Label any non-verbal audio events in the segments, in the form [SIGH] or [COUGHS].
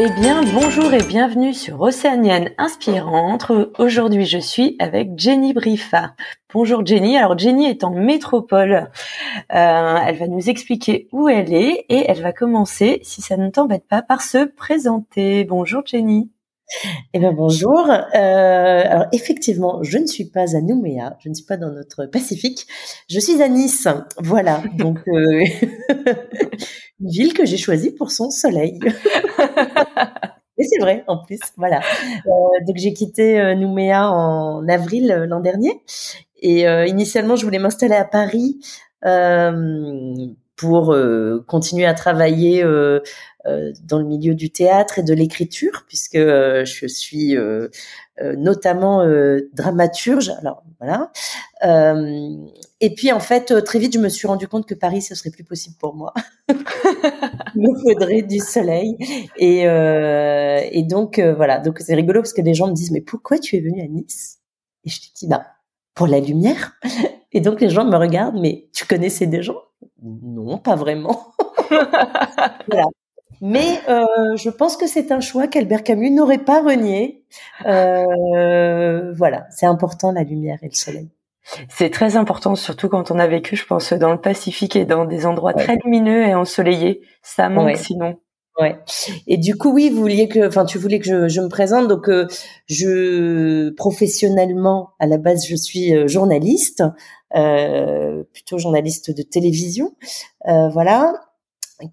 Eh bien, bonjour et bienvenue sur Océanienne Inspirante. Aujourd'hui, je suis avec Jenny Briffa. Bonjour Jenny. Alors Jenny est en métropole. Euh, elle va nous expliquer où elle est et elle va commencer, si ça ne t'embête pas, par se présenter. Bonjour Jenny. [LAUGHS] Eh bien bonjour. Euh, alors effectivement, je ne suis pas à Nouméa, je ne suis pas dans notre Pacifique. Je suis à Nice. Voilà. Donc euh, [LAUGHS] une ville que j'ai choisie pour son soleil. Et c'est vrai, en plus, voilà. Euh, donc j'ai quitté Nouméa en avril l'an dernier, et initialement je voulais m'installer à Paris pour continuer à travailler dans le milieu du théâtre et de l'écriture, puisque je suis notamment dramaturge. Alors voilà. Et puis en fait, euh, très vite, je me suis rendu compte que Paris, ce serait plus possible pour moi. [LAUGHS] Il me faudrait du soleil. Et, euh, donc euh, voilà, donc c'est rigolo parce que les gens me disent mais pourquoi tu es venu à Nice? Et je te dis bah pour la lumière. Et donc les gens me regardent mais tu connaissais des gens? Non, pas vraiment. [LAUGHS] voilà. Mais euh, je pense que c'est un choix qu'Albert Camus n'aurait pas renié. Euh, voilà, c'est important la lumière et le soleil. C'est très important, surtout quand on a vécu, je pense, dans le Pacifique et dans des endroits très lumineux et ensoleillés. Ça manque sinon. Ouais. Et du coup, oui, vous vouliez que, enfin, tu voulais que je, je me présente. Donc, euh, je professionnellement, à la base, je suis euh, journaliste, euh, plutôt journaliste de télévision. Euh, voilà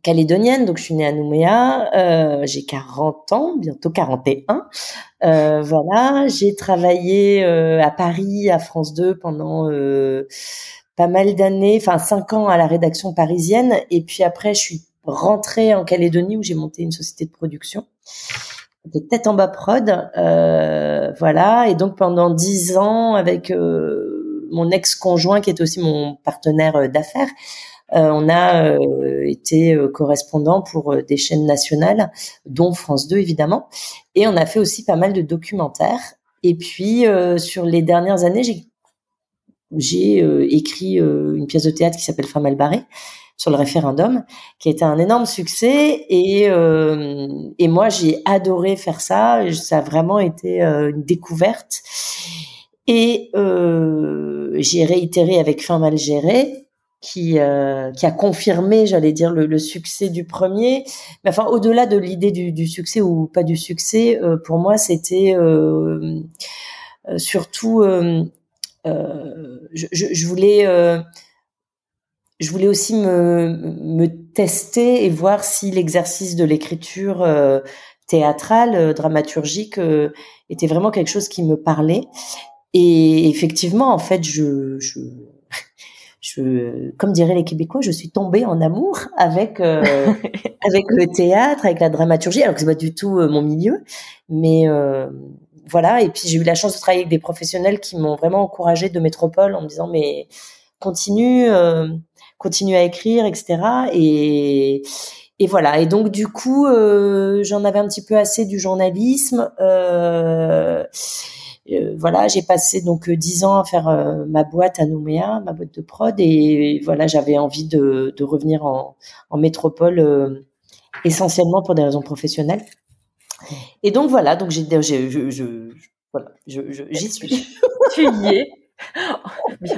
calédonienne, donc je suis née à Nouméa, euh, j'ai 40 ans, bientôt 41. Euh, voilà, j'ai travaillé euh, à Paris, à France 2 pendant euh, pas mal d'années, enfin 5 ans à la rédaction parisienne, et puis après je suis rentrée en Calédonie où j'ai monté une société de production. de tête en bas prod, euh, voilà, et donc pendant 10 ans avec mon ex-conjoint qui est aussi mon partenaire d'affaires, euh, on a euh, été euh, correspondant pour des chaînes nationales, dont France 2 évidemment, et on a fait aussi pas mal de documentaires. Et puis sur les dernières années, j'ai j'ai écrit une pièce de théâtre qui s'appelle Femme Albaré sur le référendum, qui a été un énorme succès. Et, et moi, j'ai adoré faire ça. Ça a vraiment été une découverte. Et j'ai réitéré avec Fin mal géré qui, euh, qui a confirmé, j'allais dire, le, succès du premier. Mais enfin, au-delà de l'idée du, succès ou pas du succès, euh, pour moi, c'était euh, surtout, je, voulais, je voulais aussi me, tester et voir si l'exercice de l'écriture théâtrale, dramaturgique, était vraiment quelque chose qui me parlait. Et effectivement, en fait, je je, comme diraient les Québécois, je suis tombée en amour avec euh, [LAUGHS] avec le théâtre, avec la dramaturgie. Alors que c'est pas du tout euh, mon milieu, mais euh, voilà. Et puis j'ai eu la chance de travailler avec des professionnels qui m'ont vraiment encouragée de métropole en me disant mais continue, continue à écrire, etc. Et et voilà. Et donc du coup, j'en avais un petit peu assez du journalisme. Euh, voilà, j'ai passé donc euh, dix ans à faire euh, ma boîte à Nouméa, ma boîte de prod, et voilà, j'avais envie de, revenir en, métropole essentiellement pour des raisons professionnelles. Et donc voilà, donc j'y suis. [LAUGHS] tu y es,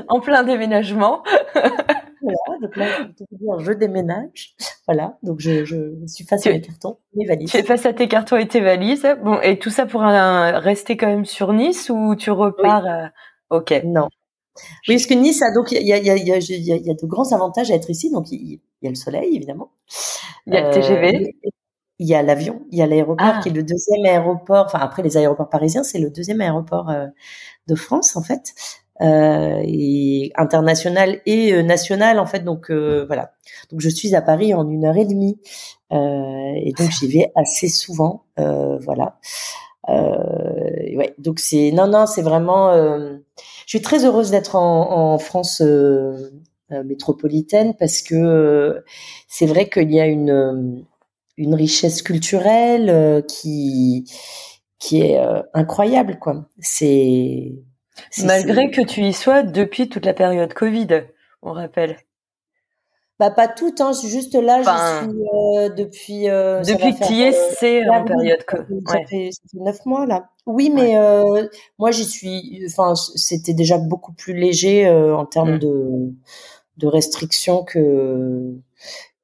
en plein déménagement. [LAUGHS] voilà, donc là, je déménage. [LAUGHS] Voilà, donc je, je suis face à mes cartons, mes valises. Tu es face à tes cartons et tes valises. Bon, et tout ça pour un, rester quand même sur Nice ou tu repars euh, Ok. Non. Oui, parce que Nice a donc il y a, y, a, y, a, y a de grands avantages à être ici. Donc il y, a le soleil évidemment. Il y a le TGV. Euh, il y a l'avion, il y a l'aéroport ah. qui est le deuxième aéroport. Enfin après les aéroports parisiens, c'est le deuxième aéroport euh, de France en fait. Et international et national en fait. Donc voilà. Donc je suis à Paris en une heure et demie et donc j'y vais assez souvent. voilà. ouais. Donc c'est non non c'est vraiment. je suis très heureuse d'être en, en France métropolitaine parce que c'est vrai qu'il y a une une richesse culturelle euh, qui qui est euh, incroyable quoi. C'est malgré que tu y sois depuis toute la période Covid, on rappelle. Bah pas tout, hein, juste là, je suis euh, depuis. Euh, depuis que tu y es, c'est en période Covid. Ça, fait, neuf mois là. Oui, mais moi j'y suis. Enfin, c'était déjà beaucoup plus léger en termes mmh. de de restrictions que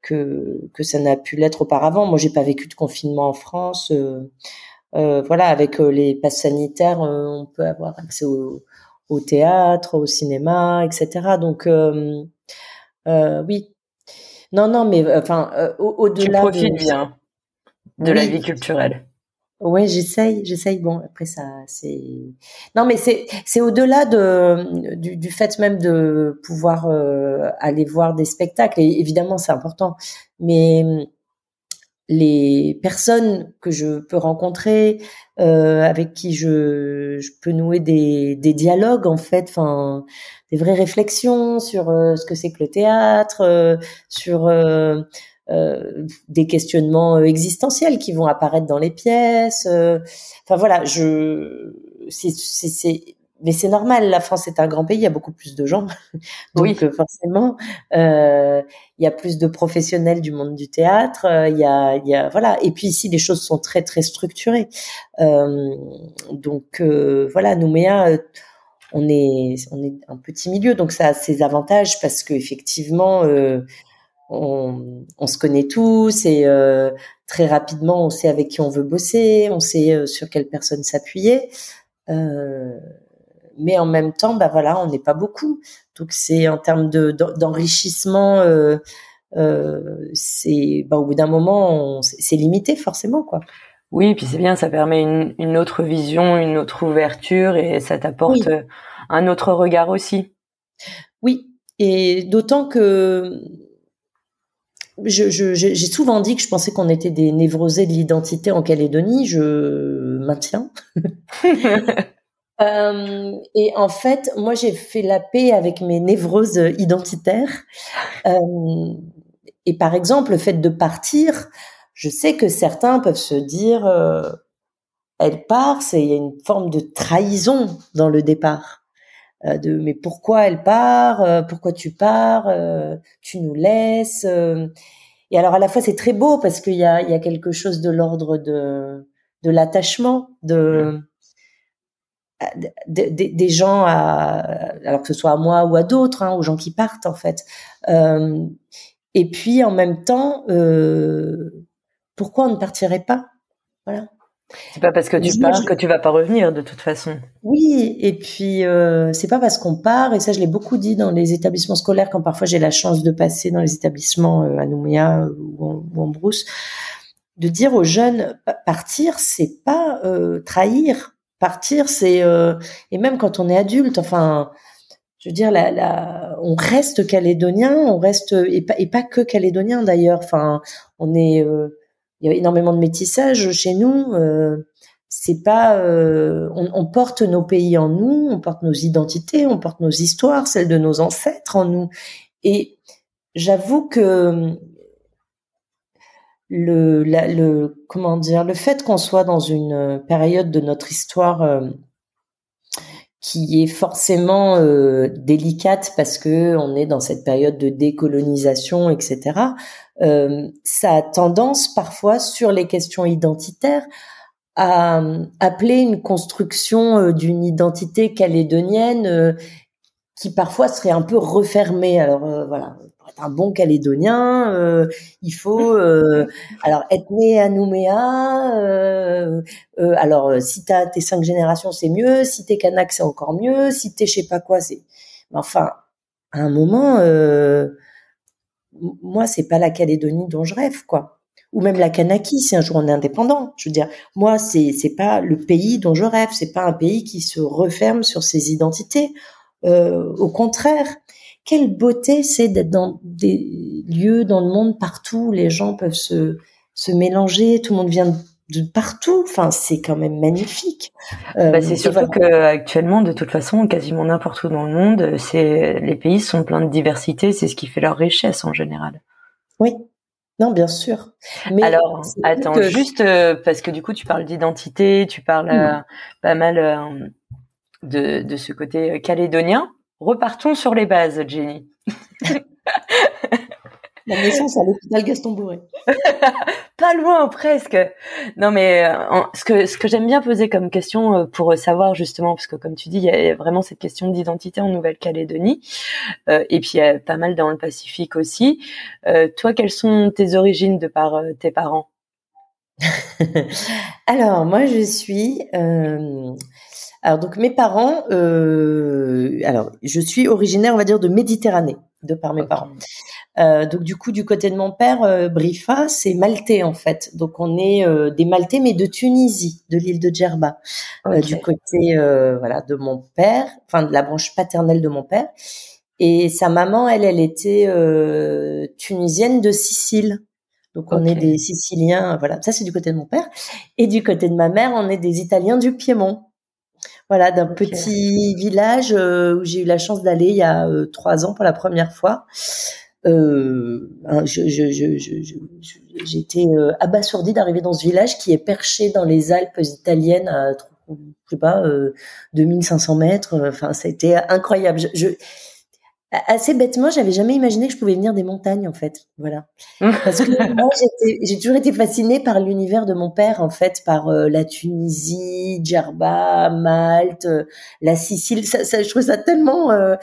que, que ça n'a pu l'être auparavant. Moi, j'ai pas vécu de confinement en France. Euh, euh, voilà, avec euh, les passes sanitaires, on peut avoir accès au, au, théâtre, au cinéma, etc. Donc, oui. Non, non, mais enfin, au-delà. Au tu profites bien de la vie culturelle. Ouais, j'essaye, j'essaye. Bon, après ça, c'est non, mais c'est c'est au-delà de du, du, fait même de pouvoir euh, aller voir des spectacles. Et évidemment, c'est important. Mais les personnes que je peux rencontrer, euh, avec qui je, je peux nouer des, des dialogues en fait, enfin des vraies réflexions sur euh, ce que c'est que le théâtre, euh, sur euh, des questionnements euh, existentiels qui vont apparaître dans les pièces. Euh, enfin voilà, je c'est mais c'est normal. La France est un grand pays, il y a beaucoup plus de gens, [LAUGHS] donc oui. forcément, euh, il y a plus de professionnels du monde du théâtre. Il y a, il y a voilà. Et puis ici, les choses sont très très structurées. Euh, donc euh, voilà, Nouméa, on est on est un petit milieu, donc ça a ses avantages parce que effectivement, on, on, se connaît tous et euh, très rapidement on sait avec qui on veut bosser, on sait euh, sur quelle personne s'appuyer. Euh, mais en même temps, bah voilà, on n'est pas beaucoup. Donc c'est en termes de d'enrichissement, euh, euh, c'est bah, au bout d'un moment, c'est limité forcément quoi. Oui, puis c'est bien, ça permet une, une, autre vision, une autre ouverture et ça t'apporte un autre regard aussi. Oui, et d'autant que je, j'ai souvent dit que je pensais qu'on était des névrosés de l'identité en Calédonie. Je maintiens. [LAUGHS] euh, et en fait, moi, j'ai fait la paix avec mes névroses identitaires. Euh, et par exemple, le fait de partir, je sais que certains peuvent se dire, euh, elle part, c'est il y a une forme de trahison dans le départ. De mais pourquoi elle part, pourquoi tu pars, tu nous laisses. et alors à la fois c'est très beau parce qu'il y a, quelque chose de l'ordre de l'attachement, de, des gens à, alors que ce soit à moi ou à d'autres, hein, aux gens qui partent en fait. Euh, et puis en même temps, euh, pourquoi on ne partirait pas? Voilà. C'est pas parce que tu pars que tu vas pas revenir de toute façon. Oui, et puis euh, c'est pas parce qu'on part, et ça je l'ai beaucoup dit dans les établissements scolaires quand parfois j'ai la chance de passer dans les établissements à Nouméa ou en, ou en, Brousse, de dire aux jeunes partir c'est pas trahir, partir c'est euh, et même quand on est adulte, enfin je veux dire la, on reste calédonien, on reste et pas et pas que calédonien d'ailleurs, enfin on est euh, il y a énormément de métissage chez nous. Euh, c'est pas, euh, on, on, porte nos pays en nous, on porte nos identités, on porte nos histoires, celles de nos ancêtres en nous. Et j'avoue que le, la, le, comment dire, le fait qu'on soit dans une période de notre histoire euh, qui est forcément euh, délicate parce que on est dans cette période de décolonisation, etc. Euh, ça a tendance parfois sur les questions identitaires à appeler une construction euh, d'une identité calédonienne euh, qui parfois serait un peu refermée. Alors voilà, pour être un bon Calédonien, il faut [LAUGHS] alors être né à Nouméa. alors si t'as tes cinq générations, c'est mieux. Si t'es Kanak, c'est encore mieux. Si t'es je sais pas quoi, c'est. Enfin, à un moment moi, c'est pas la Calédonie dont je rêve, quoi. Ou même la Kanaki, si un jour on est indépendant. Je veux dire, moi, c'est c'est pas le pays dont je rêve. C'est pas un pays qui se referme sur ses identités. au contraire, quelle beauté c'est d'être dans des lieux dans le monde partout où les gens peuvent se, se mélanger, tout le monde vient de partout. Enfin, c'est quand même magnifique. Euh, bah, c'est surtout qu'actuellement, de toute façon, quasiment n'importe où dans le monde, c'est les pays sont pleins de diversité. C'est ce qui fait leur richesse en général. Oui. Non, bien sûr. Mais Alors, attends, juste euh, parce que du coup, tu parles d'identité, tu parles euh, hmm. pas mal de, de ce côté calédonien. Repartons sur les bases, Jenny. [LAUGHS] La naissance à l'hôpital Gaston Bourré. [LAUGHS] pas loin, presque. Non, mais euh, ce que ce que j'aime bien poser comme question euh, pour savoir justement, parce que comme tu dis, il y a vraiment cette question d'identité en Nouvelle-Calédonie, euh, et puis il y a pas mal dans le Pacifique aussi. toi, quelles sont tes origines de par tes parents? [LAUGHS] Alors, moi, je suis alors donc mes parents, euh, alors je suis originaire, on va dire, de Méditerranée, de par mes parents. Euh, donc du coup, du côté de mon père, euh, Brifa, c'est maltais en fait. Donc on est euh, des Maltais, mais de Tunisie, de l'île de Djerba, euh, du côté voilà de mon père, enfin de la branche paternelle de mon père. Et sa maman, elle, elle était tunisienne de Sicile. Donc on est des Siciliens, voilà. Ça c'est du côté de mon père. Et du côté de ma mère, on est des Italiens du Piémont voilà, d'un petit village euh, où j'ai eu la chance d'aller il y a euh, trois ans pour la première fois. Euh, je, je, je, j'étais abasourdie d'arriver dans ce village qui est perché dans les Alpes italiennes à, je sais pas, 2500 mètres. Enfin, c'était incroyable. je, assez bêtement, j'avais jamais imaginé que je pouvais venir des montagnes en fait. Voilà. Parce que [LAUGHS] moi j'ai toujours été fascinée par l'univers de mon père en fait, par euh, la Tunisie, Djerba, Malte, euh, la Sicile. Ça, ça, je trouve ça tellement. Euh,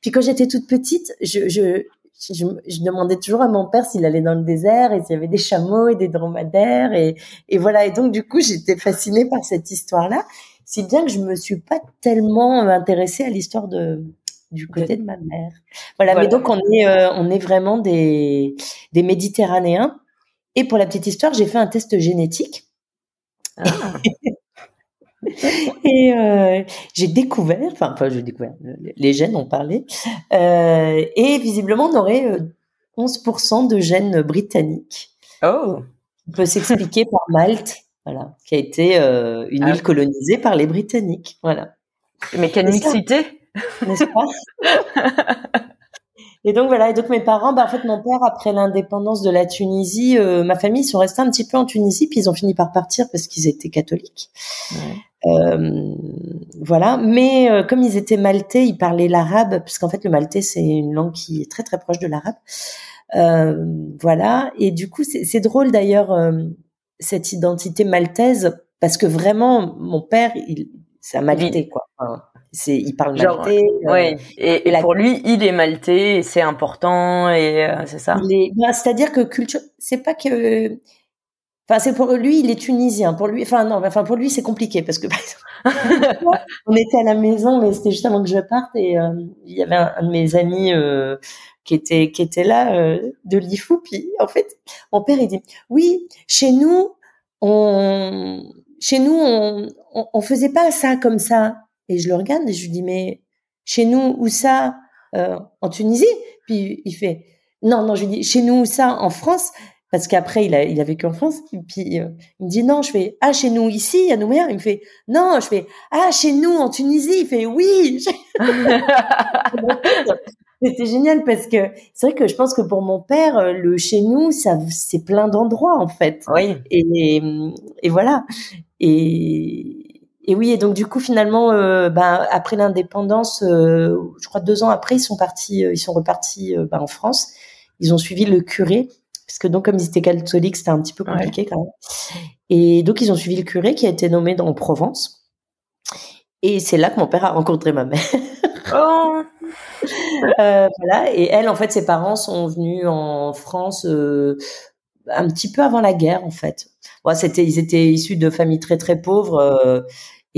puis quand j'étais toute petite, je, je, je, je, demandais toujours à mon père s'il allait dans le désert et s'il y avait des chameaux et des dromadaires et, et voilà. Et donc du coup, j'étais fascinée par cette histoire-là, si bien que je me suis pas tellement intéressée à l'histoire de du côté de ma mère. Voilà, mais donc on est euh, on est vraiment des des Méditerranéens. Et pour la petite histoire, j'ai fait un test génétique. Ah. [LAUGHS] et euh, j'ai découvert, enfin, enfin j'ai découvert, les gènes ont parlé, euh, et visiblement on aurait 11% euh, de gènes britanniques. Oh. On peut s'expliquer par Malte, voilà, qui a été une ah. île colonisée par les Britanniques, voilà. Mais quelle mixité n'est-ce pas? Et donc voilà, et donc mes parents, bah, en fait mon père après l'indépendance de la Tunisie, euh, ma famille ils sont restés un petit peu en Tunisie, puis ils ont fini par partir parce qu'ils étaient catholiques. Euh, voilà, mais euh, comme ils étaient maltais, ils parlaient l'arabe, puisqu'en fait le maltais c'est une langue qui est très très proche de l'arabe. voilà, et du coup c'est drôle d'ailleurs cette identité maltaise parce que vraiment mon père, il, c'est un maltais quoi. C'est, il parle maltais. Euh, et, pour lui, il est maltais, c'est important, et euh, c'est ça. Ben, c'est-à-dire que culture, c'est pas que. Enfin, c'est pour lui, il est tunisien. Pour lui, enfin non, enfin pour lui, c'est compliqué parce que [LAUGHS] on était à la maison, mais c'était juste avant que je parte et euh, il y avait un, de mes amis qui était qui était là de l'IFU. Puis en fait, mon père il dit oui, chez nous, on chez nous, on, on, on faisait pas ça comme ça. Et je le regarde et je lui dis, mais chez nous, où ça euh, En Tunisie? Puis il fait, non, non, je lui dis, chez nous, où ça En France? Parce qu'après il a il a vécu en France. Et puis euh, il me dit non je fais ah chez nous ici à Nouméa? Il me fait non je fais ah chez nous en Tunisie? Il fait oui! [LAUGHS] C'était génial parce que c'est vrai que je pense que pour mon père euh, le chez nous ça c'est plein d'endroits en fait. Oui. Et et voilà. Et et oui, et donc du coup finalement, euh, ben, après l'indépendance, euh, je crois deux ans après, ils sont partis, euh, ils sont repartis ben, en France. Ils ont suivi le curé, parce que donc comme ils étaient catholiques, c'était un petit peu compliqué quand même. Et donc ils ont suivi le curé qui a été nommé dans Provence. Et c'est là que mon père a rencontré ma mère. Oh. [LAUGHS] voilà. Et elle, en fait, ses parents sont venus en France un petit peu avant la guerre, en fait. Ouais, c'était, ils étaient issus de familles très très pauvres.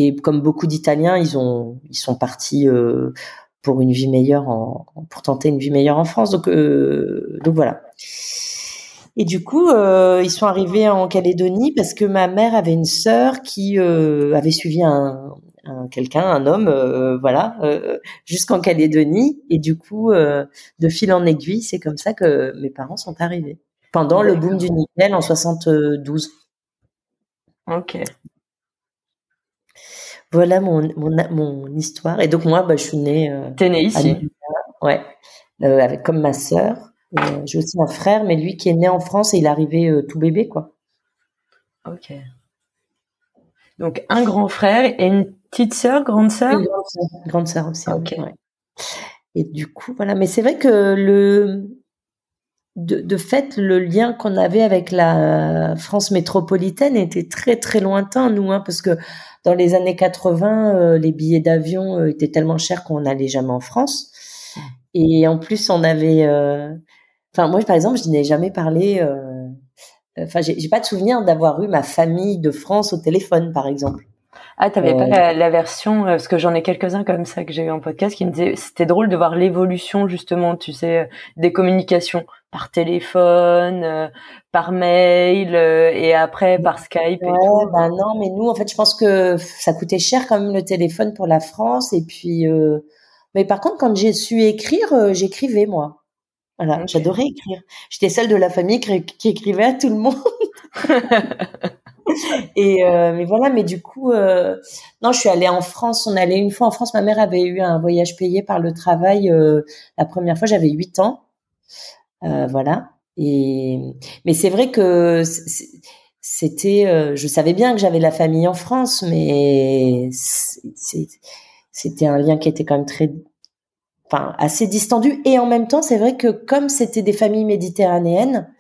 Et comme beaucoup d'Italiens, ils ont, ils sont partis euh, pour une vie meilleure, en, pour tenter une vie meilleure en France. Donc, euh, donc voilà. Et du coup, euh, ils sont arrivés en Calédonie parce que ma mère avait une sœur qui avait suivi un, quelqu'un, un homme, voilà, jusqu'en Calédonie. Et du coup, de fil en aiguille, c'est comme ça que mes parents sont arrivés pendant le boom du nickel en 72. Ok. Voilà mon, mon, mon histoire. Et donc moi, bah, je suis née. T'es née ici. ouais, avec comme ma sœur. J'ai aussi un frère, mais lui qui est né en France et il est arrivé tout bébé, quoi. Ok. Donc un grand frère et une petite sœur, grande sœur? grande sœur, aussi. Ok. Et du coup, voilà. Mais c'est vrai que le, de, fait, le lien qu'on avait avec la France métropolitaine était très très lointain, nous, hein, parce que dans les années 80, euh, les billets d'avion euh, étaient tellement chers qu'on n'allait jamais en France. Et en plus, on avait, euh, enfin moi par exemple, je n'ai jamais parlé Enfin, j'ai pas de souvenir d'avoir eu ma famille de France au téléphone, par exemple. Ah, t'avais pas euh, la, version, euh, parce que j'en ai quelques-uns comme ça que j'ai eu en podcast qui me disaient, c'était drôle de voir l'évolution justement, tu sais, des communications par téléphone, euh, par mail et après par Skype. Ouais, bah non, mais nous, en fait, je pense que ça coûtait cher quand même le téléphone pour la France et puis. Mais par contre, quand j'ai su écrire, j'écrivais moi. Voilà, j'adorais écrire. J'étais celle de la famille qui, écrivait à tout le monde. [LAUGHS] et euh, mais voilà, mais du coup, euh, non, je suis allée en France. On allait une fois en France. Ma mère avait eu un voyage payé par le travail. Euh, la première fois, j'avais 8 ans. voilà. Et mais c'est vrai que c'était, je savais bien que j'avais la famille en France, mais c'était un lien qui était quand même très enfin assez distendu et en même temps c'est vrai que comme c'était des familles méditerranéennes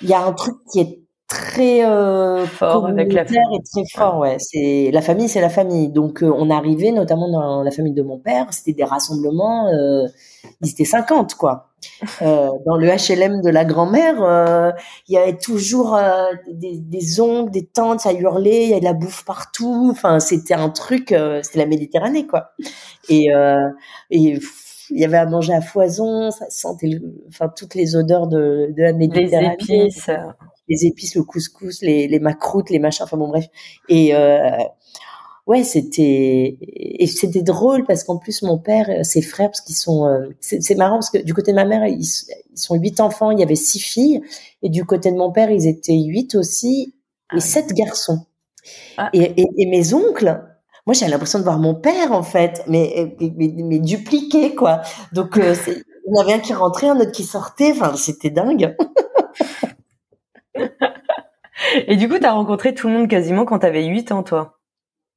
il y a un truc qui est très euh, fort avec la famille et très fort ouais. C'est la famille c'est la famille. Donc euh, on arrivait notamment dans la famille de mon père c'était des rassemblements euh, ils étaient 50 quoi. Euh, dans le HLM de la grand-mère il y avait toujours des, des ongles des tantes ça hurlait il y avait de la bouffe partout. Enfin c'était un truc c'était la Méditerranée quoi. Et et il y avait à manger à foison, ça sentait, enfin toutes les odeurs de, de la Méditerranée. Les épices, les épices, le couscous, les, les macroutes, les machins, enfin bon bref. Et euh, ouais, c'était et c'était drôle parce qu'en plus mon père, ses frères, parce qu'ils sont, euh, c'est marrant parce que du côté de ma mère, ils, ils, sont huit enfants, il y avait six filles, et du côté de mon père, ils étaient huit aussi et ah sept garçons. Ah. Et, et, et mes oncles, moi j'avais l'impression de voir mon père en fait, mais mais, mais, dupliqué quoi. Donc euh, il y en avait un qui rentrait, un autre qui sortait. Enfin c'était dingue. [LAUGHS] [LAUGHS] Et du coup, tu as rencontré tout le monde quasiment quand tu avais 8 ans, toi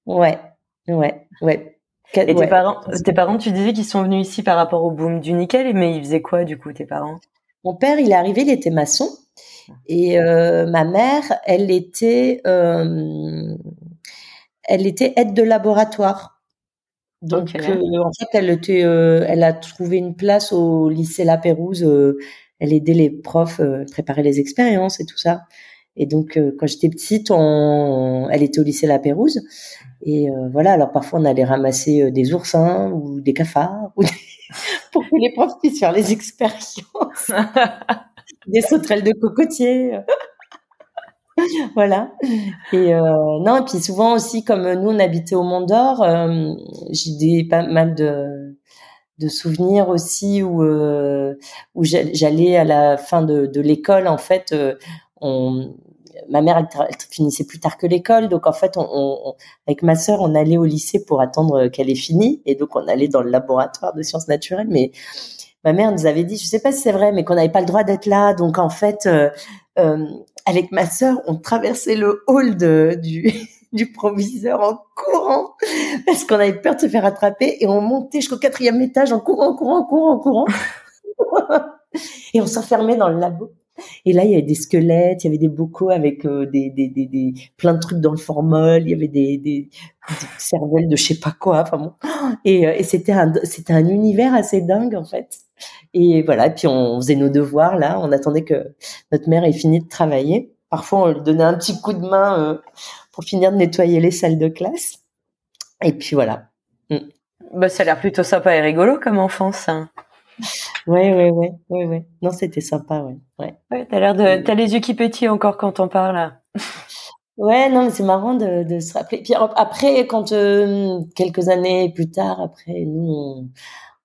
Ouais, ouais, ouais. Et tes parents, tes parents, tu disais qu'ils sont venus ici par rapport au boom du nickel, mais ils faisaient quoi du coup, tes parents? Mon père, il est arrivé, il était maçon, et euh, ma mère, elle était, euh, elle était aide de laboratoire. Donc, euh, en fait, elle était, elle a trouvé une place au lycée La Pérouse. Euh, elle aidait les profs, préparer les expériences et tout ça. Et donc, quand j'étais petite, on, elle était au lycée La Pérouse. Et voilà, alors parfois on allait ramasser des oursins ou des cafards ou [LAUGHS] pour que les profs puissent faire les expériences. [LAUGHS] des sauterelles de cocotier. [LAUGHS] voilà. Et euh, non, et puis souvent aussi, comme nous on habitait au Mont d'Or, euh, j'ai des pas mal de de souvenirs aussi où euh, où j'allais à la fin de, de l'école en fait euh, ma mère finissait plus tard que l'école. Donc en fait avec ma sœur on allait au lycée pour attendre qu'elle ait fini. Et donc on allait dans le laboratoire de sciences naturelles. Mais ma mère nous avait dit je sais pas si c'est vrai mais qu'on n'avait pas le droit d'être là. Donc en fait euh, avec ma sœur, on traversait le hall du, du proviseur en courant parce qu'on avait peur de se faire attraper et on montait jusqu'au quatrième étage en courant, courant, courant, courant. [LAUGHS] et on s'enfermait dans le labo. Et là, il y avait des squelettes, il y avait des bocaux avec euh, des, des, des, des, plein de trucs dans le formol, il y avait des, des, cervelles de je sais pas quoi. Enfin euh, et c'était un, c'était un univers assez dingue en fait. Et voilà, puis on faisait nos devoirs là, on attendait que notre mère ait fini de travailler. Parfois, on lui donnait un petit coup de main euh, pour finir de nettoyer les salles de classe. Et puis voilà. Mm. Bah, ça a l'air plutôt sympa et rigolo comme enfance. Hein. Ouais, ouais, ouais, ouais, ouais. Non, c'était sympa, ouais. Ouais. ouais t'as l'air de, t'as les yeux qui pétillent encore quand on parle. Ouais, non, mais c'est marrant de, de, se rappeler. Puis après, quand euh, quelques années plus tard, après, nous, on,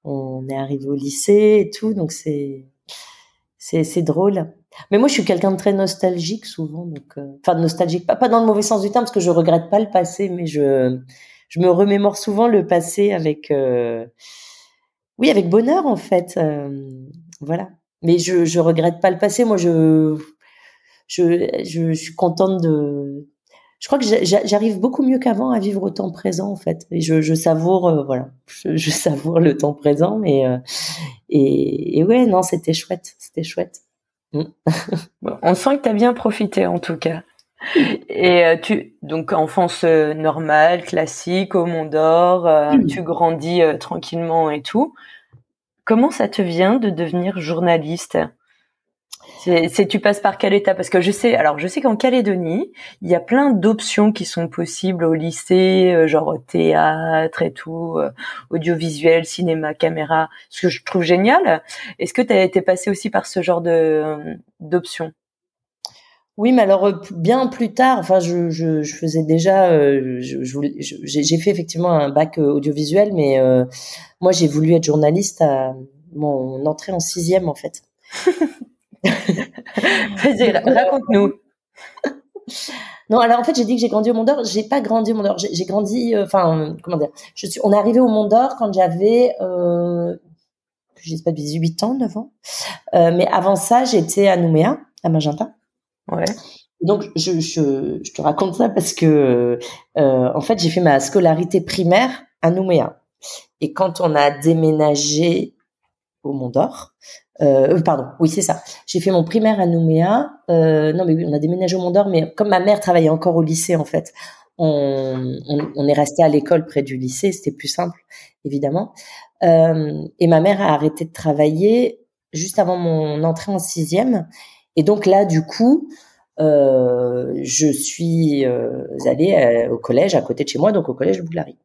on est arrivé au lycée et tout, donc c'est c'est c'est drôle. Mais moi, je suis quelqu'un de très nostalgique souvent, donc euh, enfin nostalgique, pas pas dans le mauvais sens du terme, parce que je regrette pas le passé, mais je je me remémore souvent le passé avec euh, oui avec bonheur en fait, voilà. Mais je je regrette pas le passé. Moi, je je, je, suis contente de. Je crois que j'arrive beaucoup mieux qu'avant à vivre au temps présent en fait. Je, savoure, euh, voilà, je, savoure le temps présent. Mais euh, et, et, ouais, non, c'était chouette, c'était chouette. Mm. [LAUGHS] on sent que tu as bien profité en tout cas. Et euh, tu donc enfance normale, classique au Mont d'Or, mm. tu grandis tranquillement et tout. Comment ça te vient de devenir journaliste? C'est, tu passes par quelle étape? Parce que je sais, alors je sais qu'en Calédonie, il y a plein d'options qui sont possibles au lycée, euh, genre théâtre et tout, euh, audiovisuel, cinéma, caméra, ce que je trouve génial. Est-ce que tu as été passé aussi par ce genre de d'options? Oui, mais alors euh, bien plus tard, enfin, je, je, je faisais déjà, je, j'ai fait effectivement un bac audiovisuel, mais moi j'ai voulu être journaliste à mon entrée en sixième en fait. [LAUGHS] [LAUGHS] Vas-y, raconte-nous. [LAUGHS] Non, alors en fait, j'ai dit que j'ai grandi au Mont d'Or. J'ai pas grandi au Mont d'Or. J'ai grandi, euh, enfin, comment dire Je suis. On est arrivé au Mont d'Or quand j'avais, euh, je sais pas, 18 ans, 9 ans. Euh, mais avant ça, j'étais à Nouméa, à Magenta. Ouais. Donc, je, je, je, te raconte ça parce que, euh, en fait, j'ai fait ma scolarité primaire à Nouméa. Et quand on a déménagé au Mont d'Or, euh, pardon, oui c'est ça. J'ai fait mon primaire à Nouméa. Euh, non mais oui, on a déménagé au Mont d'Or, mais comme ma mère travaillait encore au lycée en fait, on, on, est resté à l'école près du lycée. C'était plus simple, évidemment. Euh, et ma mère a arrêté de travailler juste avant mon entrée en sixième. Et donc là, du coup, euh, je suis euh, allée euh, au collège à côté de chez moi, donc au collège de Boulary.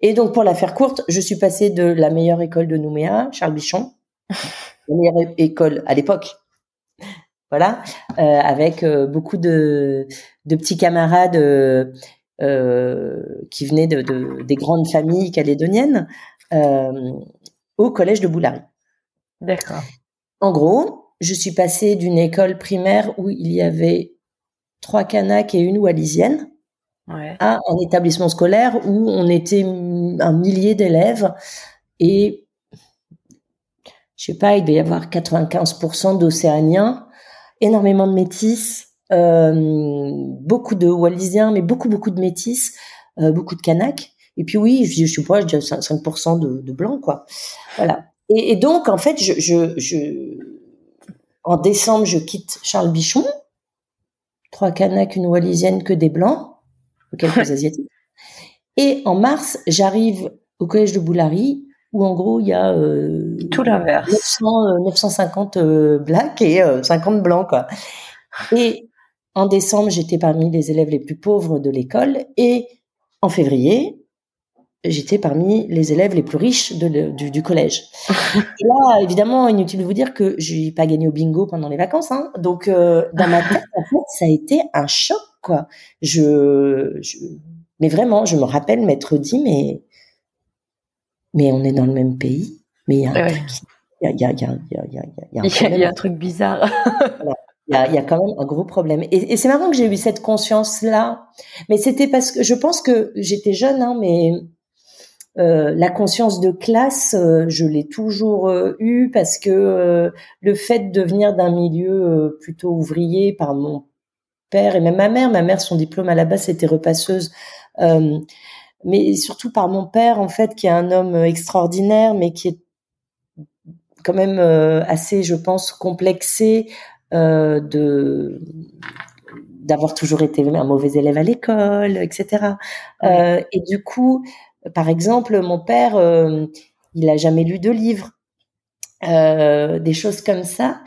Et donc pour la faire courte, je suis passée de la meilleure école de Nouméa, Charles Bichon, la meilleure école à l'époque. Voilà, euh, avec euh, beaucoup de, de petits camarades euh, qui venaient de, de, des grandes familles calédoniennes au collège de Boulary. D'accord. En gros, je suis passée d'une école primaire où il y avait trois Kanaks et une Wallisienne ouais. à un établissement scolaire où on était un millier d'élèves et je sais pas, il devait y avoir 95% d'Océaniens, énormément de métis, euh, beaucoup de Wallisiens, mais beaucoup, beaucoup de métis, euh, beaucoup de Kanaks. Et puis oui, je, je sais pas, je dirais 5%, de, de blancs, quoi. Voilà. Et, et, donc, en fait, je, je, je, en décembre, je quitte Charles Bichon. Trois Kanaks, une Wallisienne, que des blancs, quelques [LAUGHS] Asiatiques. Et en mars, j'arrive au collège de Boulary, où en gros il y a euh, tout l'inverse 950 euh, euh, blacks et 50 blancs quoi. Et en décembre, j'étais parmi les élèves les plus pauvres de l'école et en février, j'étais parmi les élèves les plus riches de du, du, collège. [LAUGHS] et là, évidemment, inutile de vous dire que j'ai pas gagné au bingo pendant les vacances. Hein. Donc, euh, dans ma tête, en fait, ça a été un choc, quoi. Je, je, mais vraiment, je me rappelle m'être dit, mais mais on est dans le même pays. Mais il y a un truc, il y a, un, bizarre. Il y, a, il y a quand même un gros problème. Et, et c'est marrant que j'ai eu cette conscience-là. Mais c'était parce que je pense que j'étais jeune, hein, mais euh, la conscience de classe, euh, je l'ai toujours euh, eue parce que euh, le fait de venir d'un milieu euh, plutôt ouvrier par mon père et même ma mère, ma mère, son diplôme à la base, c'était repasseuse mais surtout par mon père en fait qui est un homme extraordinaire mais qui est quand même euh, assez je pense complexé euh, de d'avoir toujours été un mauvais élève à l'école etc euh, et du coup par exemple mon père euh, il a jamais lu de livres euh, des choses comme ça.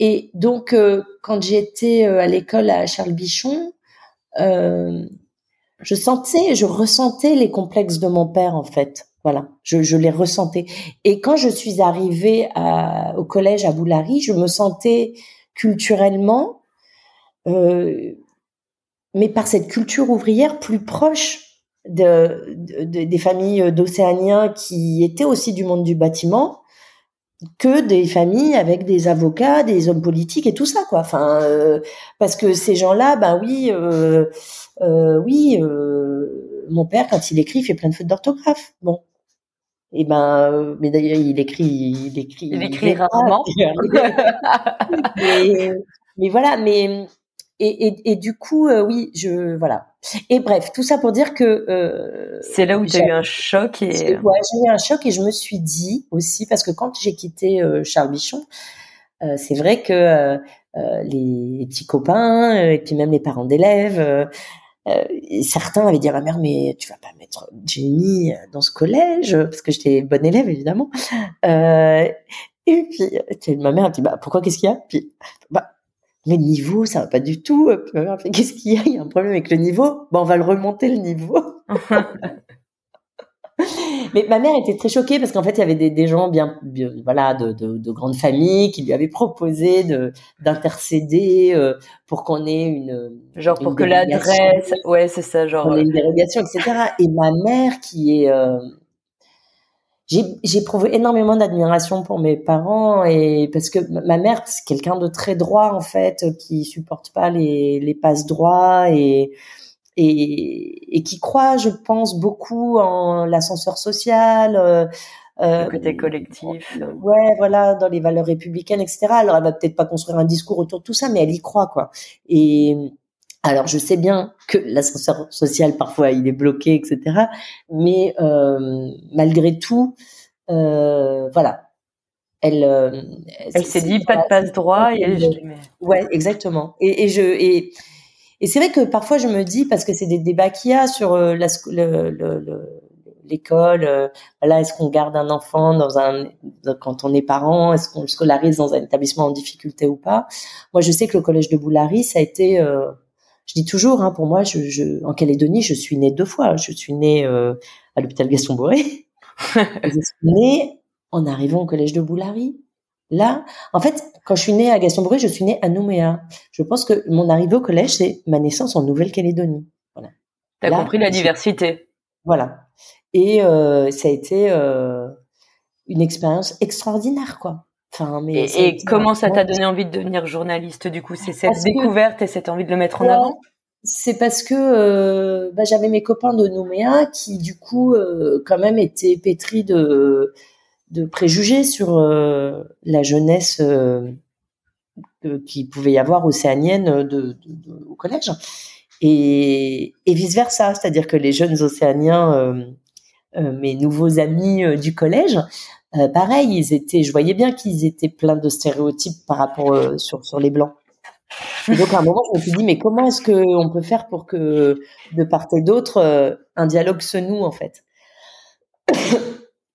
Et donc quand j'étais à l'école à Charles Bichon je sentais, je ressentais les complexes de mon père en fait. Voilà, je, je les ressentais. Et quand je suis arrivée à, au collège à Boulary, je me sentais culturellement euh, mais par cette culture ouvrière plus proche de, des familles d'Océaniens qui étaient aussi du monde du bâtiment que des familles avec des avocats, des hommes politiques et tout ça quoi. Enfin euh, parce que ces gens-là, ben oui, euh, oui, euh, mon père quand il écrit, il fait plein de fautes d'orthographe. Bon. Et ben, mais d'ailleurs il écrit, il écrit, il écrit rarement. [LAUGHS] mais, mais voilà, mais et, et, et, du coup, euh, oui, je voilà. Et bref, tout ça pour dire que euh, c'est là où as eu un choc et ouais, j'ai eu un choc et je me suis dit aussi parce que quand j'ai quitté euh, Charles Bichon, euh, c'est vrai que euh, les petits copains et puis même les parents d'élèves. Certains avaient dit à ma mère mais tu vas pas mettre Jenny dans ce collège parce que j'étais bonne élève évidemment et puis ma mère a dit bah pourquoi qu'est-ce qu'il y a? Puis bah le niveau, ça va pas du tout. [LAUGHS] Qu'est-ce qu'il y a? Il y a un problème avec le niveau. Bon, on va le remonter le niveau. [LAUGHS] Mais ma mère était très choquée parce qu'en fait, il y avait des, des gens bien, voilà, de, de, de, grandes familles qui lui avaient proposé de d'intercéder euh, pour qu'on ait une genre pour que l'adresse, ouais, c'est ça, genre une dérogation, etc. Et ma mère qui est euh, j'ai éprouvé énormément d'admiration pour mes parents et parce que ma mère c'est quelqu'un de très droit en fait qui supporte pas les les passes droits et et, et qui croit je pense beaucoup en l'ascenseur social euh, le côté collectif ouais voilà dans les valeurs républicaines etc alors elle va peut-être pas construire un discours autour de tout ça mais elle y croit quoi et alors, je sais bien que l'ascenseur social, parfois, il est bloqué, etc. Mais euh, malgré tout, euh, voilà. Elle, euh, elle s'est dit pas de passe droit et je Ouais, exactement. Et, et je et, et c'est vrai que parfois je me dis parce que c'est des débats qu'il y a sur euh, la, le, le, l'école. Euh, voilà, est-ce qu'on garde un enfant dans un quand on est parent? Est-ce qu'on le scolarise dans un établissement en difficulté ou pas? Moi, je sais que le collège de Boulary, ça a été euh, je dis toujours, hein, pour moi, je, je, en Calédonie, je suis née deux fois. Je suis née euh, à l'hôpital Gaston Boré. [LAUGHS] je suis née en arrivant au collège de Boulary. Là, en fait, quand je suis née à Gaston Boré, je suis née à Nouméa. Je pense que mon arrivée au collège, c'est ma naissance en Nouvelle-Calédonie. Voilà. T'as compris la diversité. Voilà. Et euh, ça a été euh, une expérience extraordinaire, quoi et, comment ça t'a donné envie de devenir journaliste du coup? C'est cette découverte et cette envie de le mettre en avant? C'est parce que euh, bah, j'avais mes copains de Nouméa qui du coup euh, quand même étaient pétris de, de préjugés sur euh, la jeunesse qui pouvait y avoir océanienne de, au collège et, vice versa, c'est-à-dire que les jeunes océaniens, mes nouveaux amis du collège, euh, pareil, ils étaient, je voyais bien qu'ils étaient pleins de stéréotypes par rapport euh, sur les blancs. Donc à un moment, je me suis dit mais comment est-ce que on peut faire pour que de part et d'autre euh, un dialogue se noue en fait?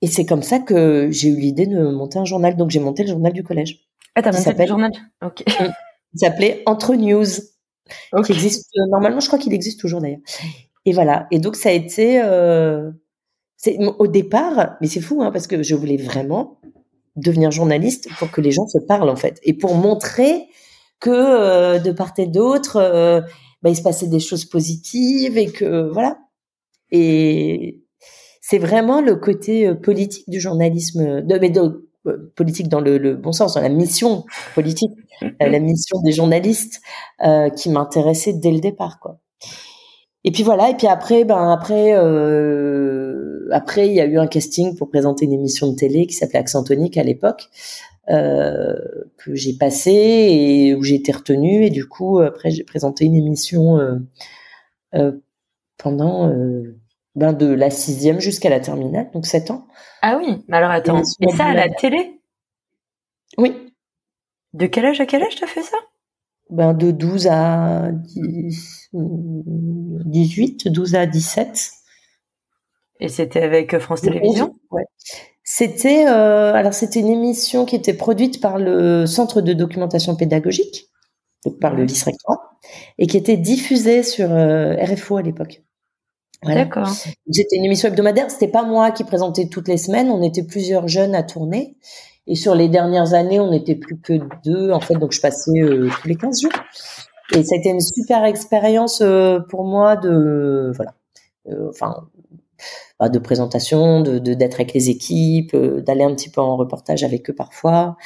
Et c'est comme ça que j'ai eu l'idée de monter un journal. Donc j'ai monté le journal du collège. Ah t'as monté le journal? Ok. [LAUGHS] Il s'appelait Entre News. Qui existe normalement, je crois qu'il existe toujours d'ailleurs. Et voilà. Et donc ça a été c'est au départ, mais c'est fou hein, parce que je voulais vraiment devenir journaliste pour que les gens se parlent en fait et pour montrer que euh, de part et d'autre, euh, bah, il se passait des choses positives et que voilà. Et c'est vraiment le côté euh, politique du journalisme, de, mais de, politique dans le, bon sens, dans la mission politique, la mission des journalistes qui m'intéressait dès le départ. Et puis voilà, et puis après, ben après, euh, après il y a eu un casting pour présenter une émission de télé qui s'appelait Accent Tonique à l'époque, euh, que j'ai passé et où j'ai été retenue. Et du coup, après, j'ai présenté une émission euh, euh pendant euh, ben de la sixième jusqu'à la terminale, donc sept ans. Ah oui, mais alors attends, et ça à la télé? Oui. De quel âge à quel âge t'as fait ça? Ben de 12 à 10, 18, 12 à 17. Et c'était avec France Télévisions? Ouais. C'était euh, alors c'était une émission qui était produite par le Centre de documentation pédagogique, donc par le vice-rectorat, et qui était diffusée sur euh, RFO à l'époque. D'accord. C'était une émission hebdomadaire. C'était pas moi qui présentais toutes les semaines. On était plusieurs jeunes à tourner. Et sur les dernières années, on n'était plus que deux, en fait, donc je passais euh, tous les 15 jours. Et ça a été une super expérience pour moi de voilà, enfin bah, de présentation, de d'être avec les équipes, d'aller un petit peu en reportage avec eux parfois.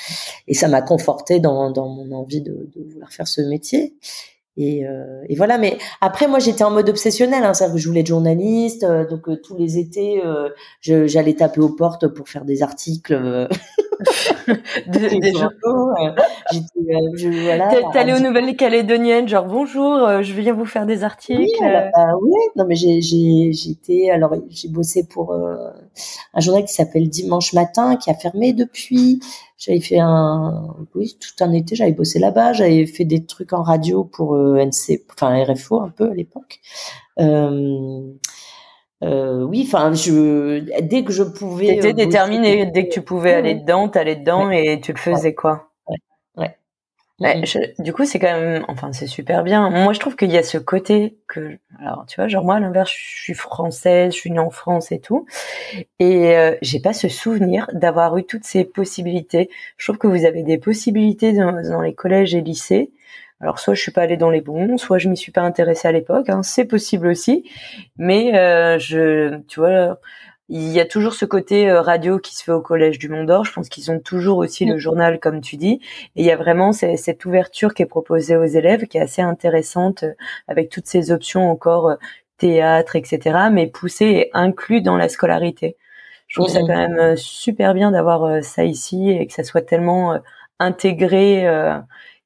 Et ça m'a conforté dans, dans mon envie de, de vouloir faire ce métier. Et, euh, et, voilà. Mais après, moi, j'étais en mode obsessionnel. Hein, c'est-à-dire que je voulais être journaliste. Euh, donc euh, tous les étés, j'allais taper aux portes pour faire des articles. [LAUGHS] de, des journaux. J'étais, voilà. T'allais aux Nouvelles-Calédoniennes, genre bonjour, je viens vous faire des articles. Oui, bah, oui. non mais j'étais alors j'ai bossé pour un journal qui s'appelle Dimanche Matin, qui a fermé depuis. J'avais fait un, oui, tout un été, j'avais bossé là-bas. J'avais fait des trucs en radio pour euh, NC, enfin RFO un peu à l'époque. Euh, euh, oui, enfin, je, dès que je pouvais. T'étais déterminé, dès que tu pouvais aller dedans, t'allais dedans et tu le faisais quoi? Mm-hmm. du coup, c'est quand même, enfin, c'est super bien. Moi, je trouve qu'il y a ce côté que, alors, tu vois, genre moi, à l'inverse, je suis française, je suis née en France et tout, et euh, j'ai pas ce souvenir d'avoir eu toutes ces possibilités. Je trouve que vous avez des possibilités dans, les collèges et lycées. Alors, soit je suis pas allée dans les bons, soit je m'y suis pas intéressée à l'époque. Hein, c'est possible aussi, mais euh, je, tu vois il y a toujours ce côté euh, radio qui se fait au Collège du Mont d'Or. Je pense qu'ils ont toujours aussi le mm. journal, comme tu dis. Et il y a vraiment cette ouverture qui est proposée aux élèves, qui est assez intéressante, euh, avec toutes ces options encore euh, théâtre, etc., mais poussée et inclus dans la scolarité. Je trouve ça mm, quand même super bien d'avoir ça ici et que ça soit tellement intégré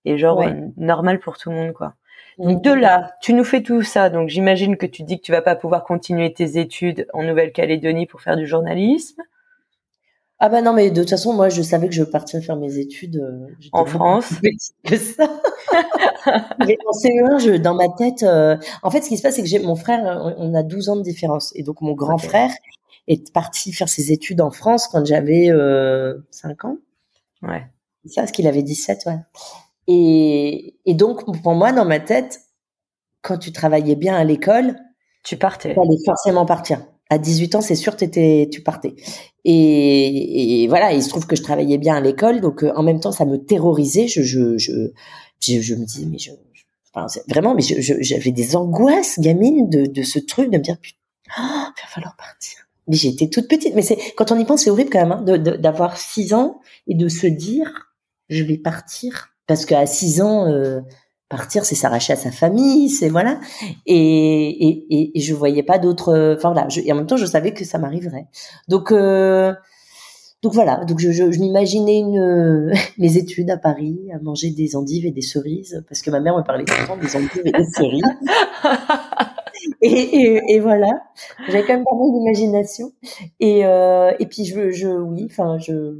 et genre normal pour tout le monde, quoi. Donc de là, tu nous fais tout ça. Donc j'imagine que tu dis que tu vas pas pouvoir continuer tes études en Nouvelle-Calédonie pour faire du journalisme. Ah bah non, mais de toute façon, moi, je savais que je partir faire mes études euh, en France. Que ça. [LAUGHS] mais en CE1, je, dans ma tête, euh, en fait, ce qui se passe, c'est que j'ai mon frère, on a 12 ans de différence, et donc mon grand frère est parti faire ses études en France quand j'avais euh, 5 ans. Ouais. C'est ça, parce qu'il avait 17, ouais. Et, et donc, pour moi, dans ma tête, quand tu travaillais bien à l'école, tu partais. Tu allais forcément partir. À 18 ans, c'est sûr, étais, tu partais. Et, et, voilà, il se trouve que je travaillais bien à l'école, donc euh, en même temps, ça me terrorisait. Je, je, je, je, me disais, mais je, enfin, vraiment, mais j'avais des angoisses gamines de, de ce truc, de me dire, putain, oh, il va falloir partir. Mais j'étais toute petite. Mais c'est quand on y pense, c'est horrible quand même hein, d'avoir 6 ans et de se dire, je vais partir parce qu'à 6 ans, euh, partir, c'est s'arracher à sa famille, c'est voilà. Et, et, et, je voyais pas d'autres. Enfin voilà. et en même temps, je savais que ça m'arriverait. Donc euh, donc voilà. Donc je, je, je m'imaginais une [LAUGHS] mes études à Paris, à manger des endives et des cerises, parce que ma mère me parlait tout le temps des endives et des cerises. [LAUGHS] Et, et, et, voilà, j'avais quand même pas mal d'imagination. Et, euh, et puis je, je oui, enfin je,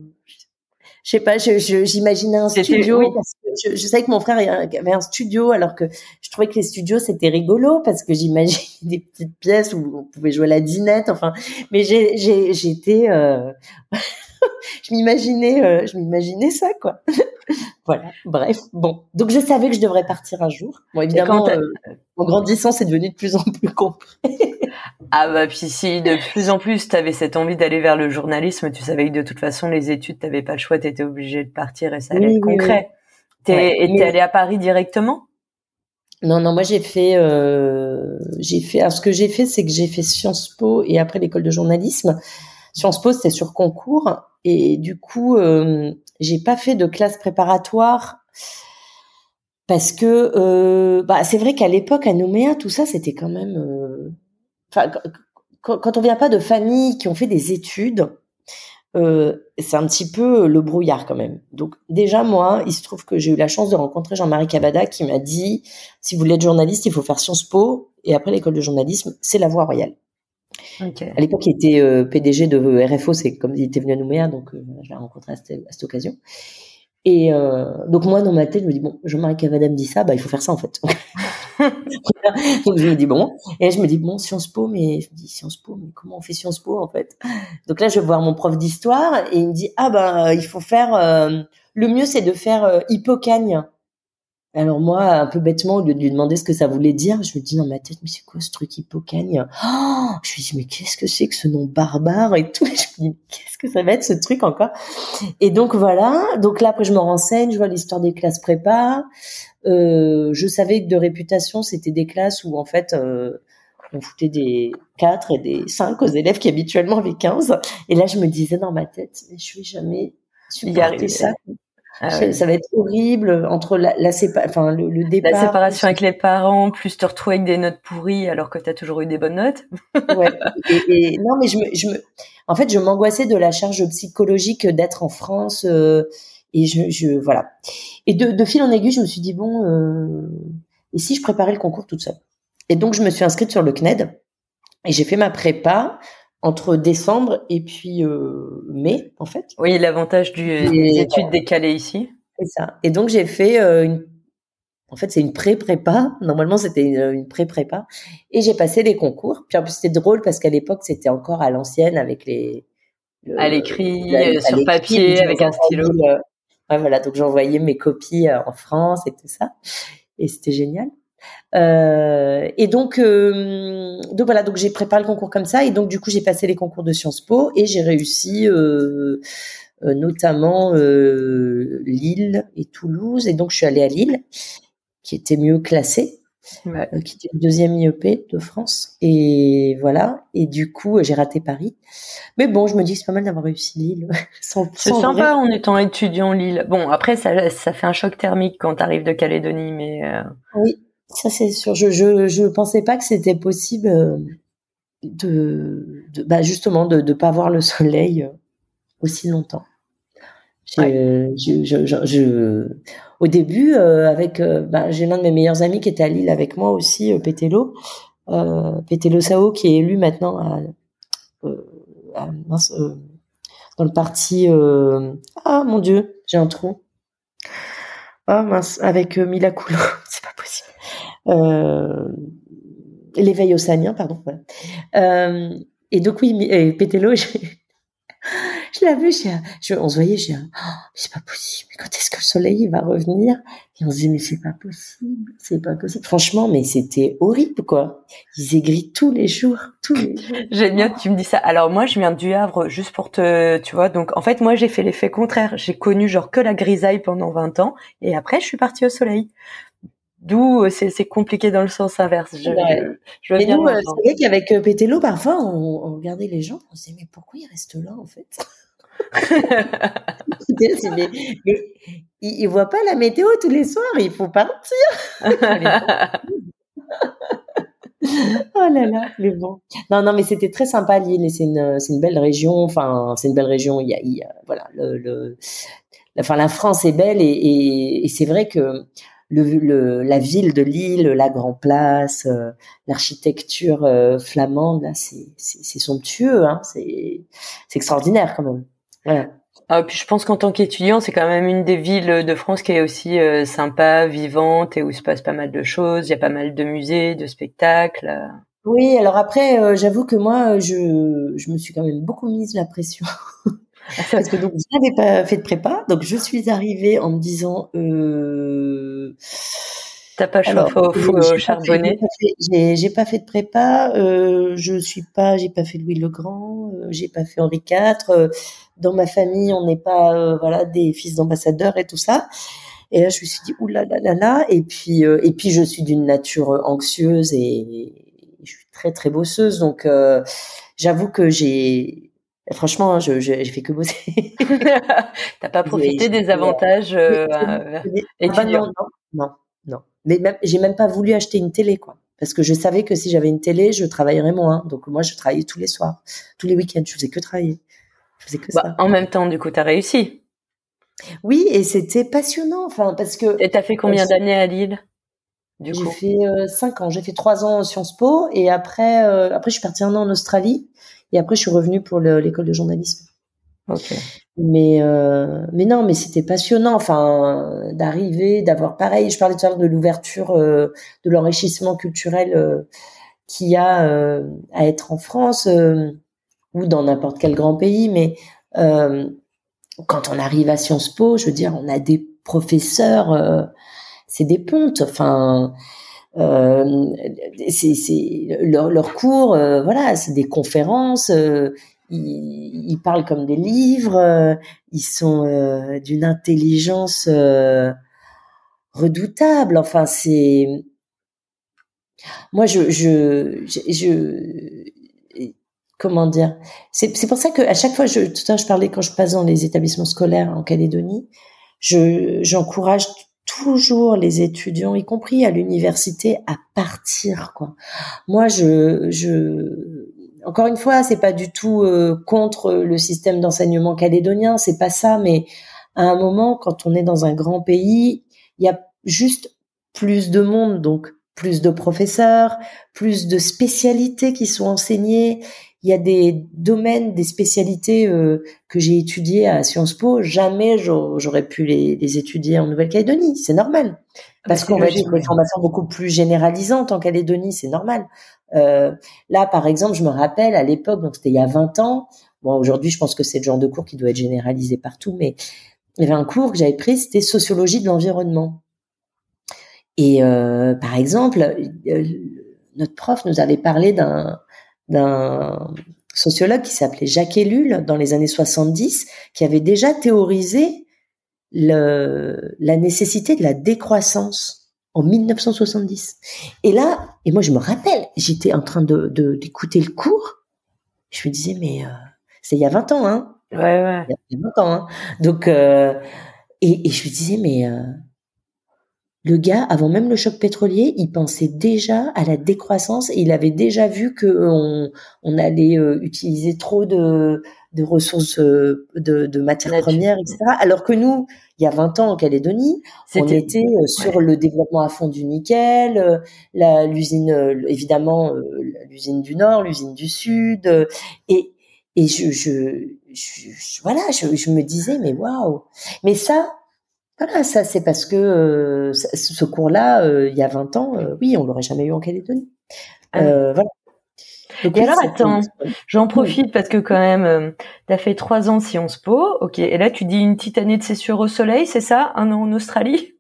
je sais pas, j'imaginais un studio parce que je, je, savais que mon frère avait un studio alors que je trouvais que les studios c'était rigolo parce que j'imaginais [LAUGHS] des petites pièces où on pouvait jouer à la dinette, enfin, mais j'étais, euh, [LAUGHS] je m'imaginais, euh, je m'imaginais ça quoi. [LAUGHS] voilà. Bref, bon, donc je savais que je devrais partir un jour. Bon, évidemment, euh, en grandissant, c'est devenu de plus en plus compliqué. Ah bah puis si de plus en plus tu avais cette envie d'aller vers le journalisme, tu savais que de toute façon les études t'avais pas le choix, tu étais obligé de partir et ça allait être concret. T'es et t'es allé à Paris directement? Non non, moi j'ai fait euh, j'ai fait alors ce que j'ai fait c'est que j'ai fait Sciences Po et après l'école de journalisme. Sciences Po c'était sur concours et du coup euh, j'ai pas fait de classe préparatoire parce que euh, bah c'est vrai qu'à l'époque à Nouméa tout ça c'était quand même quand, on vient pas de familles qui ont fait des études, euh, c'est un petit peu le brouillard quand même. Donc déjà moi, il se trouve que j'ai eu la chance de rencontrer Jean-Marie Cavada qui m'a dit si vous voulez être journaliste, il faut faire Sciences Po et après l'école de journalisme, c'est la voie royale. À l'époque, il était euh, PDG de RFO, c'est comme il était venu à Nouméa, donc euh, je l'ai rencontré à cette, à cette occasion. Et donc moi, dans ma tête, je me dis bon, Jean-Marie Cavada me dit ça, bah il faut faire ça en fait. [LAUGHS] [LAUGHS] donc je me dis bon, et je me dis bon Sciences Po, mais je me dis Sciences Po, mais comment on fait Sciences Po en fait? Donc là, je vais voir mon prof d'histoire et il me dit ah ben il faut faire euh, le mieux c'est de faire euh. Alors moi, un peu bêtement, au lieu de lui demander ce que ça voulait dire, je me dis dans ma tête, mais c'est quoi ce truc hippocagne? Oh Je lui dis, mais qu'est-ce que c'est que ce nom barbare et tout? [LAUGHS] Je me dis, qu'est-ce que ça va être ce truc encore? Et donc voilà. Donc là après je me renseigne, je vois l'histoire des classes prépa. Euh, je savais que de réputation c'était des classes où en fait euh, on foutait des 4 et des 5 aux élèves qui habituellement avaient 15. Et là je me disais dans ma tête, mais je vais jamais supporter ça. Ah ça, va être horrible entre la, la enfin le, le, départ, la séparation avec les parents, plus te retrouver avec des notes pourries alors que tu as toujours eu des bonnes notes. [LAUGHS] ouais. Et, et, non, mais je me, je me, en fait, je m'angoissais de la charge psychologique d'être en France euh, et je, je, voilà. Et de, de, fil en aiguille, je me suis dit bon, euh, et si je préparais le concours toute seule? Et donc je me suis inscrite sur le CNED et j'ai fait ma prépa entre décembre et puis euh, mai, en fait. Oui, l'avantage du, des études décalées ici. C'est ça. Et donc j'ai fait euh, une. En fait, c'est une pré-prépa. Normalement, c'était une, pré-prépa. Et j'ai passé les concours. Puis en plus, c'était drôle parce qu'à l'époque, c'était encore à l'ancienne avec les. à l'écrit, euh, sur papier, avec un stylo. Voilà. Donc j'envoyais mes copies en France et tout ça. Et c'était génial. Euh, et donc, euh, donc voilà, donc j'ai préparé le concours comme ça, et donc du coup j'ai passé les concours de Sciences Po et j'ai réussi euh, euh notamment euh, Lille et Toulouse, et donc je suis allée à Lille, qui était mieux classée, ouais. Euh, qui était le deuxième IEP de France, et voilà, et du coup j'ai raté Paris, mais bon, je me dis que c'est pas mal d'avoir réussi Lille. [LAUGHS] c'est sympa en étant étudiant Lille. Bon, après ça, ça fait un choc thermique quand tu arrives de Calédonie, mais oui. Ça c'est sûr. Je je je pensais pas que c'était possible euh, de, de bah justement de ne pas voir le soleil euh, aussi longtemps. Je, je, je, au début, euh, avec, bah, j'ai l'un de mes meilleurs amis qui était à Lille avec moi aussi, euh, Pétélo, euh, Pétélo Sao, qui est élu maintenant à, à mince, dans le parti. ah mon Dieu, j'ai un trou. Ah mince, avec Mila Coulon, [LAUGHS] c'est pas possible euh, l'éveil océanien, pardon. Voilà. Euh, et donc oui, Pétélo, [LAUGHS] je, je l'ai vu, je, on se voyait, je dis, oh, c'est pas possible, mais quand est-ce que le soleil va revenir? Et on se dit, mais c'est pas possible, c'est pas possible. Franchement, mais c'était horrible, quoi. Ils aigrit tous les jours, tous les jours. [LAUGHS] Génial, tu me dis ça. Alors moi, je viens du Havre, juste pour te, tu vois, donc en fait, moi, j'ai fait l'effet contraire. J'ai connu genre que la grisaille pendant 20 ans, et après, je suis partie au soleil. D'où euh, c'est compliqué dans le sens inverse. Je, je, et nous, euh, c'est vrai qu'avec euh, Pétélo, parfois, on, on, regardait les gens, on se disait, mais pourquoi ils restent là, en fait? Mais, mais, ils, ne voient pas la météo tous les soirs, il faut partir. [LAUGHS] oh là là, mais bon. Non, non, mais c'était très sympa Lille, c'est une, c'est une belle région. Enfin, c'est une belle région. Il y a, il y a voilà, le, le, enfin, la France est belle et, et, et c'est vrai que le, la ville de Lille, la Grand Place, euh, l'architecture euh, flamande, là, c'est, c'est, somptueux, hein, c'est, c'est extraordinaire quand même. Ah, puis je pense qu'en tant qu'étudiant, c'est quand même une des villes de France qui est aussi euh, sympa, vivante et où il se passe pas mal de choses. Il y a pas mal de musées, de spectacles. Oui, alors après, j'avoue que moi, je, je me suis quand même beaucoup mise la pression. Parce que donc je n'avais pas fait de prépa, donc je suis arrivée en me disant. Euh, T'as pas chauffé au four charbonné J'ai pas fait de prépa. Euh, je suis pas, j'ai pas fait Louis le Grand. Euh, j'ai pas fait Henri IV. Euh, dans ma famille, on n'est pas, euh, voilà, des fils d'ambassadeurs et tout ça. Et là, je me suis dit oula là là là. Et puis, et puis, je suis d'une nature anxieuse et je suis très très bosseuse. Donc, j'avoue que j'ai Franchement, hein, je j'ai fait que bosser. [LAUGHS] T'as pas [LAUGHS] profité des avantages euh, étudiants non, non, non, Mais même, j'ai même pas voulu acheter une télé, quoi. Parce que je savais que si j'avais une télé, je travaillerais moins. Donc moi, je travaillais tous les soirs, tous les week-ends. Je faisais que travailler. Je faisais que bah, ça. En même temps, du coup, t'as réussi. Oui, et c'était passionnant. Enfin, parce que. Et t'as fait combien d'années à Lille J'ai fait euh, cinq ans. J'ai fait trois ans en Sciences Po et après, euh, après, je suis partie un an en Australie. Et après, je suis revenue pour l'école de journalisme. Okay. Mais euh, mais non, mais c'était passionnant. Enfin, d'arriver, d'avoir pareil. Je parlais tout à l'heure de l'ouverture, euh, de l'enrichissement culturel euh, qu'il y a euh, à être en France euh, ou dans n'importe quel grand pays. Mais euh, quand on arrive à Sciences Po, je veux dire, on a des professeurs, c'est des pontes. Enfin, euh, c'est leur, leur, cours, euh, voilà, c'est des conférences. Euh, ils, ils, parlent comme des livres, ils sont d'une intelligence redoutable. Enfin, c'est moi, je, je, comment dire? C'est pour ça que à chaque fois, je, tout à l'heure, je parlais quand je passe dans les établissements scolaires en Calédonie, je j'encourage toujours les étudiants, y compris à l'université, à partir. Quoi. Moi, je, je, encore une fois, c'est pas du tout euh, contre le système d'enseignement calédonien, c'est pas ça, mais à un moment, quand on est dans un grand pays, il y a juste plus de monde, donc plus de professeurs, plus de spécialités qui sont enseignées. Il y a des domaines, des spécialités euh, que j'ai étudiées à Sciences Po. Jamais j'aurais pu les, étudier en Nouvelle-Calédonie. C'est normal. Ah Parce qu'on va être une formation beaucoup plus généralisante en Calédonie. C'est normal. Euh, là, par exemple, je me rappelle à l'époque, donc c'était il y a 20 ans. Bon, aujourd'hui, je pense que c'est le genre de cours qui doit être généralisé partout, mais il y avait un cours que j'avais pris, c'était sociologie de l'environnement. Et euh, par exemple, notre prof nous avait parlé d'un d'un sociologue qui s'appelait Jacques Ellul dans les années 70, qui avait déjà théorisé le, la nécessité de la décroissance en 1970. Et là, et moi je me rappelle, j'étais en train de d'écouter le cours, je me disais mais euh, c'est il y a 20 ans, hein. Ouais ouais. Il y a 20 ans, hein. Donc euh, et, et, je me disais mais euh, le gars, avant même le choc pétrolier, il pensait déjà à la décroissance et il avait déjà vu que euh, on, allait euh, utiliser trop de, ressources euh, de, matières premières, etc. Alors que nous, il y a 20 ans en Calédonie, on était sur le développement à fond du nickel, l'usine, évidemment, l'usine du Nord, l'usine du Sud, et, et je, je, voilà, je, je me disais, mais waouh! Mais ça, voilà, ça c'est parce que euh, ce cours-là, euh, il y a 20 ans, euh, oui, on l'aurait jamais eu en Calédonie. Ah voilà. et alors attends, j'en profite parce que quand même, tu as fait trois ans Sciences Po, ok. Et là, tu dis une petite année de césure au soleil, c'est ça Un an en Australie?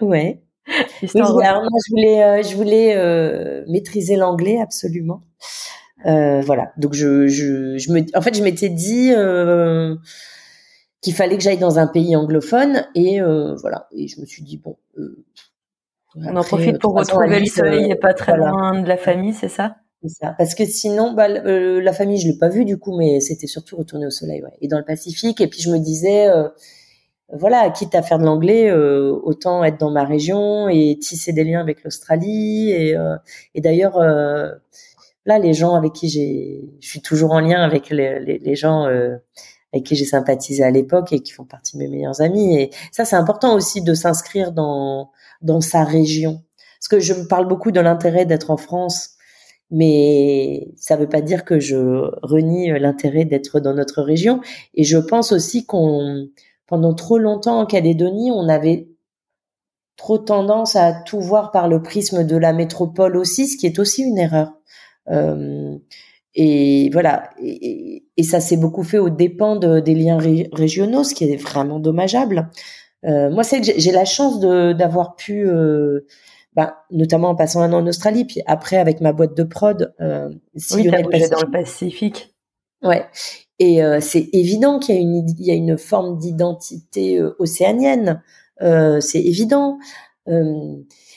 Ouais. [LAUGHS] alors moi, je voulais, je voulais maîtriser l'anglais absolument. voilà. Donc je, je, je me, en fait, je m'étais dit qu'il fallait que j'aille dans un pays anglophone et euh, voilà. Et je me suis dit bon euh, on en profite pour retrouver le soleil et pas très loin de la famille c'est ça? Ça. Parce que sinon bah, euh, la famille je l'ai pas vue du coup mais c'était surtout retourner au soleil ouais. et dans le Pacifique et puis je me disais voilà quitte à faire de l'anglais autant être dans ma région et tisser des liens avec l'Australie et, et d'ailleurs là les gens avec qui j'ai je suis toujours en lien avec les, les, les gens avec qui j'ai sympathisé à l'époque et qui font partie de mes meilleurs amis. Et ça, c'est important aussi de s'inscrire dans dans sa région. Parce que je me parle beaucoup de l'intérêt d'être en France, mais ça ne veut pas dire que je renie l'intérêt d'être dans notre région. Et je pense aussi qu'on, pendant trop longtemps en Calédonie, on avait trop tendance à tout voir par le prisme de la métropole aussi, ce qui est aussi une erreur. Euh, et voilà, et, et ça s'est beaucoup fait aux dépens de, des liens régionaux, ce qui est vraiment dommageable. Euh, moi, c'est j'ai la chance d'avoir pu, euh, bah, notamment en passant un an en Australie, puis après avec ma boîte de prod, euh, oui, dans le Pacifique. Ouais, et euh, c'est évident qu'il y a une il y a une forme d'identité euh, océanienne, euh, c'est évident.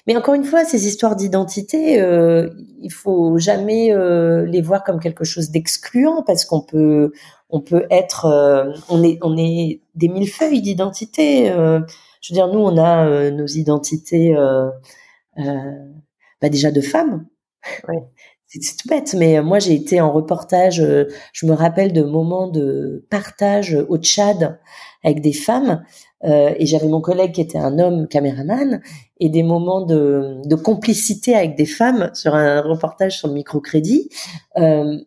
Mais encore une fois, ces histoires d'identité, euh, il faut jamais euh, les voir comme quelque chose d'excluant parce qu'on peut, on peut être, euh, on est, on est des millefeuilles d'identité. Euh, je veux dire, nous, on a nos identités, bah déjà de femmes. Ouais. [LAUGHS] C'est tout bête, mais moi j'ai été en reportage. je me rappelle de moments de partage au Tchad avec des femmes euh, et j'avais mon collègue qui était un homme caméraman et des moments de, complicité avec des femmes sur un reportage sur le microcrédit. Euh,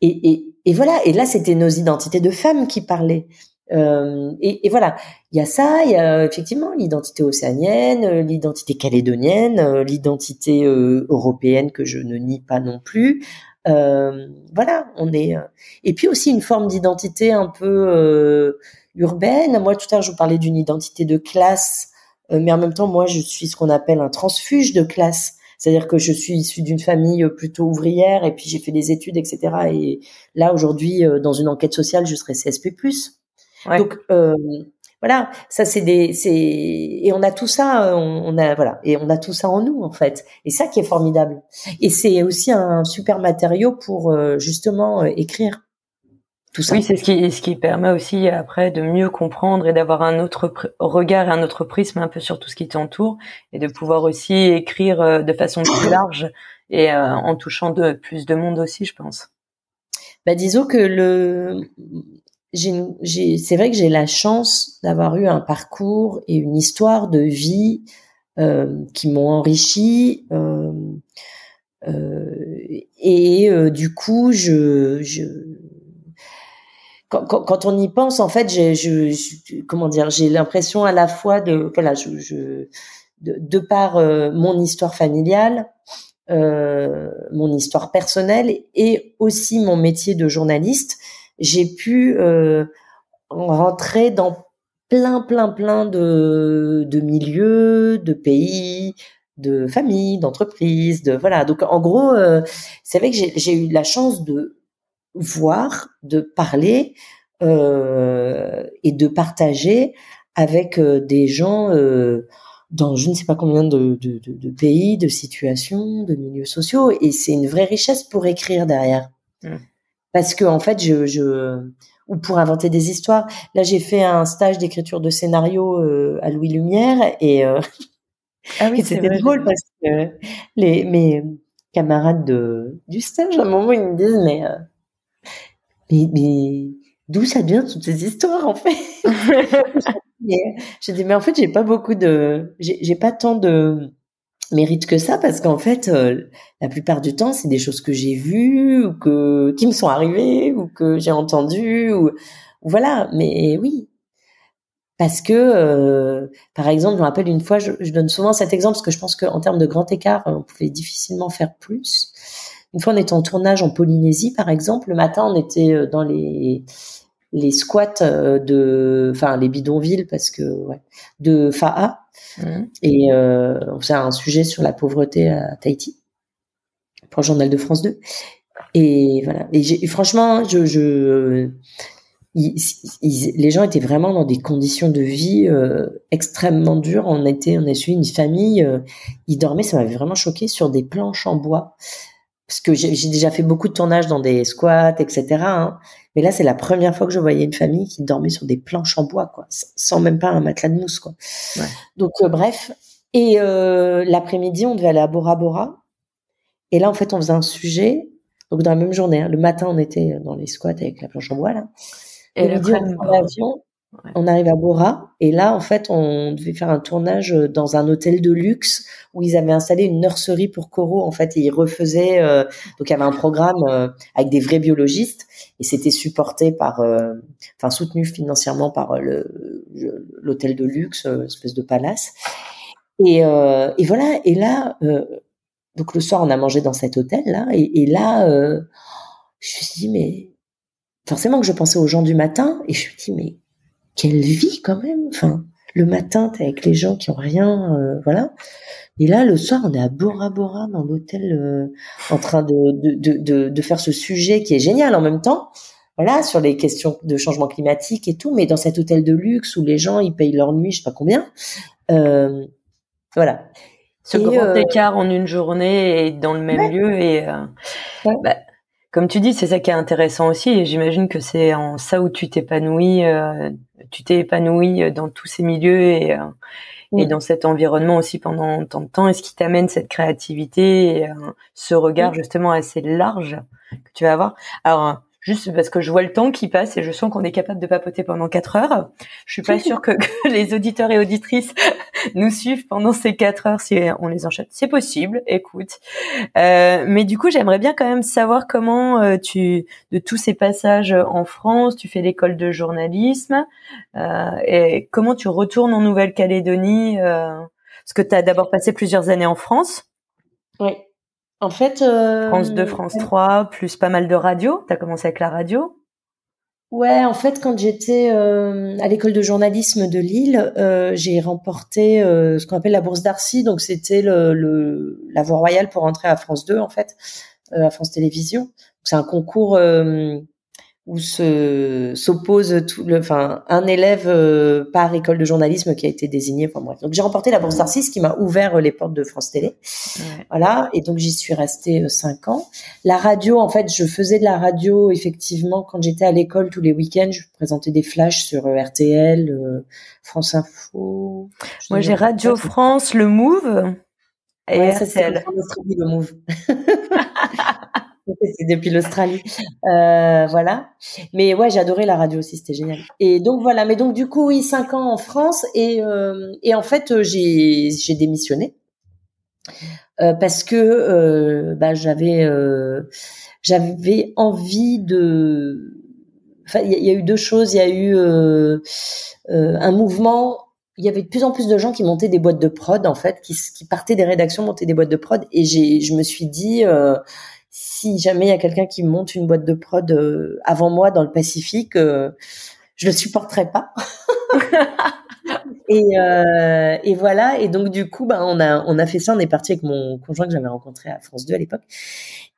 et, et, voilà, et là c'était nos identités de femmes qui parlaient. Euh, et, et, voilà, il y a ça, il y a effectivement l'identité océanienne, l'identité calédonienne, l'identité européenne que je ne nie pas non plus. Voilà, on est. et puis aussi une forme d'identité un peu urbaine. Moi, tout à l'heure, je vous parlais d'une identité de classe, euh, mais en même temps, moi, je suis ce qu'on appelle un transfuge de classe. C'est-à-dire que je suis issue d'une famille plutôt ouvrière et puis j'ai fait des études, etc. Et là aujourd'hui, dans une enquête sociale, je serais CSP+. Ouais. Donc euh, voilà, ça c'est des, c'est et on a tout ça, on, a voilà, et on a tout ça en nous en fait, et ça qui est formidable. Et c'est aussi un super matériau pour euh, justement euh, écrire tout ça. Oui, c'est ce qui, ce qui permet aussi après de mieux comprendre et d'avoir un autre regard et un autre prisme un peu sur tout ce qui t'entoure et de pouvoir aussi écrire euh, de façon plus [COUGHS] large et en touchant de plus de monde aussi, je pense. Bah disons que le j'ai, c'est vrai que j'ai la chance d'avoir eu un parcours et une histoire de vie euh, qui m'ont enrichi. Euh, euh, et euh, du coup, je, je quand, on y pense, en fait, j'ai, je, comment dire, j'ai l'impression à la fois de, voilà, je, je de, par euh, mon histoire familiale, euh, mon histoire personnelle et aussi mon métier de journaliste, j'ai pu euh, rentrer dans plein, plein, plein de, de milieux, de pays, de familles, d'entreprises, de voilà. Donc en gros, euh, c'est vrai que j'ai eu la chance de voir, de parler euh, et de partager avec euh, des gens euh, dans je ne sais pas combien de, de, de, de, pays, de situations, de milieux sociaux, et c'est une vraie richesse pour écrire derrière. Mmh parce que en fait je, je ou pour inventer des histoires. Là, j'ai fait un stage d'écriture de scénario euh, à Louis Lumière et, euh, ah oui, [LAUGHS] c'était drôle parce que les mes camarades de du stage à un moment ils me disent mais euh, mais, mais d'où ça vient toutes ces histoires en fait? [LAUGHS] J'ai dit mais en fait j'ai pas beaucoup de j'ai pas tant de mérite que ça parce qu'en fait euh, la plupart du temps c'est des choses que j'ai vues ou que qui me sont arrivées ou que j'ai entendues ou, voilà. Mais oui. Parce que euh, par exemple je me rappelle une fois je, je, donne souvent cet exemple parce que je pense qu'en termes de grand écart on pouvait difficilement faire plus une fois on était en tournage en Polynésie par exemple le matin on était euh, dans les les squats de enfin les bidonvilles parce que ouais de Fa'a Mmh. Et euh, on faisait un sujet sur la pauvreté à Tahiti pour le journal de France 2. Et voilà. Et, franchement, je, je les gens étaient vraiment dans des conditions de vie euh, extrêmement dures. On était, on a suivi une famille. Euh, ils dormaient, ça m'avait vraiment choqué sur des planches en bois. Parce que j'ai déjà fait beaucoup de tournages dans des squats, etc. Hein. Mais là, c'est la première fois que je voyais une famille qui dormait sur des planches en bois, quoi, sans même pas un matelas de mousse, quoi. Ouais. Donc, euh, bref. Et euh, l'après-midi, on devait aller à Bora Bora. Et là, en fait, on faisait un sujet. Donc, dans la même journée, hein. le matin, on était dans les squats avec la planche en bois, là. Et, le midi, on l'avion. On arrive à Bora et là, en fait, on devait faire un tournage dans un hôtel de luxe où ils avaient installé une nurserie pour coraux. En fait, et ils refaisaient. Euh, donc, il y avait un programme euh, avec des vrais biologistes et c'était supporté par, euh, enfin, soutenu financièrement par le l'hôtel de luxe, espèce de palace. Et, et voilà. Et là, donc le soir, on a mangé dans cet hôtel là. Et, et là, je me suis dit mais forcément que je pensais aux gens du matin et je me suis dit mais quelle vie quand même. Enfin, le matin, t'es avec les gens qui ont rien, euh, voilà. Et là, le soir, on est à Bora Bora dans l'hôtel, euh, en train de, de, de, de, faire ce sujet qui est génial en même temps. Voilà, sur les questions de changement climatique et tout, mais dans cet hôtel de luxe où les gens ils payent leur nuit, je sais pas combien. Euh, voilà. Ce grand écart en une journée et dans le même lieu et bah, comme tu dis, c'est ça qui est intéressant aussi, et j'imagine que c'est en ça où tu t'épanouis, euh, tu t'es épanoui dans tous ces milieux et, euh, et dans cet environnement aussi pendant tant de temps, et ce qui t'amène cette créativité, et, euh, ce regard justement assez large que tu vas avoir? Alors juste parce que je vois le temps qui passe et je sens qu'on est capable de papoter pendant quatre heures. Je suis pas sûre que, [LAUGHS] les auditeurs et auditrices [LAUGHS] nous suivent pendant ces quatre heures si on les enchaîne. C'est possible, écoute. Euh, mais du coup, j'aimerais bien quand même savoir comment euh, tu, de tous ces passages en France, tu fais l'école de journalisme euh, et comment tu retournes en Nouvelle-Calédonie. Euh, parce que tu as d'abord passé plusieurs années en France. Oui. En fait, euh... France 2, France 3, plus pas mal de radio. Tu as commencé avec la radio Ouais, en fait, quand j'étais euh, à l'école de journalisme de Lille, euh, j'ai remporté euh, ce qu'on appelle la bourse d'Arcy. Donc, c'était le, le, la voie royale pour entrer à France 2, en fait, à France Télévisions. C'est un concours où se s'oppose tout le, enfin un élève euh, par école de journalisme qui a été désigné. Enfin bref, donc j'ai remporté la bourse d'Arcis qui m'a ouvert les portes de France Télé. Voilà, et donc j'y suis restée euh, cinq ans. La radio, en fait, je faisais de la radio effectivement quand j'étais à l'école tous les week-ends. Je présentais des flashs sur euh, RTL, France Info. Moi j'ai Radio France, le Move. Et ouais, RTL. Ça, le Move. [LAUGHS] [LAUGHS] c'est depuis l'Australie. Euh, voilà. Mais ouais, j'ai adoré la radio aussi, c'était génial. Et donc voilà, mais donc du coup, oui, cinq ans en France et, euh, en fait, euh, j'ai, démissionné. Parce que bah, j'avais envie de enfin il y, a eu deux choses il y a eu un mouvement il y avait de plus en plus de gens qui montaient des boîtes de prod en fait qui, qui partaient des rédactions montaient des boîtes de prod et j'ai je me suis dit si jamais il y a quelqu'un qui monte une boîte de prod euh, avant moi dans le Pacifique, euh, je le supporterai pas. [LAUGHS] et, euh, et voilà. Et donc du coup, bah, on a on a fait ça. On est parti avec mon conjoint que j'avais rencontré à France 2 à l'époque.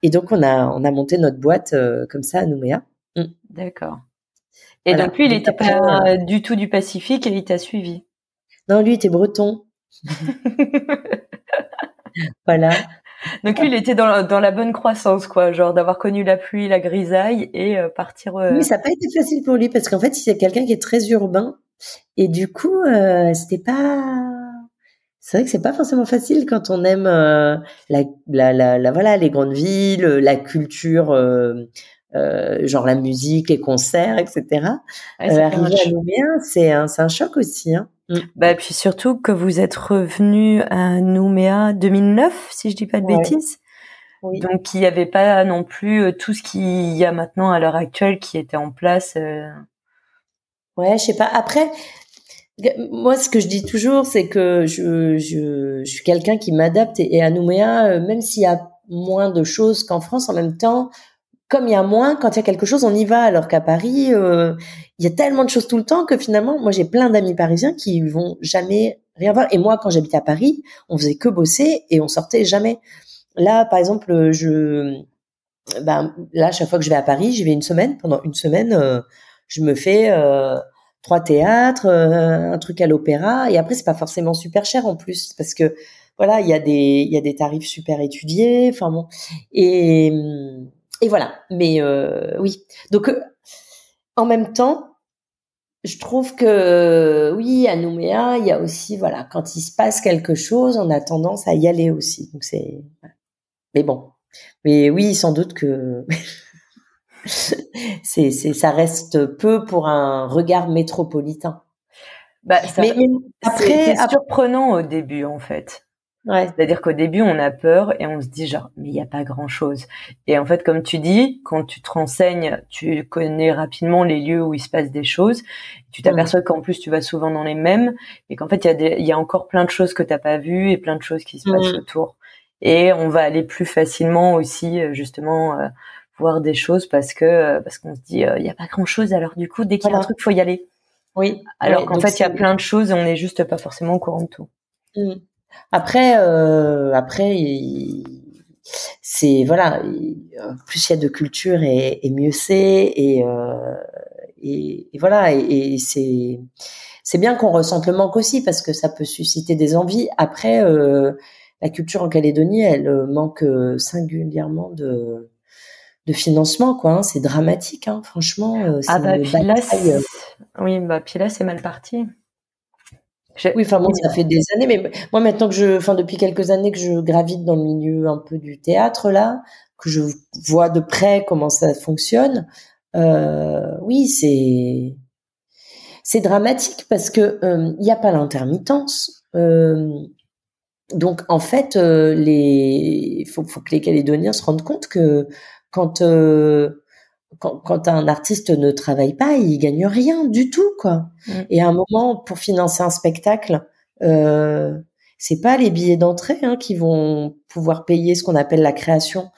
Et donc on a on a monté notre boîte comme ça à Nouméa. Mm. D'accord. Et donc lui, il était pas du tout du Pacifique et il t'a suivi. Non, lui il était breton. [LAUGHS] voilà. Donc lui, il était dans la, dans la bonne croissance, quoi, genre d'avoir connu la pluie, la grisaille et euh, partir. Euh... Oui, ça n'a pas été facile pour lui parce qu'en fait, c'est quelqu'un qui est très urbain et du coup, euh, c'était pas. C'est vrai que c'est pas forcément facile quand on aime euh, la, la, la, la, voilà les grandes villes, la culture. Euh, euh, genre la musique, les concerts, etc. Ouais, arriver à Nouméa, c'est un, un choc aussi. Hein. Mm. Bah, puis surtout que vous êtes revenu à Nouméa 2009, si je dis pas de bêtises. Oui. Donc il n'y avait pas non plus euh, tout ce qu'il y a maintenant à l'heure actuelle qui était en place. Euh... Ouais, je sais pas. Après, moi, ce que je dis toujours, c'est que je, je, je suis quelqu'un qui m'adapte et, et, à Nouméa, euh, même s'il y a moins de choses qu'en France, en même temps, comme il y a moins, quand il y a quelque chose, on y va. Alors qu'à Paris, euh, il y a tellement de choses tout le temps que finalement, moi j'ai plein d'amis parisiens qui vont jamais rien voir. Et moi, quand j'habitais à Paris, on faisait que bosser et on sortait jamais. Là, par exemple, je, ben là, chaque fois que je vais à Paris, j'y vais une semaine. Pendant une semaine, euh, je me fais euh, trois théâtres, un truc à l'opéra, et après c'est pas forcément super cher en plus parce que voilà, il y a des il y a des tarifs super étudiés. Enfin bon, et et voilà. Mais euh, oui. Donc, euh, en même temps, je trouve que oui, à Nouméa, il y a aussi voilà, quand il se passe quelque chose, on a tendance à y aller aussi. Donc c'est. Mais bon. Mais oui, sans doute que. [LAUGHS] c'est, c'est, ça reste peu pour un regard métropolitain. Bah, ça, mais, mais après, c'est surprenant au début en fait. Ouais. C'est-à-dire qu'au début, on a peur et on se dit genre, mais il n'y a pas grand-chose. Et en fait, comme tu dis, quand tu te renseignes, tu connais rapidement les lieux où il se passe des choses. Tu t'aperçois qu'en plus, tu vas souvent dans les mêmes et qu'en fait, il y, y a encore plein de choses que tu n'as pas vues et plein de choses qui se passent mmh. autour. Et on va aller plus facilement aussi, euh, justement, euh, voir des choses parce que euh, parce qu'on se dit, il n'y a pas grand-chose. Alors du coup, dès qu'il y a un truc, faut y aller. Oui. Alors qu'en fait, il y a plein de choses et on n'est juste pas forcément au courant de tout. Mmh. Après, euh, après, c'est voilà, plus il y a de culture et, et mieux c'est et, euh, et, et, voilà et, c'est c'est bien qu'on ressente le manque aussi parce que ça peut susciter des envies. Après, euh, la culture en Calédonie, elle manque singulièrement de de financement quoi. Hein. C'est dramatique, hein, franchement. Ah bah puis là, oui bah puis là c'est mal parti. Oui, enfin moi ça fait des années, mais moi maintenant que je, enfin depuis quelques années que je gravite dans le milieu un peu du théâtre là, que je vois de près comment ça fonctionne, euh, oui c'est c'est dramatique parce que euh, il n'y a pas l'intermittence. Euh, donc en fait, les faut, faut que les Calédoniens se rendent compte que quand euh, quand, quand, un artiste ne travaille pas, il gagne rien du tout, quoi. Mm. Et à un moment, pour financer un spectacle, euh, c'est pas les billets d'entrée hein, qui vont pouvoir payer ce qu'on appelle la création.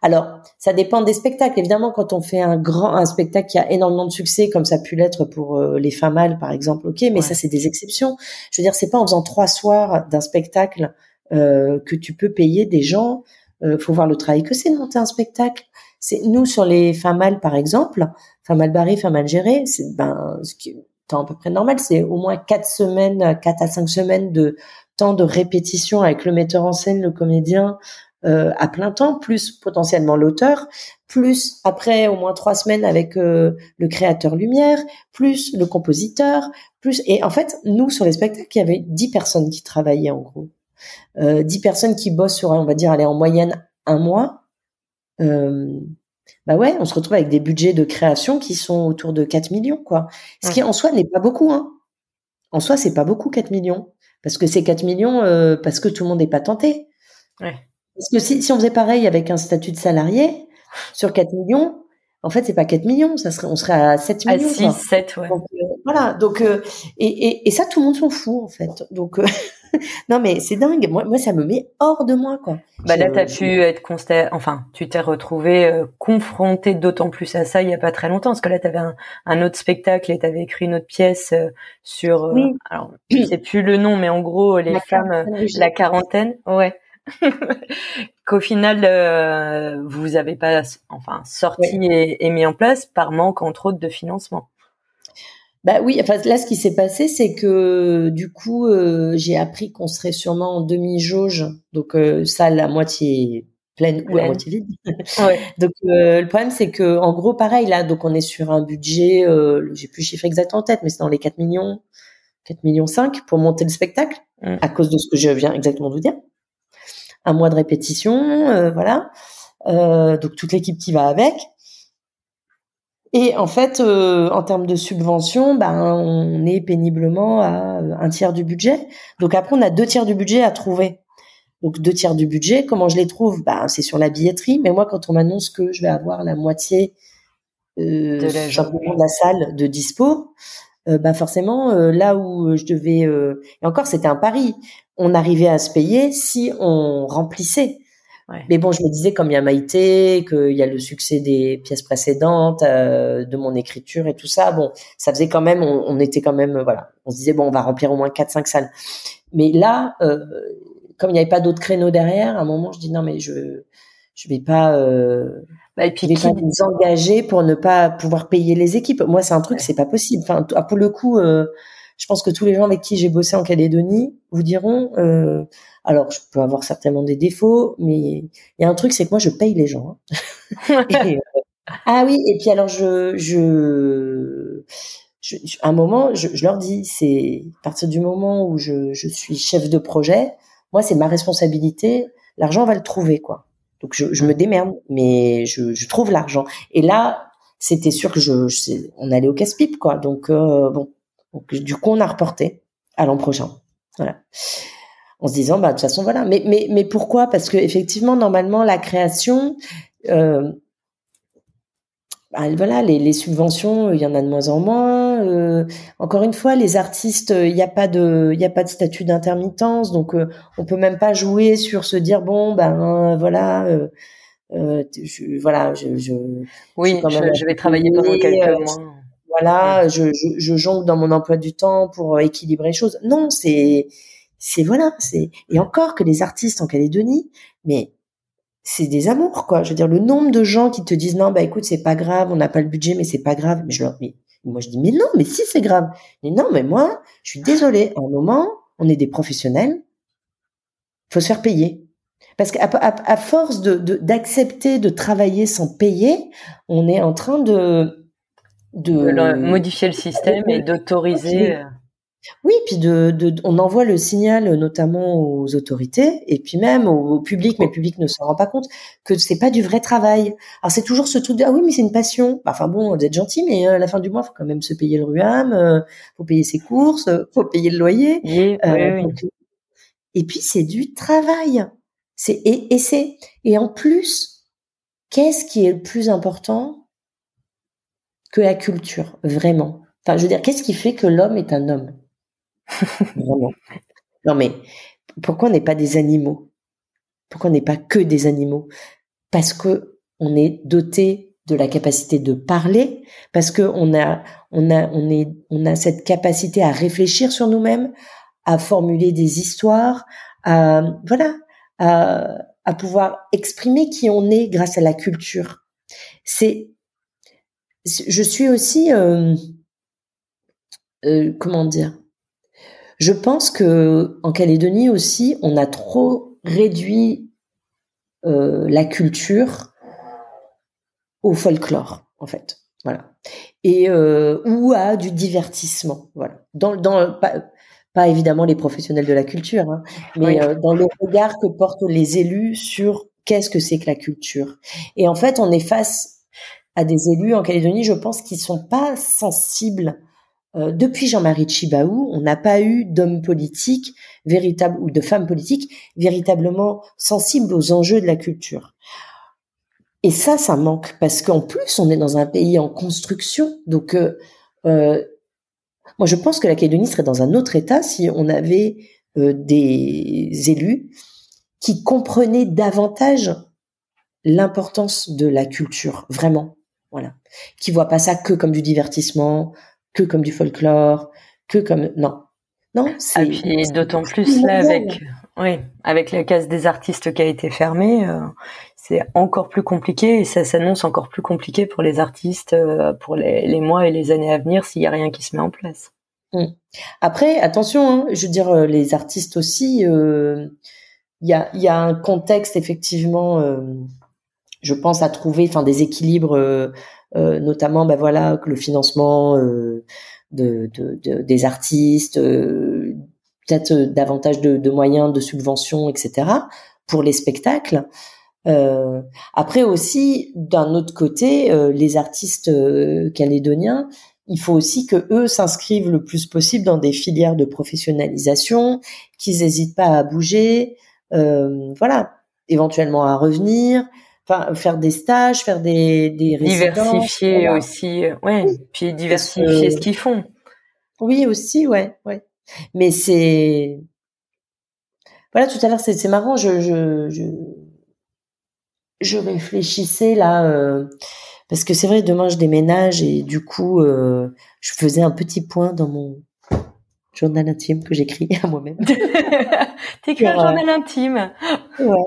Alors, ça dépend des spectacles. Évidemment, quand on fait un grand un spectacle qui a énormément de succès, comme ça a pu l'être pour euh, les femmes mâles, par exemple, ok, mais ça c'est des exceptions. Je veux dire, c'est pas en faisant trois soirs d'un spectacle euh, que tu peux payer des gens. Euh, faut voir le travail que c'est de monter un spectacle. C'est nous sur les femmes mâles, par exemple, femmes mal barrées, femmes mal gérées, c'est ben ce qui est temps à peu près normal, c'est au moins quatre semaines, quatre à cinq semaines de temps de répétition avec le metteur en scène, le comédien, euh, à plein temps, plus potentiellement l'auteur, plus après au moins trois semaines avec euh, le créateur lumière, plus le compositeur, plus et en fait nous sur les spectacles il y avait dix personnes qui travaillaient en gros, euh, dix personnes qui bossent sur on va dire aller en moyenne un mois. Euh, bah ouais, on se retrouve avec des budgets de création qui sont autour de 4 millions, quoi. Ce qui en soi n'est pas beaucoup, hein. En soi, c'est pas beaucoup 4 millions. Parce que c'est 4 millions euh, parce que tout le monde n'est pas tenté. Ouais. Parce que si, si on faisait pareil avec un statut de salarié, sur 4 millions, en fait, c'est pas 4 millions, ça serait, on serait à 7 millions. À 6, 7, ouais. Donc, euh, voilà. Donc, euh, et, et, et, ça, tout le monde s'en fout, en fait. Donc, euh, [LAUGHS] [LAUGHS] non, mais c'est dingue. Moi, moi, ça me met hors de moi, quoi. Bah là, t'as pu être constat, enfin, tu t'es retrouvé confronté d'autant plus à ça il y a pas très longtemps, parce que là, t'avais un, un autre spectacle et t'avais écrit une autre pièce sur, oui. alors, je sais plus le nom, mais en gros, les femmes, la quarantaine, ouais. [LAUGHS] qu'au final euh, vous avez pas enfin sorti et, mis en place par manque entre autres de financement. Bah oui, enfin là ce qui s'est passé c'est que du coup euh, j'ai appris qu'on serait sûrement en demi jauge donc euh, ça la moitié pleine ou la moitié vide. Ouais. [LAUGHS] donc euh, le problème c'est que en gros pareil là donc on est sur un budget j'ai plus le chiffre exact en tête mais c'est dans les 4 millions 4 millions 5 pour monter le spectacle mmh. à cause de ce que je viens exactement de vous dire un mois de répétition, euh, voilà. Euh, donc toute l'équipe qui va avec. Et en fait, euh, en termes de subvention, ben on est péniblement à un tiers du budget. Donc après, on a deux tiers du budget à trouver. Donc deux tiers du budget, comment je les trouve? Ben c'est sur la billetterie. Mais moi, quand on m'annonce que je vais avoir la moitié euh, de, la de la salle de dispo, euh, bah forcément euh, là où euh, je devais et encore c'était un pari on arrivait à se payer si on remplissait ouais. mais bon je me disais comme il y a Maïté qu'il y a le succès des pièces précédentes de mon écriture et tout ça bon ça faisait quand même on, on, était quand même voilà on se disait bon on va remplir au moins quatre cinq salles mais là comme il n'y avait pas d'autres créneaux derrière à un moment je dis non mais je je vais pas bah, et puis qui... nous engager pour ne pas pouvoir payer les équipes. Moi, c'est un truc, c'est pas possible. Enfin, ah, pour le coup, euh, je pense que tous les gens avec qui j'ai bossé en Calédonie vous diront. Euh, alors, je peux avoir certainement des défauts, mais il y a un truc, c'est que moi, je paye les gens. Hein. [LAUGHS] et, euh, ah oui, et puis alors, je, je, je, à un moment, je, je leur dis, c'est à partir du moment où je, je suis chef de projet, moi, c'est ma responsabilité. L'argent, va le trouver, quoi. Donc je, je me démerde, mais je, je trouve l'argent. Et là, c'était sûr que je, je on allait au casse-pipe, quoi. Donc euh, bon, donc, du coup on a reporté à l'an prochain. Voilà. En se disant, bah de toute façon voilà. Mais mais mais pourquoi? Parce que effectivement, normalement, la création, euh, bah, voilà, les, les, subventions, il y en a de moins en moins. Euh, encore une fois, les artistes, il n'y a pas de, il y a pas de statut d'intermittence, donc euh, on peut même pas jouer sur se dire bon ben voilà, euh, euh je, voilà, je, je oui, je, je, vais travailler pendant quelques euh, mois. Voilà, je, je, je jongle dans mon emploi du temps pour équilibrer les choses. Non, c'est, c'est voilà, c'est et encore que les artistes en Calédonie, mais c'est des amours quoi. Je veux dire le nombre de gens qui te disent non bah écoute c'est pas grave, on n'a pas le budget mais c'est pas grave. Mais je leur mais moi je dis mais non mais si c'est grave. Mais non mais moi je suis désolée. À un moment on est des professionnels, faut se faire payer. Parce qu'à à, force de d'accepter de, travailler sans payer, on est en train de de, de modifier le système et d'autoriser. Oui, puis de, de, on envoie le signal notamment aux autorités et puis même au, public, mais le public ne s'en rend pas compte que c'est pas du vrai travail. Alors c'est toujours ce truc de ah oui mais c'est une passion. Enfin bon, vous êtes gentil, mais euh, à la fin du mois, faut quand même se payer le ruam, euh, faut payer ses courses, euh, faut payer le loyer. et puis c'est du travail. C'est et, et c'est et en plus, qu'est-ce qui est le plus important? Que la culture vraiment Enfin, je veux dire, qu'est-ce qui fait que l'homme est un homme? [LAUGHS] Vraiment. Non mais pourquoi on n'est pas des animaux? Pourquoi on n'est pas que des animaux? Parce que on est doté de la capacité de parler, parce que on a, on a, on est, on a cette capacité à réfléchir sur nous-mêmes, à formuler des histoires, à, voilà, à, à pouvoir exprimer qui on est grâce à la culture. C'est, je suis aussi, euh, euh, comment dire, je pense que en Calédonie aussi, on a trop réduit euh, la culture au folklore, en fait. Voilà. Et ou à du divertissement. Voilà. Dans, dans pas, pas évidemment les professionnels de la culture, hein, mais dans le regard que portent les élus sur qu'est-ce que c'est que la culture. Et en fait, on est face à des élus en Calédonie, je pense, qui sont pas sensibles euh, depuis Jean-Marie Chibaou, on n'a pas eu d'hommes politiques véritables ou de femmes politiques véritablement sensibles aux enjeux de la culture. Et ça, ça manque parce qu'en plus, on est dans un pays en construction. Donc, euh, euh moi, je pense que la Calédonie serait dans un autre état si on avait des élus qui comprenaient davantage l'importance de la culture, vraiment. Voilà. Qui voient pas ça que comme du divertissement, que comme du folklore, que comme non. Non, ah, c'est puis d'autant plus là avec oui, avec la case des artistes qui a été fermée, euh, c'est encore plus compliqué et ça s'annonce encore plus compliqué pour les artistes euh, pour les, mois et les années à venir s'il y a rien qui se met en place. Mmh. Après, attention, hein, je veux dire euh, les artistes aussi, il y a il y a un contexte effectivement, je pense à trouver, enfin des équilibres euh, notamment ben voilà le financement euh, de, de, des artistes, euh, peut-être davantage de, de, moyens de subventions, etc. pour les spectacles. Euh, après aussi, d'un autre côté, les artistes calédoniens, il faut aussi que eux s'inscrivent le plus possible dans des filières de professionnalisation, qu'ils n'hésitent pas à bouger, voilà, éventuellement à revenir, enfin faire des stages, faire des des diversifier aussi, euh, ouais, puis diversifier ce qu'ils font. Oui aussi, ouais, ouais. Mais c'est voilà, tout à l'heure c'est c'est marrant, je je je, je réfléchissais là euh, parce que c'est vrai demain je déménage et du coup euh, je faisais un petit point dans mon journal intime que j'écris [LAUGHS] à moi-même. [LAUGHS] T'écris un journal intime. Ouais.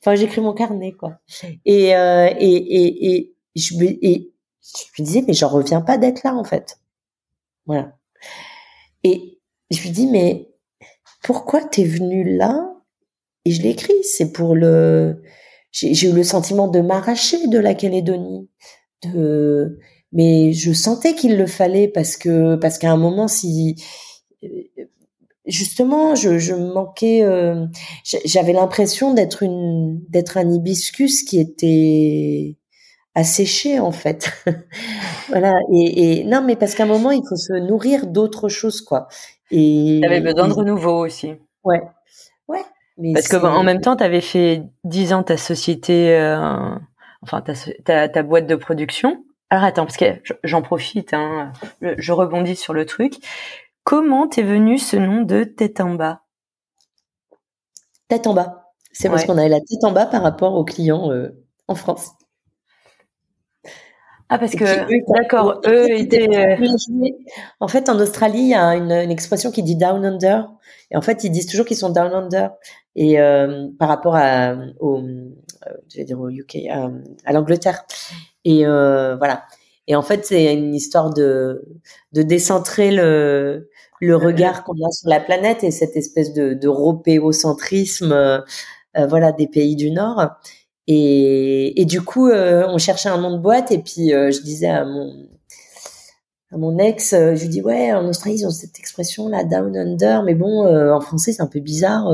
Enfin, j'écris mon carnet, quoi. Et, euh, et, et, et, je me, et je me disais, mais j'en reviens pas d'être là, en fait. Voilà. Et je lui dis, mais pourquoi t'es venu là? Et je l'écris, c'est pour le... J'ai eu le sentiment de m'arracher de la Calédonie. De... Mais je sentais qu'il le fallait parce que parce qu'à un moment, si justement, je, je manquais. Euh, j'avais l'impression d'être une, d'être un hibiscus qui était asséché en fait. [LAUGHS] voilà. Et, et, non, mais parce qu'à un moment, il faut se nourrir d'autres choses, quoi. Et t'avais besoin de renouveau aussi. Ouais, ouais. Mais parce que en même temps, tu avais fait dix ans ta société, euh, enfin ta, ta, ta boîte de production. Alors attends, parce que j'en profite, hein, je rebondis sur le truc. Comment t'es venu ce nom de tête en bas? Tête en bas. C'est parce qu'on avait la tête en bas par rapport aux clients euh, en France. Ah parce que d'accord, eux étaient. Euh, en fait, en Australie, il y a une, expression qui dit down under, et en fait, ils disent toujours qu'ils sont down under, et euh, par rapport à au, je vais dire au UK, à l'Angleterre, et voilà. Et en fait, c'est une histoire de de décentrer le le regard qu'on a sur la planète et cette espèce de, de européocentrisme euh, euh, voilà des pays du Nord. Et, et du coup euh, on cherchait un nom de boîte et puis je disais à mon à mon ex je lui dis ouais en Australie ils ont cette expression là down under mais bon en français c'est un peu bizarre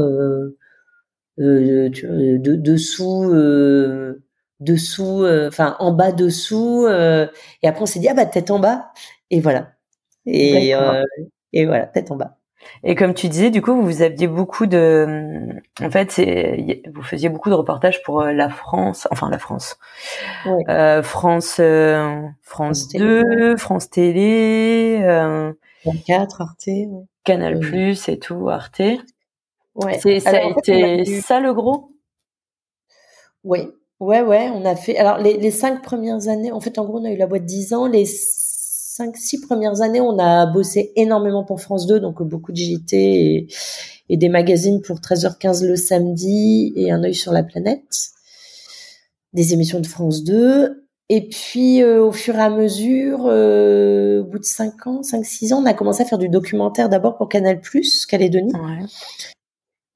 de, dessous dessous enfin en bas dessous et après on s'est dit ah bah tête en bas et voilà et, et voilà, tête en bas. Et comme tu disais, du coup, vous aviez beaucoup de, en fait, vous faisiez beaucoup de reportages pour euh, la France, enfin la France, euh, France, euh, France, 2, France Télé, euh, 24, Arte, Canal Plus et tout, Arte. Ouais. C'est ça a été ça le gros? Oui, ouais, ouais. On a fait. Alors les, cinq premières années, en fait, en gros, on a eu la boîte dix ans. Les cinq, six premières années, on a bossé énormément pour France 2, donc beaucoup de JT et, et des magazines pour 13h15 le samedi et un œil sur la planète. Des émissions de France 2. Et puis, euh, au fur et à mesure, euh, au bout de 5 ans, 5-6 ans, on a commencé à faire du documentaire d'abord pour Canal+, Calédonie. Ouais.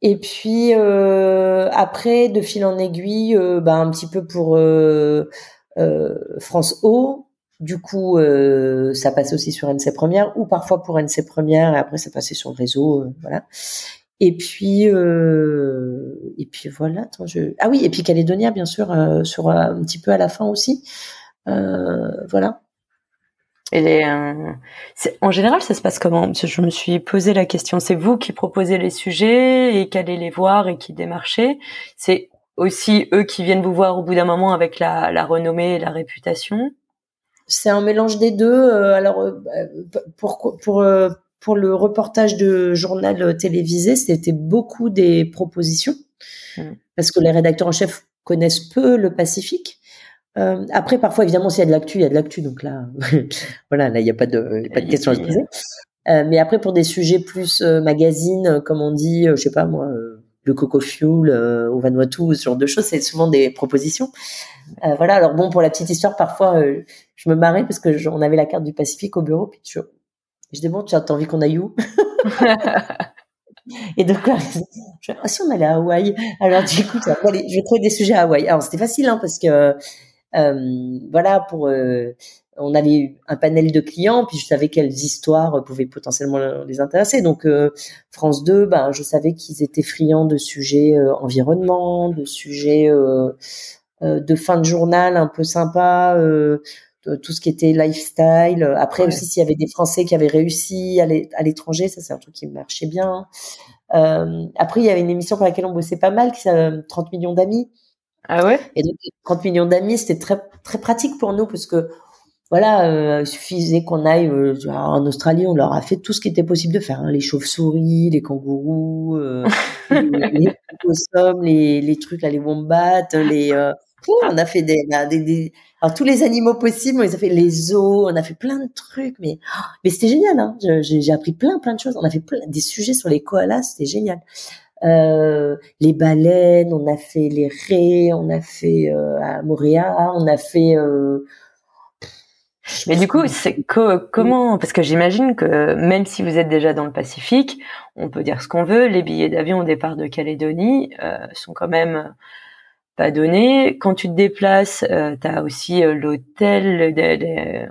Et puis, euh, après, de fil en aiguille, euh, bah, un petit peu pour euh, France O. Du coup, ça passe aussi sur NC Première, ou parfois pour NC Première, et après, ça passait sur le réseau, voilà. Et puis, et puis voilà. Attends, je... Ah oui, et puis Calédonia, bien sûr, sur un petit peu à la fin aussi. voilà. Et les, euh, en général, ça se passe comment? Je me suis posé la question. C'est vous qui proposez les sujets et qui allez les voir et qui démarchez? C'est aussi eux qui viennent vous voir au bout d'un moment avec la, la renommée et la réputation? C'est un mélange des deux. Euh, alors, euh, pour pour pour le reportage de journal télévisé, c'était beaucoup des propositions mmh. parce que les rédacteurs en chef connaissent peu le Pacifique. Euh, après, parfois, évidemment, s'il y a de l'actu, il y a de l'actu. Donc là, [LAUGHS] voilà, là, il n'y a pas de, pas de question à se poser. Euh, mais après, pour des sujets plus euh, magazine, comme on dit, je sais pas moi, le coco fuel au Vanuatu, ce genre de choses, c'est souvent des propositions. voilà. Alors bon, pour la petite histoire, parfois, je me marrais parce que on avait la carte du Pacifique au bureau, puis je, je dis bon, tu as envie qu'on aille où? [LAUGHS] Et donc là, je, ah, si on allait à Hawaï. Alors du coup, je vais trouver des sujets à Hawaï. Alors c'était facile hein, parce que euh, voilà, pour euh, on avait un panel de clients, puis je savais quelles histoires pouvaient potentiellement les intéresser. Donc euh, France 2, ben je savais qu'ils étaient friands de sujets environnement, de sujets de fin de journal un peu sympa, tout ce qui était lifestyle. Après aussi s'il y avait des Français qui avaient réussi à l'étranger, ça c'est un truc qui marchait bien. après il y avait une émission pour laquelle on bossait pas mal, qui s'appelle 30 millions d'amis. Ah ouais? Et donc 30 millions d'amis, c'était très très pratique pour nous parce que voilà, euh, il suffisait qu'on aille euh, en Australie, on leur a fait tout ce qui était possible de faire, hein, les chauves-souris, les kangourous, euh, [LAUGHS] les, les, les, les, trucs là, les wombats, les on a fait des, des, des, alors tous les animaux possibles, on les a fait les zoos, on a fait plein de trucs, mais mais c'était génial, hein. J'ai appris plein plein de choses. On a fait plein, des sujets sur les koalas, c'était génial euh, les baleines, on a fait les raies, on a fait euh, à Montréal, on a fait. Euh, mais du coup, c'est comment Parce que j'imagine que même si vous êtes déjà dans le Pacifique, on peut dire ce qu'on veut. Les billets d'avion au départ de Calédonie euh, sont quand même pas donnés. Quand tu te déplaces, euh, tu as aussi l'hôtel.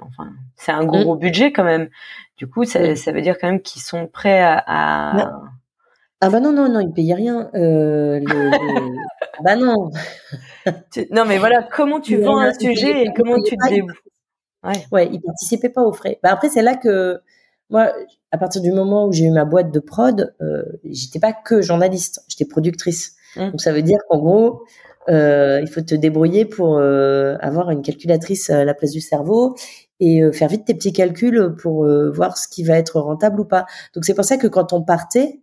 Enfin, c'est un gros, mmh. budget quand même. Du coup, ça, ça veut dire quand même qu'ils sont prêts à, à... Ah bah non, non, non, il payait rien. Euh, le, [LAUGHS] bah non. non, mais voilà, comment tu vends un sujet et comment tu te débrouilles. Ouais. ouais, il participait pas aux frais. Bah après, c'est là que moi, à partir du moment où j'ai eu ma boîte de prod, euh, j'étais pas que journaliste, j'étais productrice. Mmh. Donc ça veut dire qu'en gros, euh, il faut te débrouiller pour euh, avoir une calculatrice à la place du cerveau et euh, faire vite tes petits calculs pour voir ce qui va être rentable ou pas. Donc c'est pour ça que quand on partait,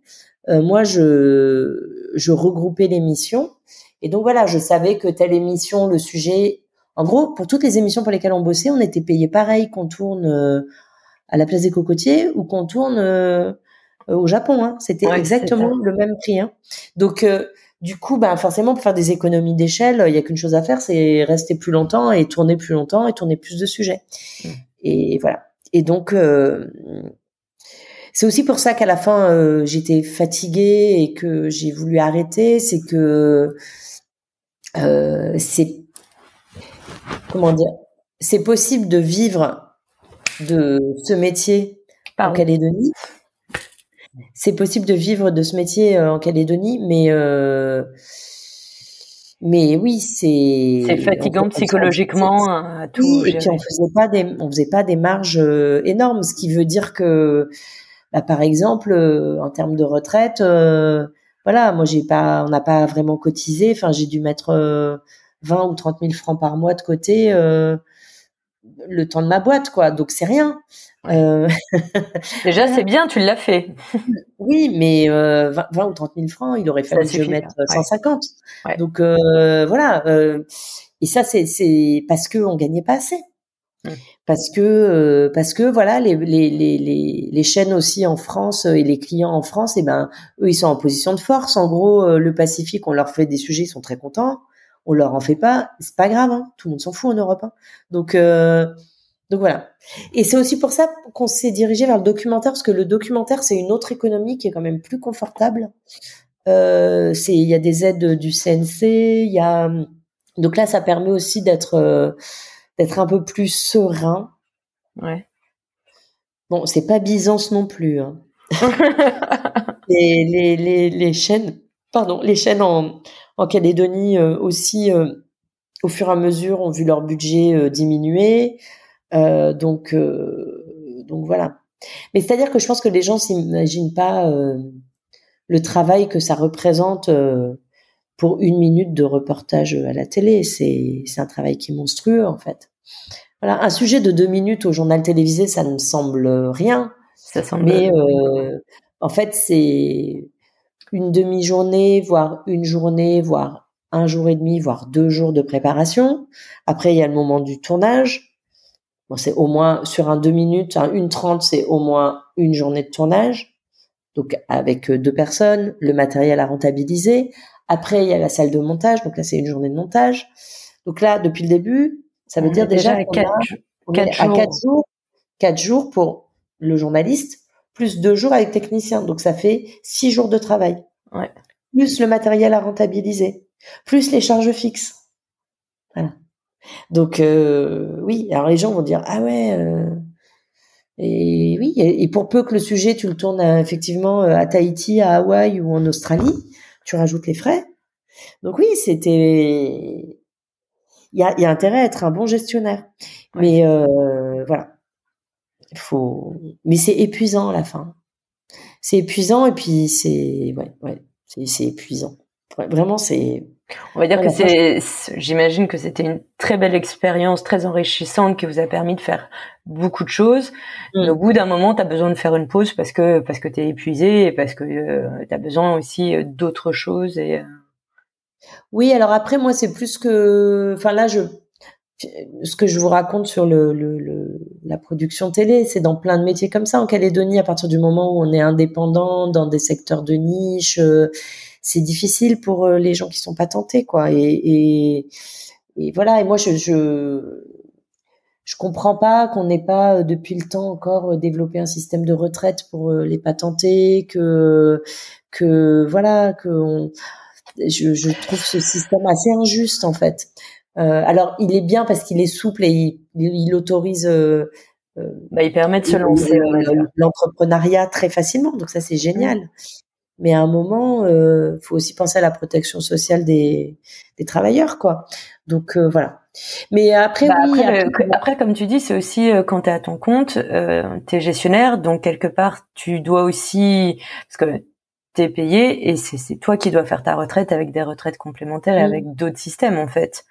moi, je, je regroupais les missions. Et donc voilà, je savais que telle émission, le sujet, en gros, pour toutes les émissions pour lesquelles on bossait, on était payé pareil qu'on tourne euh, à la place des cocotiers ou qu'on tourne euh, au Japon. Hein. C'était exactement le même prix. Hein. Donc du coup, ben forcément, pour faire des économies d'échelle, il y a qu'une chose à faire, c'est rester plus longtemps et tourner plus longtemps et tourner plus de sujets. Mmh. Et voilà. Et donc, c'est aussi pour ça qu'à la fin euh, j'étais fatiguée et que j'ai voulu arrêter. C'est que euh, c'est comment dire, c'est possible de vivre de ce métier en Calédonie. C'est possible de vivre de ce métier euh, en Calédonie, mais mais oui, c'est c'est fatigant psychologiquement à tout. Oui, et puis on faisait pas des on faisait pas des marges énormes, ce qui veut dire que bah, par exemple, euh, en termes de retraite, euh, voilà, moi j'ai pas, on n'a pas vraiment cotisé. Enfin, j'ai dû mettre 20 euh, ou 30 000 francs par mois de côté. le temps de ma boîte, quoi. Donc c'est rien. Euh... [LAUGHS] Déjà, c'est bien, tu l'as fait. [LAUGHS] oui, mais 20, euh, 20, ou 30 000 francs, il aurait fallu que je mette 150. Ouais. Donc voilà. Et ça, c'est parce que on gagnait pas assez. Mmh. Parce que parce que voilà les, les, les, les, chaînes aussi en France et les clients en France, eh ben eux ils sont en position de force. En gros, le Pacifique, on leur fait des sujets, ils sont très contents on leur en fait pas, c'est pas grave, hein. tout le monde s'en fout en Europe. Hein. Donc, euh, donc voilà. Et c'est aussi pour ça qu'on s'est dirigé vers le documentaire, parce que le documentaire c'est une autre économie qui est quand même plus confortable. Euh, c'est, il y a des aides du CNC, il y a donc là ça permet aussi d'être euh, d'être un peu plus serein. Ouais. Bon, c'est pas Byzance non plus. Hein. [LAUGHS] les, les, les, les chaînes, pardon, les chaînes en en Calédonie euh, aussi, euh, au fur et à mesure, ont vu leur budget euh, diminuer. donc, donc voilà. Mais c'est-à-dire que je pense que les gens s'imaginent pas le travail que ça représente pour une minute de reportage à la télé. C'est un travail qui est monstrueux en fait. Voilà, un sujet de deux minutes au journal télévisé, ça ne me semble rien. Ça semble. Mais en fait, c'est une demi-journée, voire une journée, voire un jour et demi, voire deux jours de préparation. Après, il y a le moment du tournage. Bon, c'est au moins sur un deux minutes, une trente, c'est au moins une journée de tournage. Donc avec euh, deux personnes, le matériel à rentabiliser. Après, il y a la salle de montage. Donc là, c'est une journée de montage. Donc là, depuis le début, ça veut dire déjà, quatre, à quatre jours, quatre jours pour le journaliste, plus deux jours avec technicien. Donc ça fait six jours de travail. Ouais. Plus le matériel à rentabiliser. Plus les charges fixes. Voilà. Donc euh, oui, alors les gens vont dire ah ouais. Euh, et oui, et, pour peu que le sujet tu le tournes effectivement euh, à Tahiti, à Hawaï ou en Australie, tu rajoutes les frais. Donc oui, c'était il y a, y a, intérêt à être un bon gestionnaire. Mais euh, voilà, faut, mais c'est épuisant à la fin. C'est épuisant et puis c'est, ouais, ouais, c'est épuisant. Vraiment, c'est. On va dire que c'est, j'imagine que c'était une très belle expérience, très enrichissante, qui vous a permis de faire beaucoup de choses. Mais au mm. bout d'un moment, tu as besoin de faire une pause parce que parce que tu es épuisé et parce que euh, tu as besoin aussi euh, d'autres choses et. Euh oui, alors après moi c'est plus que, enfin là je ce que je vous raconte sur le, le, la production télé, c'est dans plein de métiers comme ça en Calédonie. À partir du moment où on est indépendant dans des secteurs de niche, euh, c'est difficile pour euh, les gens qui sont pas tentés, quoi. Et, et, et voilà. Et moi, je, je je comprends pas qu'on n'ait pas euh, depuis le temps encore développé un système de retraite pour les patentés, que que voilà, que on, je, je trouve ce système assez injuste en fait. Euh, alors, il est bien parce qu'il est souple et il, il autorise. Euh, euh, bah, il permet de se lancer l'entrepreneuriat très facilement. Donc ça, c'est génial. Mais à un moment, il faut aussi penser à la protection sociale des, des travailleurs, quoi. Donc voilà. Mais après, bah, oui, après, après, comme tu dis, c'est aussi quand tu es à ton compte, euh, tu es gestionnaire, donc quelque part, tu dois aussi, parce que tu es payé et c'est toi qui dois faire ta retraite avec des retraites complémentaires et avec d'autres systèmes, en fait.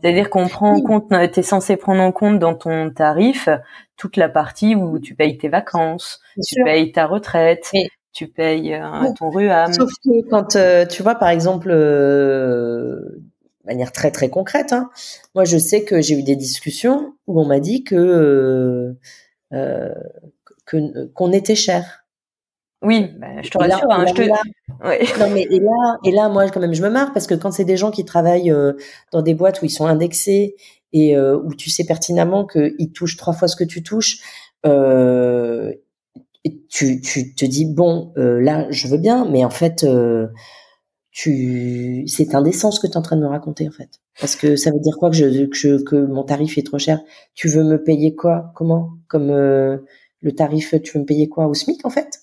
C'est-à-dire qu'on prend en compte, tu es censé prendre en compte dans ton tarif toute la partie où tu payes tes vacances, tu payes ta retraite, tu payes euh, ton RUAM. Sauf que quand euh, tu vois par exemple euh, de manière très très concrète, hein, moi je sais que j'ai eu des discussions où on m'a dit que que qu'on était cher. Oui, bah, je te rassure. Hein, je te... [LAUGHS] Non mais et là, et là, moi quand même, je me marre parce que quand c'est des gens qui travaillent euh, dans des boîtes où ils sont indexés et euh, où tu sais pertinemment qu'ils touchent trois fois ce que tu touches, euh, tu, tu te dis bon, euh, là, je veux bien, mais en fait, tu, c'est indécent ce que tu es en train de me raconter en fait, parce que ça veut dire quoi que je, que, que mon tarif est trop cher? Tu veux me payer quoi? Comment? Comme le tarif, tu veux me payer quoi? Au SMIC en fait?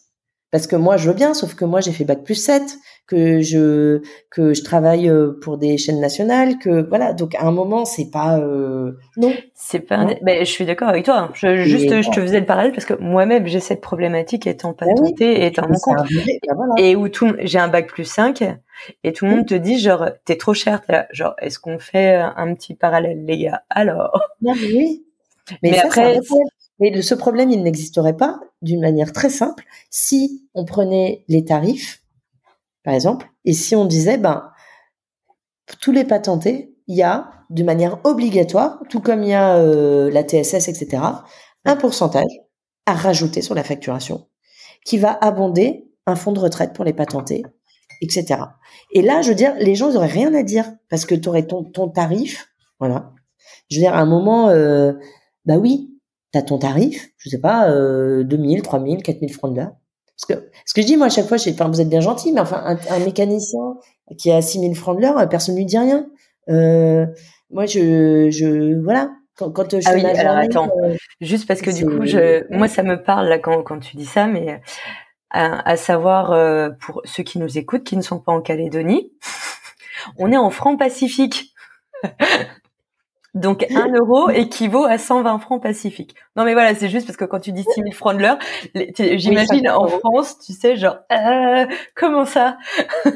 Parce que moi, je veux bien, sauf que moi, j'ai fait bac plus 7, que je que je travaille euh, pour des chaînes nationales, que voilà. Donc à un moment, c'est pas euh, non. C'est pas. Ben, je suis d'accord avec toi. Je, juste, je te faisais le parallèle parce que moi-même, j'ai cette problématique étant patentée et étant mon compte. Ben et où tout, j'ai un bac plus 5 et tout le monde te dit genre, t'es trop cher. Genre, est-ce qu'on fait un petit parallèle, les gars? Alors. oui. Mais, après, mais ce problème, il n'existerait pas d'une manière très simple si on prenait les tarifs, par exemple, et si on disait, ben, tous les patentés, il y a, de manière obligatoire, tout comme il y a euh, la TSS, etc., un pourcentage à rajouter sur la facturation qui va abonder un fonds de retraite pour les patentés, etc. Et là, je veux dire, les gens n'auraient rien à dire parce que tu aurais ton, ton tarif, voilà. Je veux dire, à un moment, euh, bah oui, tu as ton tarif, je sais pas, euh, 2000, 3000, 4000 francs de l'heure. Parce que ce que je dis, moi, à chaque fois, je, enfin, vous êtes bien gentil, mais enfin, un, un mécanicien qui a 6000 francs de l'heure, personne ne lui dit rien. Euh, moi, je, je, voilà, quand, quand je ah oui, alors attends, euh, juste parce que du coup, je, moi, ça me parle là quand, quand tu dis ça, mais à, à savoir euh, pour ceux qui nous écoutent, qui ne sont pas en Calédonie, [LAUGHS] on est en francs pacifique. Donc un euro équivaut à 120 francs pacifiques. Non mais voilà, c'est juste parce que quand tu dis 6 000 francs de l'heure, j'imagine en France, tu sais, genre euh, comment ça? [LAUGHS]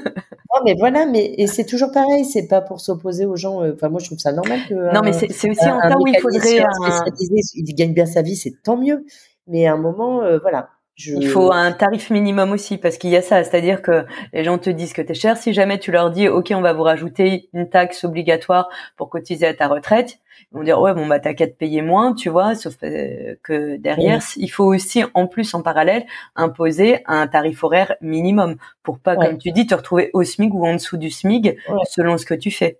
Non mais voilà, mais et c'est toujours pareil, c'est pas pour s'opposer aux gens. Euh, enfin moi je trouve ça normal que. Non mais c'est aussi un, cas où il faudrait un spécialisé, il gagne bien sa vie, c'est tant mieux. Mais à un moment, euh, voilà, il faut un tarif minimum aussi parce qu'il y a ça, c'est-à-dire que les gens te disent que tu es cher. Si jamais tu leur dis, ok, on va vous rajouter une taxe obligatoire pour cotiser à ta retraite, ils vont dire ouais, bon bah t'as qu'à te payer moins, tu vois. Sauf euh, que derrière, il faut aussi en plus en parallèle imposer un tarif horaire minimum pour pas, comme tu dis, te retrouver au SMIC ou en dessous du SMIC selon ce que tu fais.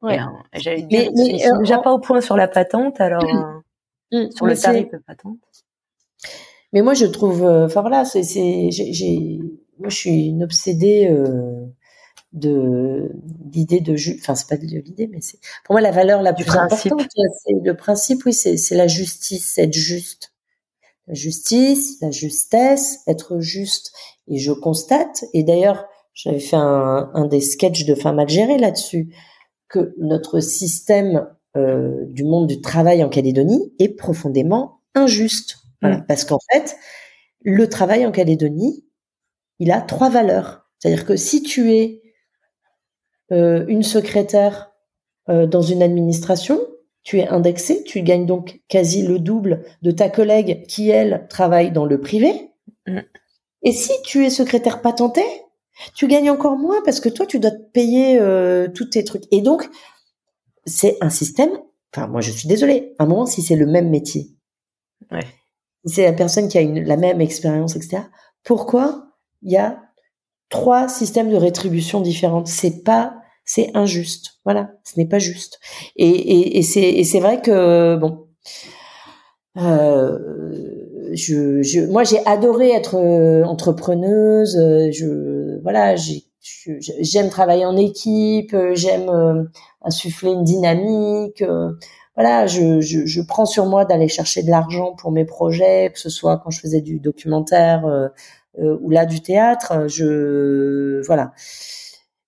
Ouais. J'allais dire, mais, euh, déjà pas au point sur la patente, alors [CLEARS THROAT] mmh. sur le tarif de patente. Mais moi, je trouve, euh, enfin voilà, c'est, c'est, j'ai, moi, je suis une obsédée euh, de l'idée de, enfin c'est pas de l'idée, mais c'est pour moi la valeur la plus importante, c'est le principe, oui, c'est, c'est la justice, être juste, la justice, la justesse, être juste. Et je constate, et d'ailleurs, j'avais fait un, un des sketchs de Fin mal là-dessus, que notre système euh, du monde du travail en Calédonie est profondément injuste. Voilà, mm. parce qu'en fait, le travail en Calédonie, il a trois valeurs. C'est-à-dire que si tu es euh, une secrétaire euh, dans une administration, tu es indexé, tu gagnes donc quasi le double de ta collègue qui, elle, travaille dans le privé. Mm. Et si tu es secrétaire patenté, tu gagnes encore moins parce que toi, tu dois te payer euh, tous tes trucs. Et donc, c'est un système, enfin, moi, je suis désolée, à un moment, si c'est le même métier, ouais c'est la personne qui a la même expérience, etc. Pourquoi il y a trois systèmes de rétribution différents? C'est pas, c'est injuste. Voilà, ce n'est pas juste. Et, c'est, vrai que bon, euh, je, moi j'ai adoré être euh, entrepreneuse. Je, voilà, j'ai, j'aime travailler en équipe, j'aime euh, insuffler une dynamique voilà, je, je, je, prends sur moi d'aller chercher de l'argent pour mes projets, que ce soit quand je faisais du documentaire euh, euh, ou là du théâtre. Je voilà.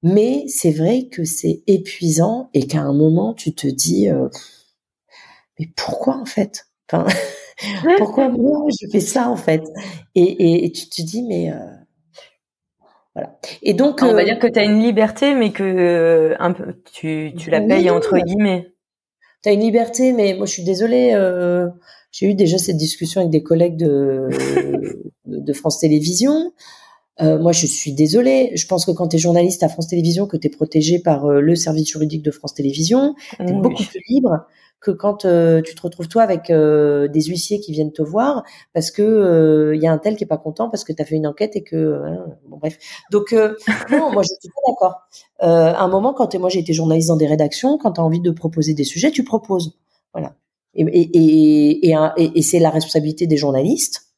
Mais c'est vrai que c'est épuisant et qu'à un moment tu te dis euh, mais pourquoi en fait? Enfin, [LAUGHS] Pourquoi moi je fais ça en fait? Et, et, tu te dis mais voilà. Et donc on va dire que tu as une liberté mais que un peu tu, tu la payes entre guillemets tu as une liberté, mais moi je suis désolée. Euh, j'ai eu déjà cette discussion avec des collègues de, [LAUGHS] de France Télévisions. Euh, moi, je suis désolée. Je pense que quand tu es journaliste à France Télévisions, que tu es protégé par euh, le service juridique de France Télévisions, tu es beaucoup plus libre que quand euh, tu te retrouves toi avec euh, des huissiers qui viennent te voir parce que il y a un tel qui est pas content parce que tu as fait une enquête et que bon bref. Donc non, moi je suis pas d'accord. à un moment quand moi j'ai été journaliste dans des rédactions, quand tu as envie de proposer des sujets, tu proposes. Voilà. Et et et, c'est la responsabilité des journalistes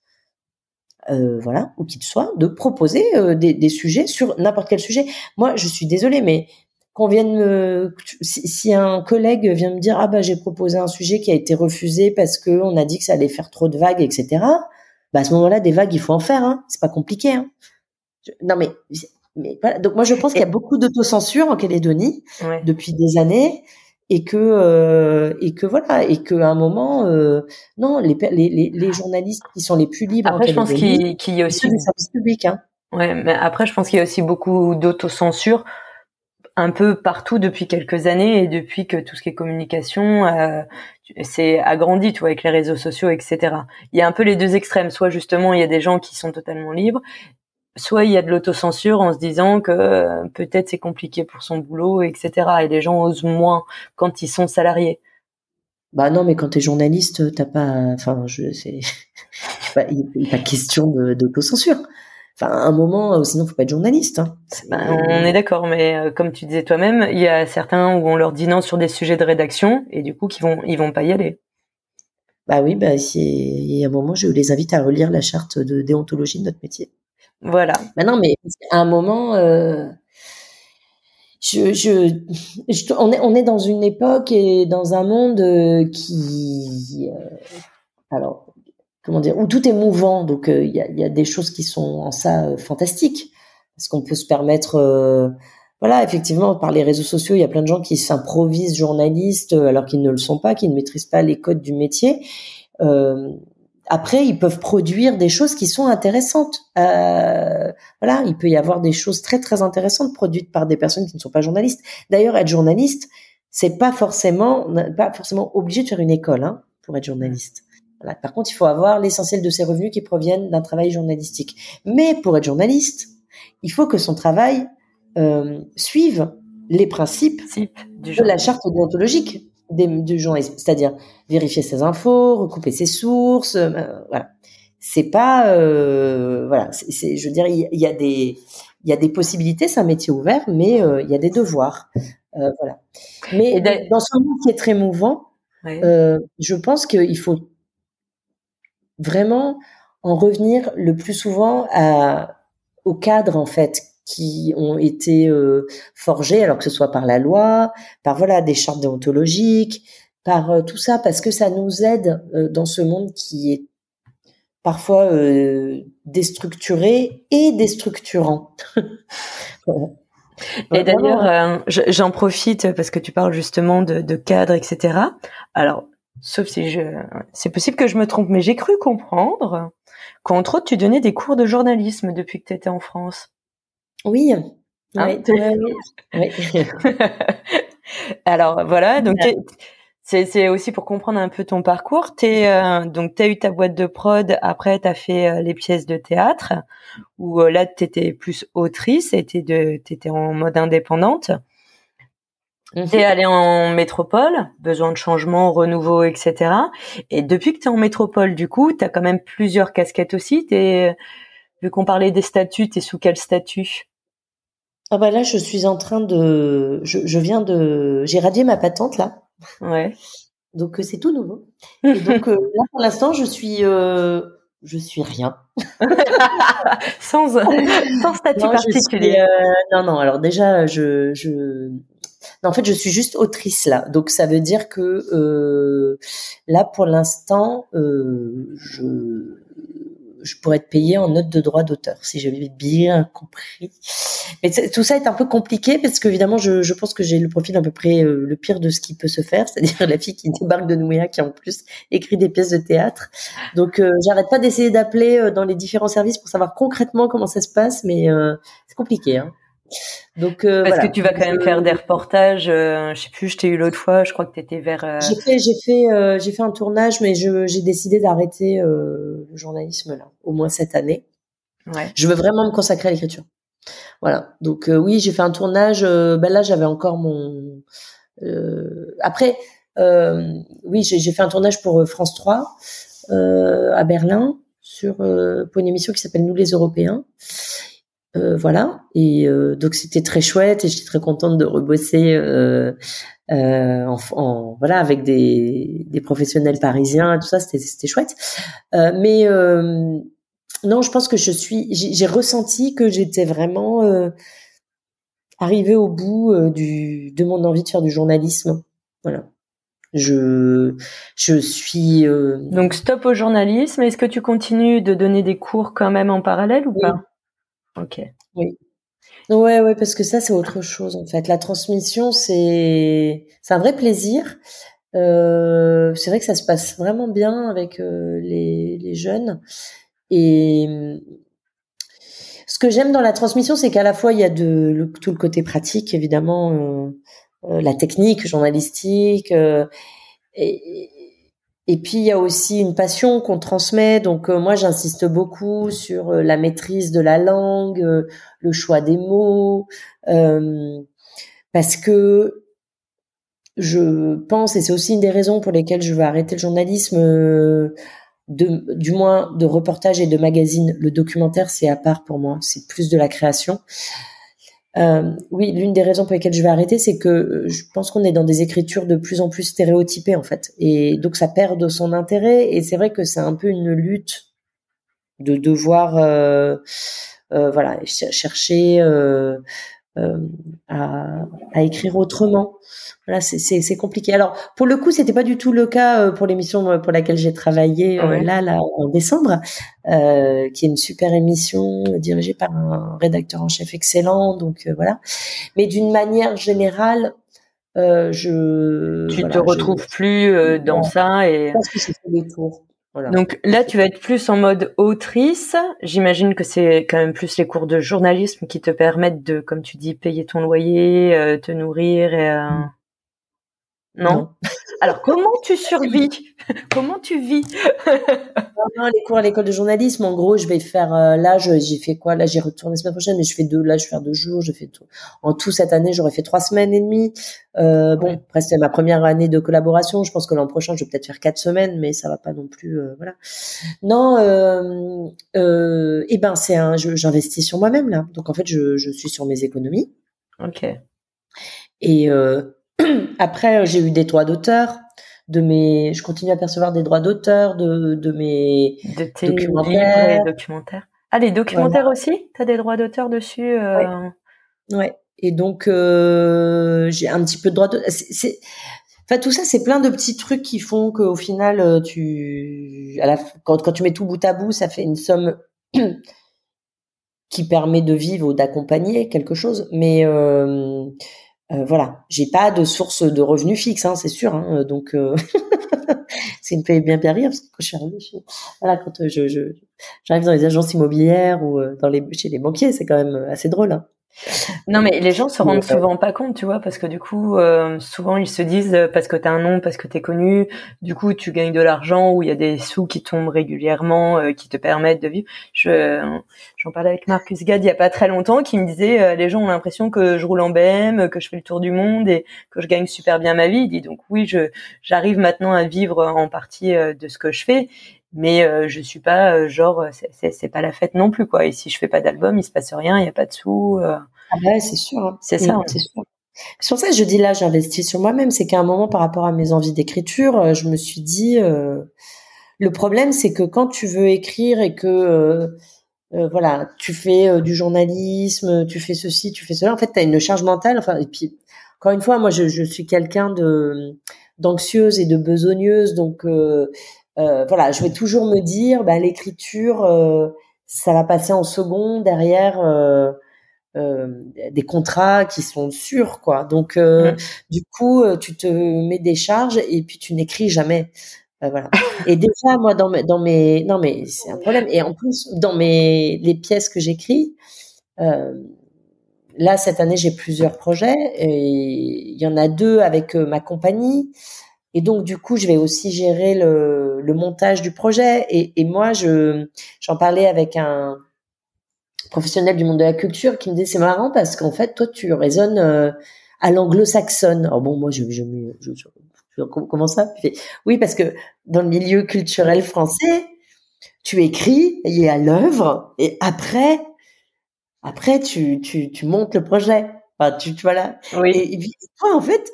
euh, voilà, ou qu'il soit, de proposer euh, des, sujets sur n'importe quel sujet. Moi, je suis désolée, mais qu'on vienne me, si, un collègue vient me dire ah bah j'ai proposé un sujet qui a été refusé parce que on a dit que ça allait faire trop de vagues, etc. Bah à ce moment-là, des vagues, il faut en faire. Hein. C'est pas compliqué. Hein. non mais, mais voilà. Donc moi, je pense qu'il y a beaucoup d'autocensure en Calédonie depuis des années et que euh, et que voilà et qu'à un moment euh, non les, les, les, journalistes qui sont les plus libres après je pense qu'il y a aussi des services publics hein. ouais mais après je pense qu'il y a aussi beaucoup d'autocensure un peu partout depuis quelques années et depuis que tout ce qui est communication euh, c'est agrandi, tu vois, avec les réseaux sociaux, etc. Il y a un peu les deux extrêmes. Soit justement, il y a des gens qui sont totalement libres, soit il y a de l'autocensure en se disant que euh, peut-être c'est compliqué pour son boulot, etc. Et les gens osent moins quand ils sont salariés. Bah non, mais quand tu es journaliste, t'as pas, enfin, je, c'est, [LAUGHS] il a pas question d'autocensure. Enfin, à un moment, euh, sinon, faut pas être journaliste. Hein. Ben, on est d'accord, mais euh, comme tu disais toi-même, il y a certains où on leur dit non sur des sujets de rédaction et du coup, qui vont, ils vont pas y aller. Bah oui, bah il y a un moment, je les invite à relire la charte de déontologie de notre métier. Voilà. Bah non, mais à un moment, euh, je, je, on est, on est dans une époque et dans un monde qui, alors, comment dire, où tout est mouvant. Donc euh, il y, a, y, a, des choses qui sont en ça euh, fantastiques parce qu'on peut se permettre. Euh, voilà, effectivement, par les réseaux sociaux, il y a plein de gens qui s'improvisent journalistes alors qu'ils ne le sont pas, qui ne maîtrisent pas les codes du métier. après, ils peuvent produire des choses qui sont intéressantes. voilà, il peut y avoir des choses très très intéressantes produites par des personnes qui ne sont pas journalistes. D'ailleurs, être journaliste, c'est pas forcément pas forcément obligé de faire une école hein, pour être journaliste. Par contre, il faut avoir l'essentiel de ses revenus qui proviennent d'un travail journalistique. Mais pour être journaliste, il faut que son travail euh, suive les principes de la charte déontologique du journalisme, c'est-à-dire vérifier ses infos, recouper ses sources. Euh, voilà, c'est pas euh, voilà, je veux dire, il y, a des il y a des possibilités, c'est un métier ouvert, mais il y a des devoirs. voilà. Mais dans ce monde qui est très mouvant, je pense qu'il faut vraiment en revenir le plus souvent à, aux cadres en fait qui ont été euh, forgés, alors que ce soit par la loi, par voilà des chartes déontologiques, par euh, tout ça, parce que ça nous aide euh, dans ce monde qui est parfois déstructuré et déstructurant. [LAUGHS] Et d'ailleurs, j'en profite parce que tu parles justement de, de cadres, etc. Alors, sauf si je, c'est possible que je me trompe, mais j'ai cru comprendre qu'entre autres, tu donnais des cours de journalisme depuis que tu étais en France. Oui. Hein oui, [LAUGHS] Alors voilà, donc c'est aussi pour comprendre un peu ton parcours. T'es euh, donc t'as eu ta boîte de prod, après t'as fait euh, les pièces de théâtre, où euh, là t'étais plus autrice, et t'étais en mode indépendante. Mmh. T'es allé en métropole, besoin de changement, renouveau, etc. Et depuis que t'es en métropole, du coup, t'as quand même plusieurs casquettes aussi. T'es, vu qu'on parlait des statuts, t'es sous quel statut? Ah bah là, je suis en train de, je, viens de, j'ai radié ma patente là. Ouais. Donc euh, c'est tout nouveau. [LAUGHS] Et donc euh, là, pour l'instant, je suis, euh, je suis rien. [LAUGHS] sans, sans statut particulier. non, non. Alors déjà, je, je, en fait, je suis juste autrice là. Donc ça veut dire que euh, là, pour l'instant, euh, je pourrais être payée en note de droit d'auteur, si j'avais bien compris. Mais tout ça est un peu compliqué parce qu'évidemment, je, je pense que j'ai le profil à peu près euh, le pire de ce qui peut se faire, c'est-à-dire la fille qui [LAUGHS] débarque de Nouéa, qui en plus écrit des pièces de théâtre. Donc, j'arrête pas d'essayer d'appeler dans les différents services pour savoir concrètement comment ça se passe, mais c'est compliqué. Hein. Donc euh, parce que tu vas quand même faire des reportages. Euh, je sais plus, je t'ai eu l'autre fois. Je crois que tu étais vers. Euh, j'ai fait, j'ai fait, j'ai fait un tournage, mais j'ai décidé d'arrêter le journalisme là, au moins cette année. Ouais. Je veux vraiment me consacrer à l'écriture. Voilà. Donc oui, j'ai fait un tournage. ben là, j'avais encore mon. après, oui, j'ai fait un tournage pour France 3 à Berlin sur pour une émission qui s'appelle Nous les Européens. Euh, voilà. Et euh, donc c'était très chouette et j'étais très contente de rebosser euh, euh en, en, voilà avec des, des professionnels parisiens. Tout ça, c'était c'était chouette. Euh, mais non, je pense que je suis. J'ai ressenti que j'étais vraiment arrivée au bout du de mon envie de faire du journalisme. Voilà. Je, je suis. Donc stop au journalisme. Est-ce que tu continues de donner des cours quand même en parallèle ou pas? Ok. Oui. Ouais, ouais, parce que ça, c'est autre chose, en fait. La transmission, c'est, un vrai plaisir. Euh, c'est vrai que ça se passe vraiment bien avec euh, les, jeunes. Et ce que j'aime dans la transmission, c'est qu'à la fois il y a de tout le côté pratique, évidemment, euh, la technique journalistique, et puis il y a aussi une passion qu'on transmet. Donc moi, j'insiste beaucoup sur la maîtrise de la langue, le choix des mots, parce que je pense, et c'est aussi une des raisons pour lesquelles je veux arrêter le journalisme de, du moins de reportage et de magazine. Le documentaire, c'est à part pour moi. C'est plus de la création. Euh, oui, l'une des raisons pour lesquelles je vais arrêter, c'est que euh, je pense qu'on est dans des écritures de plus en plus stéréotypées en fait, et donc ça perd de son intérêt. Et c'est vrai que c'est un peu une lutte de devoir, euh, euh voilà, chercher euh, à, à, écrire autrement. Voilà, c'est compliqué. Alors, pour le coup, c'était pas du tout le cas euh, pour l'émission euh, pour laquelle j'ai travaillé là, là, en décembre, euh, qui est une super émission dirigée par un rédacteur en chef excellent. Donc voilà. Mais d'une manière générale, je. Tu te retrouves plus dans ça et. Je pense que c'est le tour. Donc là, tu vas être plus en mode autrice. J'imagine que c'est quand même plus les cours de journalisme qui te permettent de, comme tu dis, payer ton loyer, euh, te nourrir et. Euh... Non. Alors comment tu survis? [LAUGHS] Comment tu vis? [LAUGHS] Non, Les cours à l'école de journalisme, en gros, je vais faire euh, là, j'ai fait quoi? Là, j'y retourne la semaine prochaine, mais je fais deux. Là, je vais faire deux jours. Je fais tout. En tout cette année, j'aurais fait trois semaines et demie. Euh, bon, après c'est ma première année de collaboration. Je pense que l'an prochain, je vais peut-être faire quatre semaines, mais ça va pas non plus. Euh, voilà. Non, euh, euh, eh ben c'est un. J'investis sur moi-même là. Donc en fait, je, je suis sur mes économies. Ok. Et euh, [CLEARS THROAT] Après, j'ai eu des droits d'auteur. De mes, je continue à percevoir des droits d'auteur de, de mes de tes documentaires. documentaires. Ah, les documentaires aussi? Tu as des droits d'auteur dessus euh... ouais. Et donc, euh, j'ai un petit peu de droits d'auteur. C'est, enfin, tout ça, c'est plein de petits trucs qui font qu'au final, euh, tu, à la, quand, quand tu mets tout bout à bout, ça fait une somme [CLEARS THROAT] qui permet de vivre ou d'accompagner quelque chose. Mais euh, euh, voilà, j'ai pas de source de revenus fixe, hein, c'est sûr. Hein, donc euh, [LAUGHS] c'est une paye bien bien parce que quand je suis arrivée voilà, quand euh, j'arrive dans les agences immobilières ou dans les chez les banquiers, c'est quand même assez drôle. Hein. Non, mais les gens se rendent souvent pas compte, tu vois, parce que du coup, euh, souvent ils se disent euh, parce que t'as un nom, parce que t'es connu, du coup tu gagnes de l'argent ou il y a des sous qui tombent régulièrement, euh, qui te permettent de vivre. Je j'en parlais avec Marcus Gad il y a pas très longtemps, qui me disait les gens ont l'impression que je roule en BM, que je fais le tour du monde et que je gagne super bien ma vie. Il dit donc oui, je j'arrive maintenant à vivre en partie de ce que je fais mais euh, je suis pas euh, genre euh, c'est pas la fête non plus quoi. Et si je fais pas d'album il se passe rien il y a pas de sous ah ouais c'est sûr hein. c'est ça c'est sûr. C'est pour ça que je dis là j'investis sur moi-même. C'est qu'à un moment par rapport à mes envies d'écriture je me suis dit le problème c'est que quand tu veux écrire et que voilà tu fais du journalisme tu fais ceci tu fais cela en fait tu as une charge mentale. Enfin et puis encore une fois moi je, je suis quelqu'un de d'anxieuse et de besogneuse. Donc euh, voilà, je vais toujours me dire, bah, l'écriture, euh, ça va passer en second derrière euh, des contrats qui sont sûrs, quoi. Donc, mmh. du coup, tu te mets des charges et puis tu n'écris jamais. voilà. [LAUGHS] Et déjà, moi, dans mes, dans mes, non mais c'est un problème. Et en plus, dans mes les pièces que j'écris, là cette année, j'ai plusieurs projets. Et il y en a deux avec ma compagnie. Et donc, du coup, je vais aussi gérer le, le montage du projet. Et, et moi, je j'en parlais avec un professionnel du monde de la culture qui me disait c'est marrant parce qu'en fait, toi, tu raisonnes euh, à l'anglo-saxonne. Alors bon, moi, je, je, je, je comment ça? Oui, parce que dans le milieu culturel français, tu écris, il est à l'œuvre, et après, après, tu, tu, tu montes le projet. Enfin, tu, tu voilà. Oui. Et, et toi, en fait,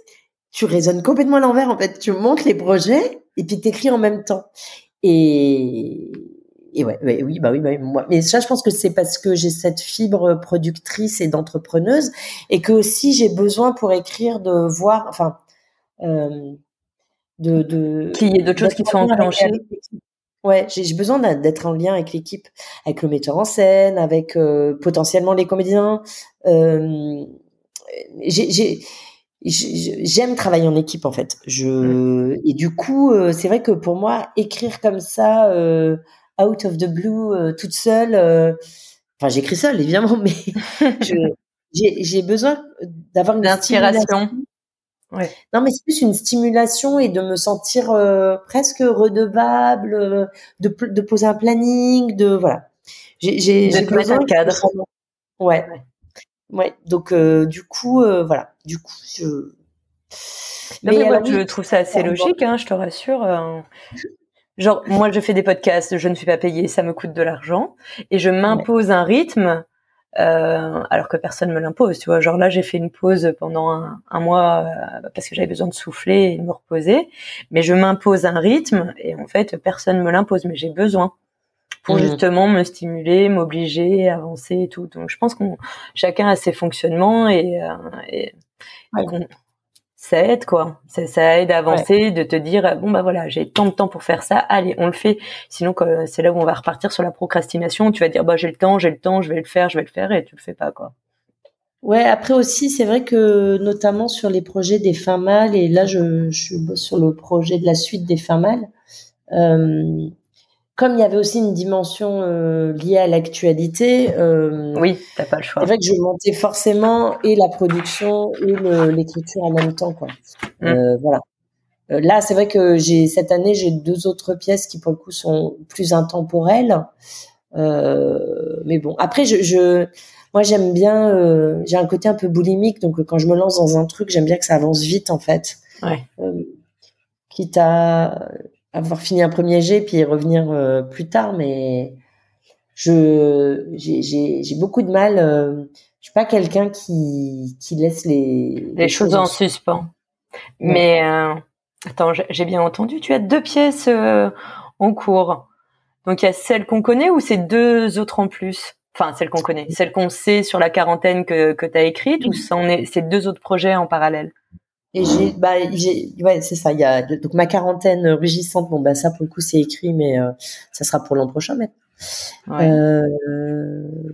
tu raisonnes complètement à l'envers en fait. Tu montes les projets et puis t'écris en même temps. Et, et ouais, oui, bah oui, bah moi. Mais ça, je pense que c'est parce que j'ai cette fibre productrice et d'entrepreneuse et que aussi j'ai besoin pour écrire de voir, enfin, euh, de, de qu'il y ait d'autres choses qui sont enclenchées. Ouais, j'ai besoin d'être en lien avec l'équipe, avec le metteur en scène, avec euh, potentiellement les comédiens. Euh, j'ai j'aime travailler en équipe en fait. Je mmh. et du coup, euh, c'est vrai que pour moi, écrire comme ça, euh, out of the blue, euh, toute seule, enfin j'écris seul évidemment, [LAUGHS] mais j'ai besoin d'avoir une inspiration. Ouais. Non, mais c'est plus une stimulation et de me sentir presque redevable, de, de poser un planning, de voilà. J'ai besoin de cadre. Ouais. Ouais. Donc du coup, voilà. Du coup, je. Mais, moi, je trouve ça assez logique, hein, je te rassure. Genre, moi, je fais des podcasts, je ne suis pas payée, ça me coûte de l'argent, et je m'impose un rythme euh, alors que personne me l'impose. Tu vois, genre là, j'ai fait une pause pendant un, mois euh, parce que j'avais besoin de souffler et de me reposer. Mais je m'impose un rythme et en fait, personne me l'impose, mais j'ai besoin pour mmh. justement me stimuler, m'obliger, avancer et tout. Donc, je pense qu'on chacun a ses fonctionnements et, euh, et ça aide quoi. Ça, ça aide à avancer, de te dire bon bah voilà j'ai tant de temps pour faire ça, allez on le fait. Sinon c'est là où on va repartir sur la procrastination. Tu vas dire bah j'ai le temps, j'ai le temps, je vais le faire, je vais le faire et tu le fais pas quoi. Ouais, après aussi, c'est vrai que notamment sur les projets des fins mâles, et là je, je suis sur le projet de la suite des fins mâles, euh, comme il y avait aussi une dimension euh, liée à l'actualité. Euh, oui, t'as pas le choix. C'est vrai que je montais forcément et la production et l'écriture en même temps, quoi. Mm. Euh, voilà. Euh, là, c'est vrai que j'ai cette année j'ai deux autres pièces qui pour le coup sont plus intemporelles. Euh, mais bon, après je, je moi j'aime bien, j'ai un côté un peu boulimique, donc quand je me lance dans un truc, j'aime bien que ça avance vite en fait. Ouais. quitte à avoir fini un premier jet puis revenir euh, plus tard, mais je j'ai beaucoup de mal. Euh, je suis pas quelqu'un qui qui laisse les les, choses, en suspens. Mais euh, attends, j'ai bien entendu. Tu as deux pièces en cours. Donc il y a celle qu'on connaît ou c'est deux autres en plus? Enfin, celle qu'on connaît, celle qu'on sait sur la quarantaine que, que tu as écrite, ou c'est deux autres projets en parallèle? Et j'ai, bah, j'ai, ouais, c'est ça. Il y a donc ma quarantaine rugissante. Bon, bah ça pour le coup c'est écrit, mais euh, ça sera pour l'an prochain, mais euh,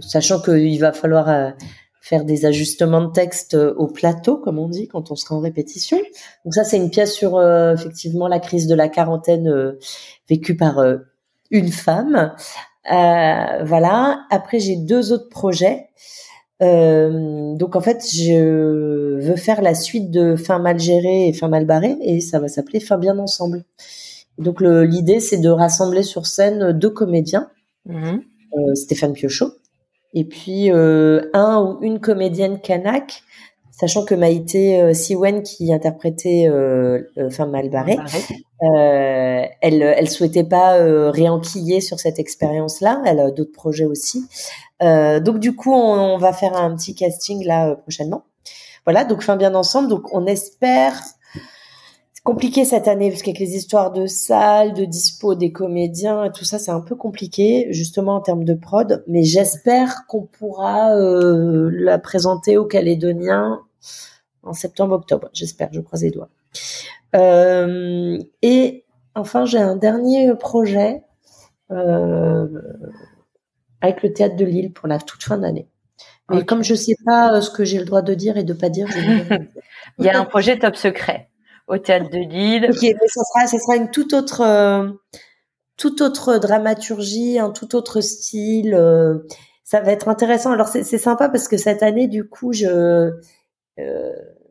sachant qu'il va falloir euh, faire des ajustements de texte au plateau, comme on dit, quand on sera en répétition. Donc ça, c'est une pièce sur effectivement la crise de la quarantaine vécue par une femme. voilà. Après, j'ai deux autres projets. Euh, donc en fait, je veux faire la suite de Fin mal géré et Fin mal barré et ça va s'appeler Fin bien ensemble. Donc l'idée c'est de rassembler sur scène deux comédiens, mhm. euh, Stéphane Piochot et puis euh, un ou une comédienne kanak, sachant que Maïté euh, Siwen qui interprétait euh, Fin mal barré, elle elle souhaitait pas réenquiller sur cette expérience là, elle a d'autres projets aussi. Euh, donc du coup, on, va faire un petit casting là euh, prochainement. Voilà, donc fin bien ensemble. Donc on espère. Compliqué cette année parce qu'avec les histoires de salles, de dispo des comédiens tout ça, c'est un peu compliqué justement en termes de prod. Mais j'espère qu'on pourra euh, la présenter aux Calédoniens en septembre-octobre. J'espère, je croise les doigts. et enfin, j'ai un dernier projet. Avec le théâtre de Lille pour la toute fin d'année. Mais comme je sais pas euh, ce que j'ai le droit de dire et de pas dire, je [LAUGHS] Il y a un projet top secret au théâtre de Lille. Ok, mais ça sera, ça sera une toute autre, euh, toute autre dramaturgie, un tout autre style. Euh, ça va être intéressant. Alors c'est sympa parce que cette année, du coup, je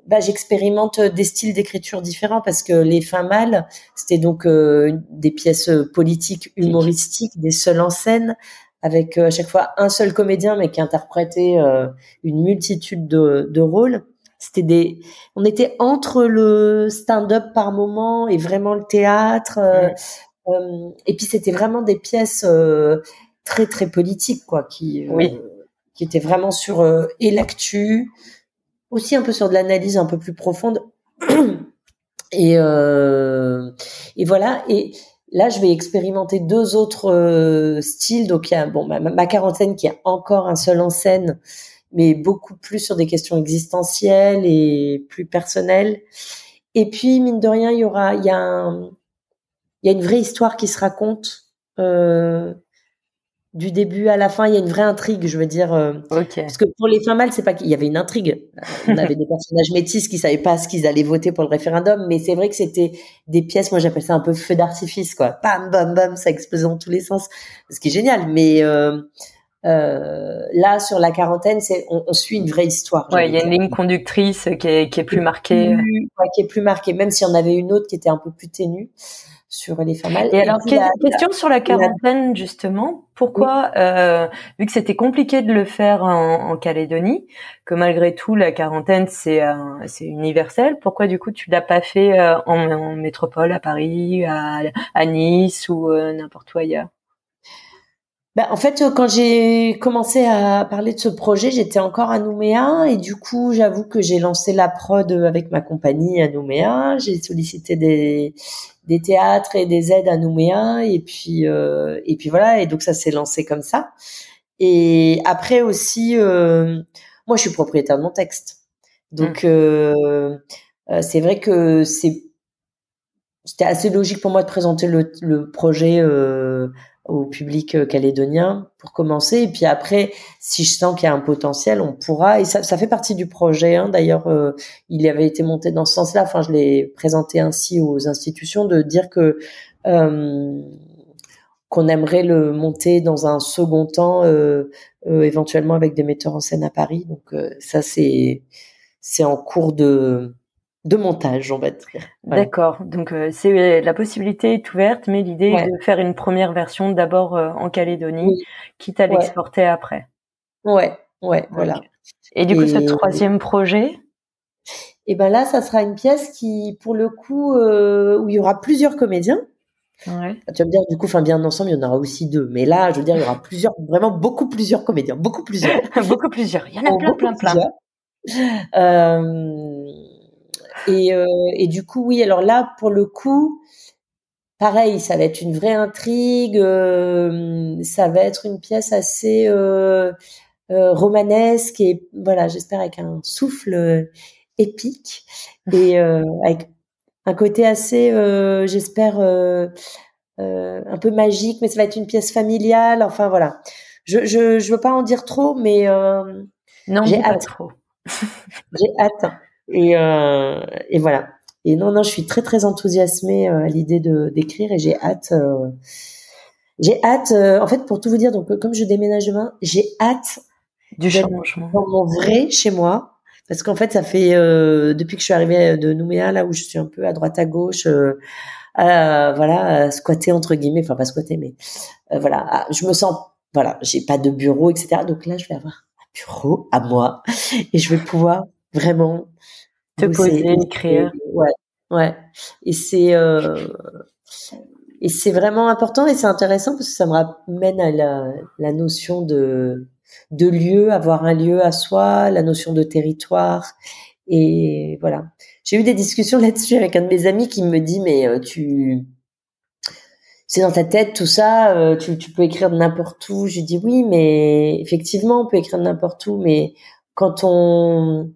bah, j'expérimente des styles d'écriture différents parce que les fins mâles, c'était donc des pièces politiques humoristiques, des seuls en scène avec euh, à chaque fois un seul comédien, mais qui interprétait euh, une multitude de, de rôles. C'était des, on était entre le stand-up par moment et vraiment le théâtre. Euh, et puis c'était vraiment des pièces très très politiques, quoi, qui oui. qui étaient vraiment sur et l'actu, aussi un peu sur de l'analyse un peu plus profonde. [CLEARS THROAT] et et voilà et Là, je vais expérimenter deux autres euh, styles. Donc, il y a bon, ma, quarantaine qui a encore un seul en scène, mais beaucoup plus sur des questions existentielles et plus personnelles. Et puis, mine de rien, il y aura, il y a, il y a une vraie histoire qui se raconte. Euh, du début à la fin, il y a une vraie intrigue, je veux dire. Euh, parce que pour les fins mâles, c'est pas qu'il y avait une intrigue. On avait des personnages métis qui savaient pas ce qu'ils allaient voter pour le référendum, mais c'est vrai que c'était des pièces, moi j'appelle ça un peu feu d'artifice, quoi. Bam, bam, bam, ça explose dans tous les sens. Ce qui est génial, mais euh, là, sur la quarantaine, c'est on, on, suit une vraie histoire. Ouais, il y a une ligne conductrice qui est, qui est plus marquée. qui est plus marquée, même si on avait une autre qui était un peu plus ténue sur les femmes Et, alors, question sur la quarantaine, justement. Pourquoi, euh, vu que c'était compliqué de le faire en, en, Calédonie, que malgré tout, la quarantaine, c'est euh, c'est universel, pourquoi, du coup, tu l'as pas fait euh, en, en, métropole, à Paris, à, à Nice ou euh, n'importe où ailleurs? Bah, en fait, quand j'ai commencé à parler de ce projet, j'étais encore à Nouméa et du coup, j'avoue que j'ai lancé la prod avec ma compagnie à Nouméa. J'ai sollicité des, des théâtres et des aides à Nouméa et puis euh, et puis voilà et donc ça s'est lancé comme ça. Et après aussi, euh, moi, je suis propriétaire de mon texte, donc mmh. euh, euh, c'est vrai que c'est c'était assez logique pour moi de présenter le, le projet euh, au public euh, calédonien pour commencer. Et puis après, si je sens qu'il y a un potentiel, on pourra. Et ça, ça fait partie du projet. Hein. D'ailleurs, euh, il avait été monté dans ce sens-là. Enfin, je l'ai présenté ainsi aux institutions de dire que euh, qu'on aimerait le monter dans un second temps, euh, euh éventuellement avec des metteurs en scène à Paris. Donc ça, c'est c'est en cours de de montage, on va dire. D'accord. Donc euh, c'est la possibilité est ouverte, mais l'idée est de faire une première version d'abord euh, en Calédonie, quitte à l'exporter après. Ouais, ouais, voilà. Et du coup, ce troisième projet? Et eh ben là, ça sera une pièce qui, pour le coup, euh, où il y aura plusieurs comédiens. Ouais. Tu vas me dire, du coup, enfin, bien ensemble, il y en aura aussi deux. Mais là, je veux dire, il y aura plusieurs, vraiment beaucoup plusieurs comédiens, beaucoup plusieurs. [LAUGHS] beaucoup plusieurs. Il y en a oh, plein, plein, plein. Euh, et, euh, et du coup, oui, alors là, pour le coup, pareil, ça va être une vraie intrigue, euh, ça va être une pièce assez euh, romanesque et voilà, j'espère avec un souffle épique et avec un côté assez, j'espère, un peu magique, mais ça va être une pièce familiale. Enfin voilà, je je, je veux pas en dire trop, mais non, j'ai hâte. trop. j'ai hâte. Et, euh, et voilà. Et non, non, je suis très très enthousiasmée euh, à l'idée de d'écrire et j'ai hâte. Euh, j'ai hâte. en fait, pour tout vous dire, donc comme je déménage demain, j'ai hâte du changement dans mon vrai chez moi. Parce qu'en fait, ça fait depuis que je suis arrivée de Nouméa, là où je suis un peu à droite à gauche, euh, voilà, squatter entre guillemets, enfin pas squatter, mais voilà, je me sens, voilà, j'ai pas de bureau, etc. Donc là, je vais avoir un bureau à moi et je vais pouvoir vraiment te poser, écrire. Ouais, ouais. Et c'est euh, et c'est vraiment important et c'est intéressant parce que ça me ramène à la, la notion de de lieu, avoir un lieu à soi, la notion de territoire et voilà. J'ai eu des discussions [LAUGHS] là-dessus avec un de mes amis qui me dit mais euh, tu c'est dans ta tête tout ça, euh, tu, tu peux écrire de n'importe où. J'ai dit oui, mais effectivement, on peut écrire de n'importe où, mais quand on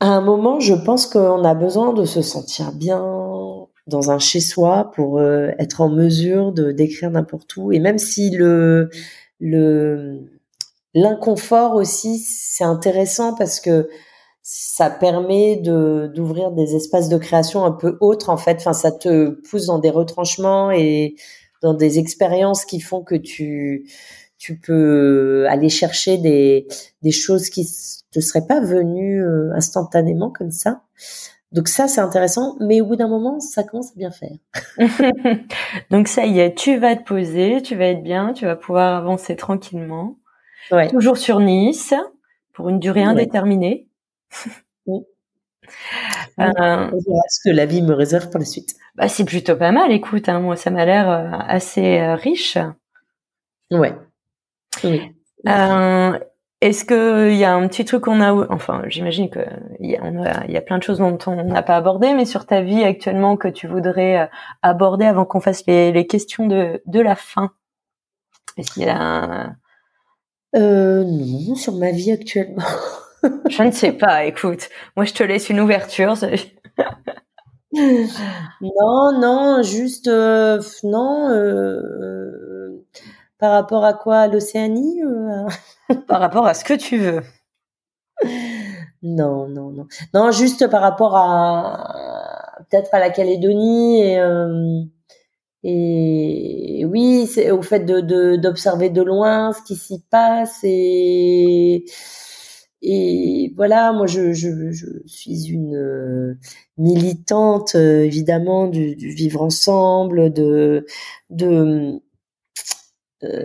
à un moment, je pense qu'on a besoin de se sentir bien dans un chez-soi pour euh, être en mesure de d'écrire n'importe où. Et même si le l'inconfort aussi, c'est intéressant parce que ça permet d'ouvrir des espaces de création un peu autres en fait. Enfin, ça te pousse dans des retranchements et dans des expériences qui font que tu tu peux aller chercher des des choses qui ne serais pas venu euh, instantanément comme ça. Donc ça, c'est intéressant, mais au bout d'un moment, ça commence à bien faire. [LAUGHS] Donc ça y est, tu vas te poser, tu vas être bien, tu vas pouvoir avancer tranquillement. Ouais. Toujours sur Nice, pour une durée indéterminée. [LAUGHS] Oui. Euh, ce que la vie me réserve pour la suite. Bah, c'est plutôt pas mal, écoute, hein, moi ça m'a l'air euh, assez riche. Ouais. Oui. Est-ce qu'il y a un petit truc qu'on a, enfin, j'imagine que il y, a, y a plein de choses dont on n'a pas abordé, mais sur ta vie actuellement que tu voudrais euh, aborder avant qu'on fasse les, les, questions de, de la fin? Est-ce qu'il y a euh, non, sur ma vie actuellement. [LAUGHS] je ne sais pas. Écoute, moi je te laisse une ouverture. [LAUGHS] non, non, juste euh, non. Euh, par rapport à quoi? À l'Océanie euh, [LAUGHS] Par rapport à ce que tu veux. Non, non, non. Non, juste par rapport à peut-être à la Calédonie et, euh, et oui, c'est au fait de d'observer de, loin ce qui s'y passe et et voilà, moi je, je, je suis une euh, militante évidemment du, du, vivre ensemble, de de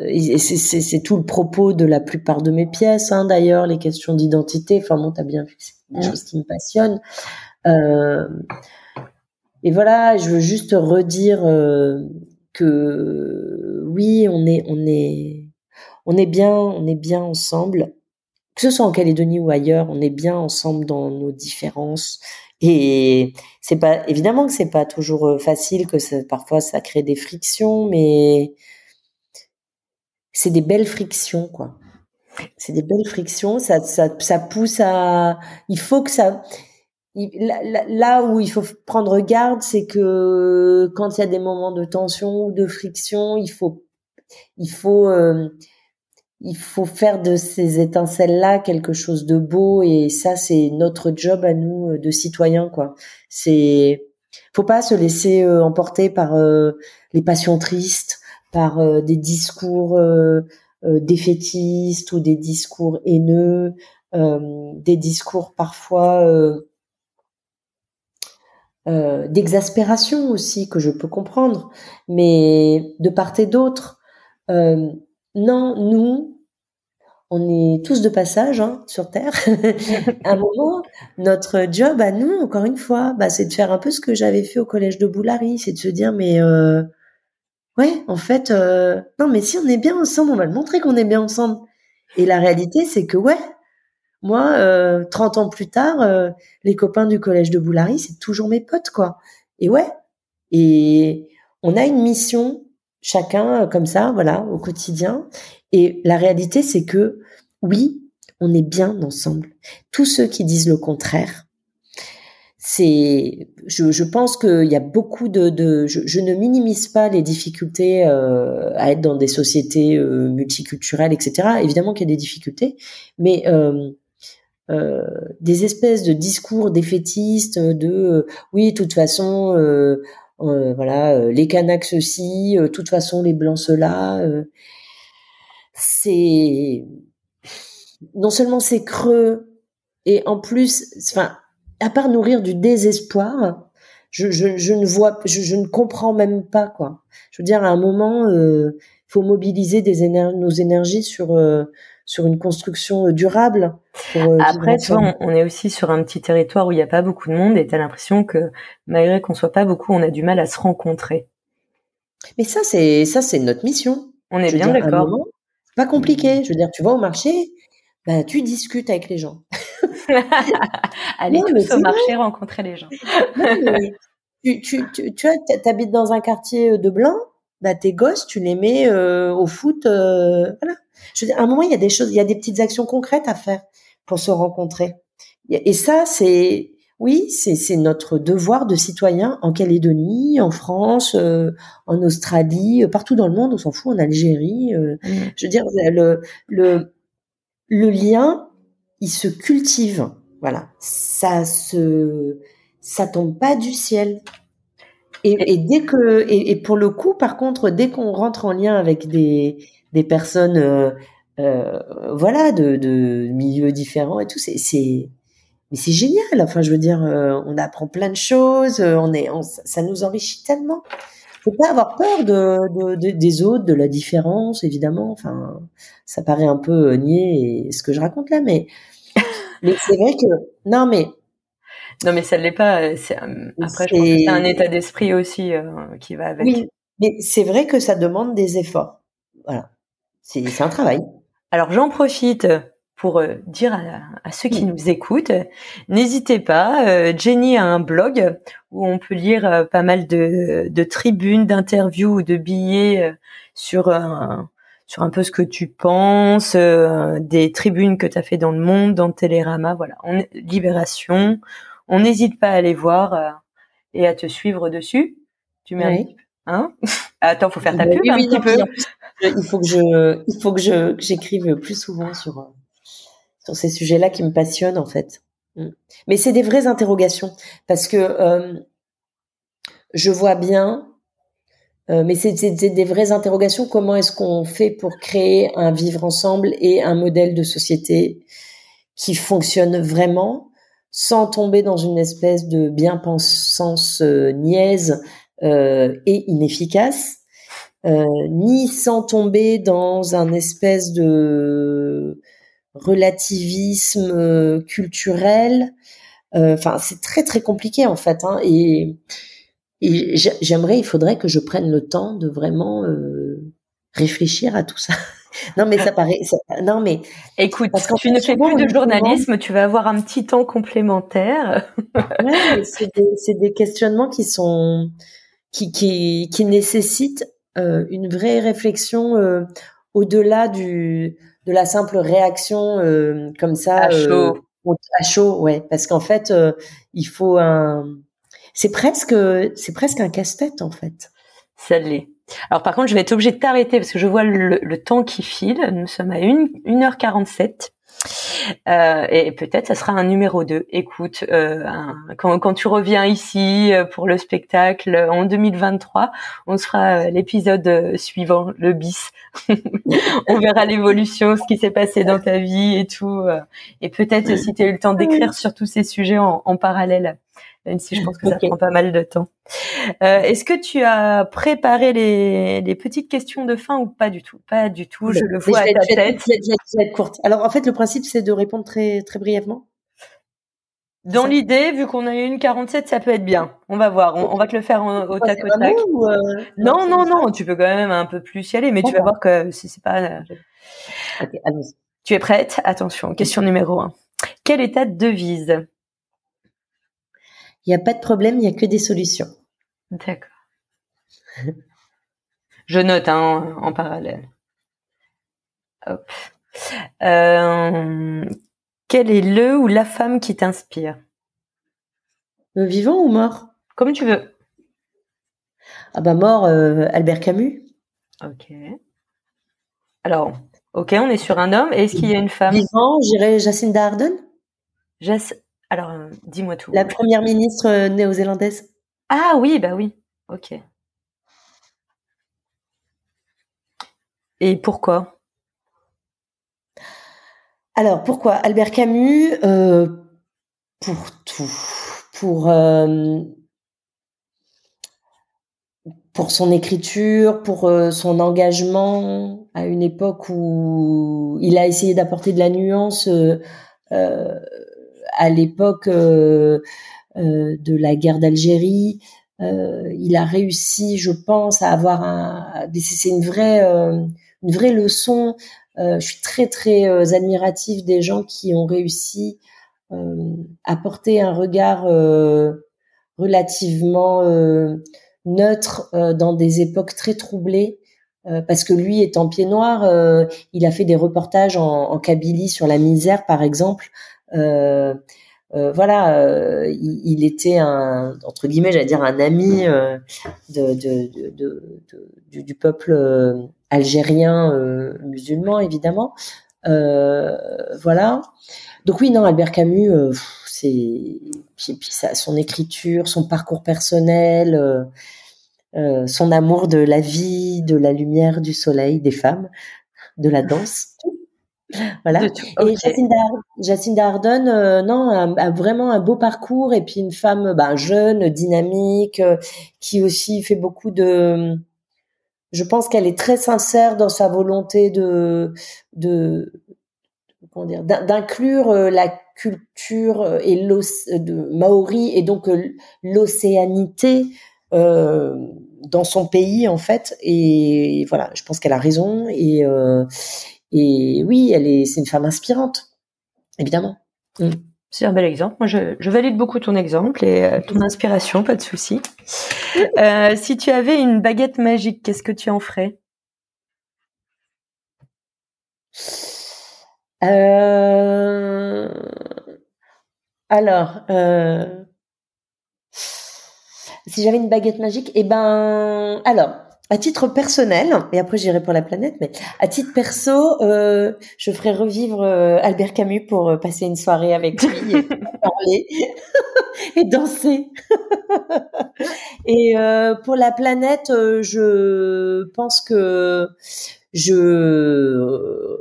et c'est tout le propos de la plupart de mes pièces, hein, d'ailleurs, les questions d'identité. Enfin bon, t'as bien vu que c'est des choses qui me passionnent. Euh, et voilà, je veux juste redire euh, que oui, on est, on est, on est bien, on est bien ensemble. Que ce soit en Calédonie ou ailleurs, on est bien ensemble dans nos différences. Et c'est pas évidemment que c'est pas toujours facile, que ça, parfois ça crée des frictions, mais c'est des belles frictions, quoi. C'est des belles frictions. Ça, ça, ça pousse à. Il faut que ça. Là, où il faut prendre garde, c'est que quand il y a des moments de tension ou de friction, il faut, il faut, euh, il faut faire de ces étincelles-là quelque chose de beau. Et ça, c'est notre job à nous euh, de citoyens, quoi. C'est, faut pas se laisser euh, emporter par les passions tristes par euh, des discours euh, euh, défaitistes ou des discours haineux, des discours parfois d'exaspération aussi que je peux comprendre, mais de part et d'autre, non, nous, on est tous de passage hein, sur Terre. [LAUGHS] à un moment, notre job à nous, encore une fois, bah, c'est de faire un peu ce que j'avais fait au collège de Boulari, c'est de se dire mais euh, ouais, en fait, euh, non, mais si on est bien ensemble, on va le montrer qu'on est bien ensemble. Et la réalité, c'est que ouais, moi, euh, 30 ans plus tard, euh, les copains du collège de Boulari, c'est toujours mes potes, quoi. Et ouais, et on a une mission, chacun euh, comme ça, voilà, au quotidien. Et la réalité, c'est que oui, on est bien ensemble. Tous ceux qui disent le contraire, c'est, je, je, pense qu'il y a beaucoup de, de je, je, ne minimise pas les difficultés euh, à être dans des sociétés euh, multiculturelles, etc. Évidemment qu'il y a des difficultés, mais euh, euh des espèces de discours défaitistes de euh, oui, de toute façon, euh, voilà, les Kanaks ceci, de toute façon les blancs cela, c'est non seulement c'est creux et en plus, enfin à part nourrir du désespoir, je, je, je ne vois, je, je, ne comprends même pas quoi. Je veux dire, à un moment, il euh, faut mobiliser des nos énergies sur euh, sur une construction euh, durable. Après, tu vois, on, est aussi sur un petit territoire où il n'y a pas beaucoup de monde et tu as l'impression que malgré qu'on soit pas beaucoup, on a du mal à se rencontrer. Mais ça, c'est ça, c'est notre mission. On est bien d'accord. Pas compliqué. Je veux dire, tu vas au marché, bah, tu discutes avec les gens. [LAUGHS] Aller tous au marché rencontrer les gens. tu, tu, tu, tu habites dans un quartier euh, de blanc, bah tes gosses, tu les mets euh, au foot, euh, voilà. Je veux dire, à un moment, il y a des choses, il y a des petites actions concrètes à faire pour se rencontrer. Et ça, c'est, oui, c'est notre devoir de citoyen en Calédonie, en France, en Australie, partout dans le monde, on s'en fout, en Algérie. Mmh. Je veux dire, le, le, le lien, il se cultive. Voilà, ça se, ça tombe pas du ciel. Et, dès que, et, pour le coup, par contre, dès qu'on rentre en lien avec des, des personnes, euh, euh, voilà, de, de milieux différents et tout, c'est, c'est, mais c'est génial. Enfin, je veux dire, euh, on apprend plein de choses, on est, ça nous enrichit tellement. Faut pas avoir peur de, de, des autres, de la différence, évidemment. Enfin, ça paraît un peu nier ce que je raconte là, mais [LAUGHS] mais c'est vrai que non, mais non, mais ça ne l'est pas. Euh, euh, après, je pense que c'est un état d'esprit aussi euh, qui va avec. Oui, mais c'est vrai que ça demande des efforts. Voilà, c'est un travail. Alors j'en profite pour dire à, ceux qui nous écoutent, n'hésitez pas. Jenny a un blog où on peut lire pas mal de, de tribunes, d'interviews ou de billets sur un, sur un peu ce que tu penses, euh, des tribunes que tu as fait dans le monde, dans Télérama, voilà, on, Libération. On n'hésite pas à aller voir euh, et à te suivre dessus. Tu mets un hein? Attends, faut faire ta pub un petit peu. Il faut que je, il faut que je, j'écrive plus souvent sur euh, sur ces sujets-là qui me passionnent en fait. Mm. Mais c'est des vraies interrogations parce que je vois bien mais c'est des vraies interrogations. Comment est-ce qu'on fait pour créer un vivre ensemble et un modèle de société qui fonctionne vraiment sans tomber dans une espèce de bien-pensance niaise et inefficace euh, ni sans tomber dans un espèce de relativisme euh, culturel. Euh, enfin, c'est très très compliqué en fait. Hein, et, et j'aimerais, il faudrait que je prenne le temps de vraiment réfléchir à tout ça. [LAUGHS] non mais ça paraît. non mais. Écoute, parce tu ne fais plus de journalisme, tu vas avoir un petit temps complémentaire. ouais, c'est des, des, questionnements qui sont qui qui, qui nécessitent euh, une vraie réflexion euh, au-delà du de la simple réaction euh, comme ça à chaud. à chaud, ouais, parce qu'en fait, il faut un c'est presque c'est presque un casse-tête en fait. Ça l'est. Alors par contre, je vais être obligée de t'arrêter parce que je vois le, le, temps qui file. Nous sommes à 1, 1h47. Euh, et peut-être ça sera un numéro 2. Écoute, euh, quand, quand, tu reviens ici euh, pour le spectacle en 2023, on se fera l'épisode suivant, le bis. [LAUGHS] on verra l'évolution, ce qui s'est passé dans ta vie et tout. et peut-être si tu as eu le temps d'écrire sur tous ces sujets en, en parallèle même si je pense que ça prend pas mal de temps. Euh, Est-ce que tu as préparé les, les, petites questions de fin ou pas du tout? Pas du tout, je le vois à ta tête. Je vais, être courte. Alors en fait, le principe, c'est de répondre très, très brièvement. Dans l'idée, vu qu'on a eu une 47, ça peut être bien. On va voir. On, va te le faire au tac au tac. Euh, non, non, non, Tu peux quand même un peu plus y aller, mais tu vas voir que si c'est pas. Euh, tu es prête? Attention, question numéro 1. Quelle est ta devise? Il n'y a pas de problème, il n'y a que des solutions. D'accord. [LAUGHS] Je note hein, en parallèle. Hop. Euh, quel est le ou la femme qui t'inspire? Vivant ou mort? Comme tu veux. Ah bah mort, euh, Albert Camus. Ok. Alors, ok, on est sur un homme. Est-ce qu'il y a une femme? Vivant, j'irais Jacinda Ardern? Jac alors, euh, dis-moi tout. La première ministre euh, néo-zélandaise. Ah oui, bah oui. Ok. Et pourquoi? Alors, pourquoi? Albert Camus euh, Pour tout. Pour, pour son écriture, pour son engagement à une époque où il a essayé d'apporter de la nuance à l'époque euh, euh, de la guerre d'Algérie. Euh, il a réussi, je pense, à avoir un. C'est une vraie, une vraie leçon. je suis très très admirative des gens qui ont réussi à porter un regard relativement neutre dans des époques très troublées. parce que lui, étant pied noir, il a fait des reportages en, Kabylie sur la misère, par exemple, voilà, euh, il, était un entre guillemets, j'allais dire un ami du, peuple algérien musulman, évidemment. voilà. Donc oui, non, Albert Camus, c'est puis, puis son écriture, son parcours personnel, euh, son amour de la vie, de la lumière, du soleil, des femmes, de la danse. Voilà. Et Jacinda, Ardern, euh, non, a, vraiment un beau parcours et puis une femme bah, jeune, dynamique, euh, qui aussi fait beaucoup de. Je pense qu'elle est très sincère dans sa volonté de de comment dire d'inclure euh, la culture et de maori et donc l'océanité dans son pays en fait. Et voilà, je pense qu'elle a raison et et oui, elle est, c'est une femme inspirante, évidemment. Mm. C'est un bel exemple. Moi, je, je, valide beaucoup ton exemple et euh, ton inspiration, pas de souci. Euh, si tu avais une baguette magique, qu'est-ce que tu en ferais? Euh... Alors, si j'avais une baguette magique, eh ben, alors, à titre personnel, et après j'irai pour la planète, mais à titre perso, euh, je ferai revivre euh, Albert Camus pour euh, passer une soirée avec lui et [LAUGHS] parler [LAUGHS] et danser. [LAUGHS] et euh, pour la planète, je pense que je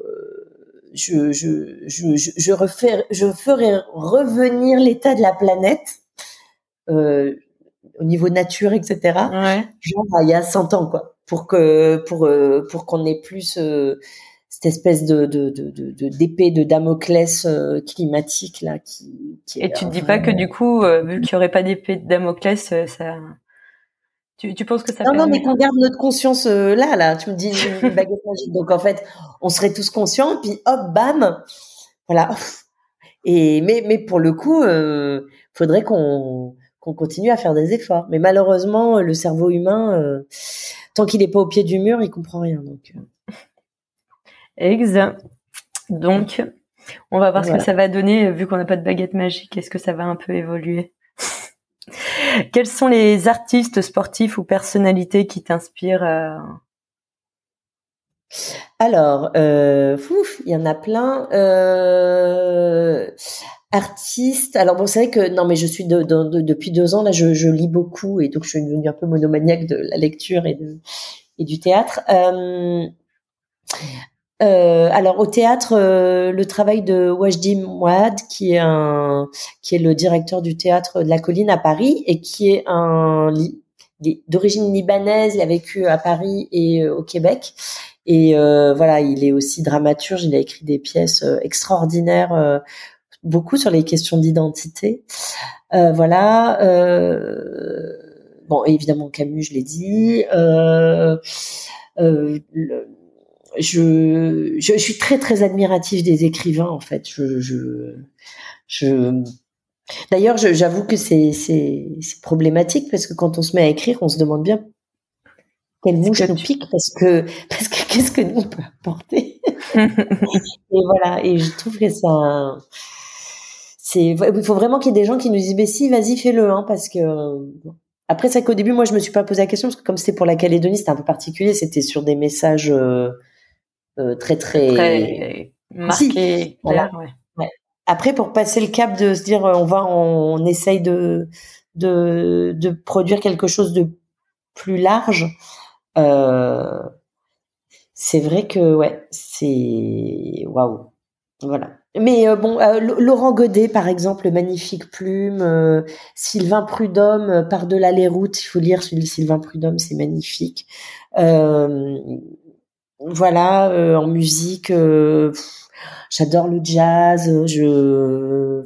je, je, je, je, refais, je ferai revenir l'état de la planète euh, au niveau nature, etc. Ouais. Genre il y a 100 ans, quoi, pour que pour euh, pour qu'on ait plus euh, cette espèce de de de d'épée de, Damoclès euh, climatique là qui, qui Et tu te dis pas que du coup, vu qu'il y aurait pas d'épée de Damoclès, ça tu, tu penses que ça Non, non, mais qu'on garde notre conscience là, là. Tu me dis une baguette magique. Donc en fait, on serait tous conscients, puis hop, bam, voilà. Et mais mais pour le coup, euh, faudrait qu'on qu'on continue à faire des efforts. Mais malheureusement, le cerveau humain, euh, tant qu'il n'est pas au pied du mur, il comprend rien. Donc. Euh. Exact. Donc, on va voir ce que ça va donner vu qu'on n'a pas de baguette magique. Est-ce que ça va un peu évoluer? [LAUGHS] Quels sont les artistes sportifs ou personnalités qui t'inspirent euh... Alors, euh, il y en a plein. Euh, artiste. Alors bon, c'est vrai que non, mais je suis de, de, depuis deux ans là, je, je, lis beaucoup et donc je suis devenue un peu monomaniaque de la lecture et, de, du théâtre. Euh, euh, alors au théâtre, euh, le travail de Wajdi Mouad, qui est un, qui est le directeur du théâtre de la Colline à Paris et qui est un d'origine libanaise, il a vécu à Paris et euh, au Québec. Et euh, voilà, il est aussi dramaturge, il a écrit des pièces extraordinaires beaucoup sur les questions d'identité. Euh, voilà. Euh, bon, évidemment Camus, je l'ai dit. Euh, euh je, je, suis très très admirative des écrivains en fait. Je, je, je... D'ailleurs, j'avoue que c'est c'est problématique parce que quand on se met à écrire, on se demande bien quelle mouche nous pique parce que parce que qu'est-ce que nous on peut apporter? [LAUGHS] et voilà. Et je trouve que ça il faut vraiment qu'il y ait des gens qui nous disent, mais si, vas-y, fais-le, hein, parce que, après, c'est qu'au début, moi, je me suis pas posé la question, parce que comme c'était pour la Calédonie, c'était un peu particulier, c'était sur des messages, euh, euh, très, très, très marqués, voilà. ouais. Après, pour passer le cap de se dire, on va, on, essaye de, de, de produire quelque chose de plus large, euh, c'est vrai que, ouais, c'est, waouh. Voilà. Mais euh, bon, euh, Laurent Godet, par exemple, magnifique plume. Euh, Sylvain Prudhomme, par-delà les routes, il faut lire celui de Sylvain Prudhomme, c'est magnifique. voilà, en musique, j'adore le jazz. Je,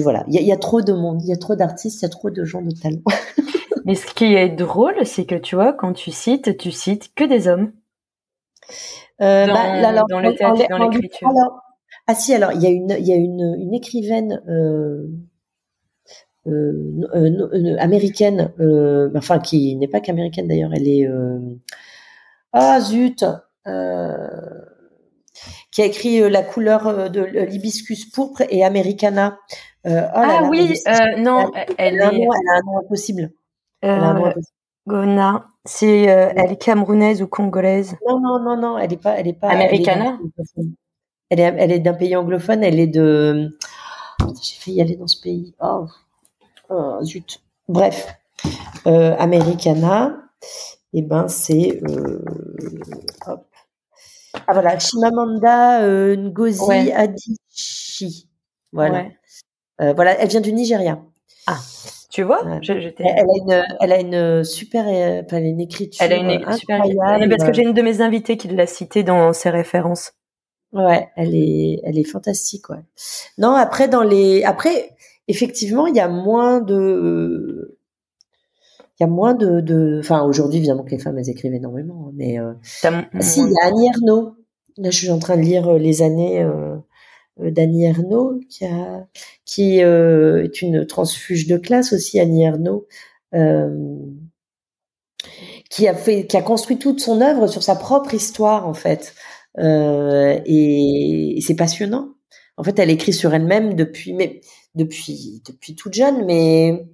voilà, il y y a, trop de monde, il y a trop d'artistes, il y a trop de gens de talent. [LAUGHS] Mais ce qui est drôle, c'est que tu vois, quand tu cites, tu cites que des hommes. Euh, dans, bah, dans le théâtre, dans l'écriture. Ah si, alors il y a une, il y a une, une écrivaine euh, euh, euh américaine, enfin qui n'est pas qu'américaine d'ailleurs, elle est ah zut, qui a écrit La couleur de l'hibiscus pourpre et Americana. Oh ah oui, non, elle, elle, est... a un nom, elle a un nom impossible. Elle a un nom impossible. Gona, c'est euh, elle est camerounaise ou congolaise? Non non non non, elle est pas elle est pas américaine. Elle est elle est d'un pays anglophone, elle est de j'ai failli y aller dans ce pays. Oh, oh zut. Bref, euh, Americana, et eh ben c'est euh, hop. Ah voilà, Chimamanda euh, Ngozi Adichie. Voilà. Voilà, elle vient du Nigeria. Ah. Tu vois, elle, a une, elle a une super, euh, enfin, une écriture. Elle a une super parce que j'ai une de mes invitées qui l'a citée dans ses références. Ouais, elle est, elle est fantastique, ouais. Non, après dans les, après, effectivement, il y a moins de, il y a moins de, de, enfin, aujourd'hui, évidemment que les femmes elles écrivent énormément, hein, mais euh... si, il y a Annie Ernaux. Là, je suis en train de lire euh, les années. Euh euh, d'Annie Ernaux, qui, euh, est une transfuge de classe aussi, Annie Ernaux, euh, qui a fait, qui a construit toute son œuvre sur sa propre histoire en fait, et, c'est passionnant. En fait, elle écrit sur elle-même depuis, depuis, depuis toute jeune, mais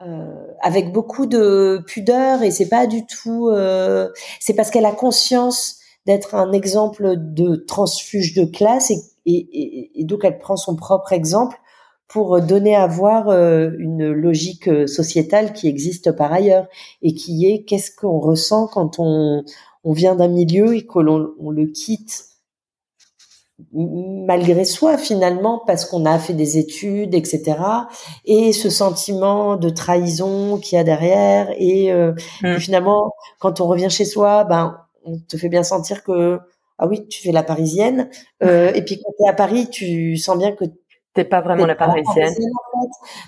euh, avec beaucoup de pudeur et c'est pas du tout. Euh, c'est parce qu'elle a conscience d'être un exemple de transfuge de classe et, et, et, donc elle prend son propre exemple pour donner à voir euh, une logique sociétale qui existe par ailleurs et qui est qu'est-ce qu'on ressent quand on, on vient d'un milieu et que l'on on le quitte malgré soi finalement parce qu'on a fait des études etc et ce sentiment de trahison qu'il y a derrière et, euh, mm. finalement quand on revient chez soi ben on te fait bien sentir que ah oui tu fais la parisienne euh, et puis quand tu es à Paris tu sens bien que t'es pas vraiment la parisienne,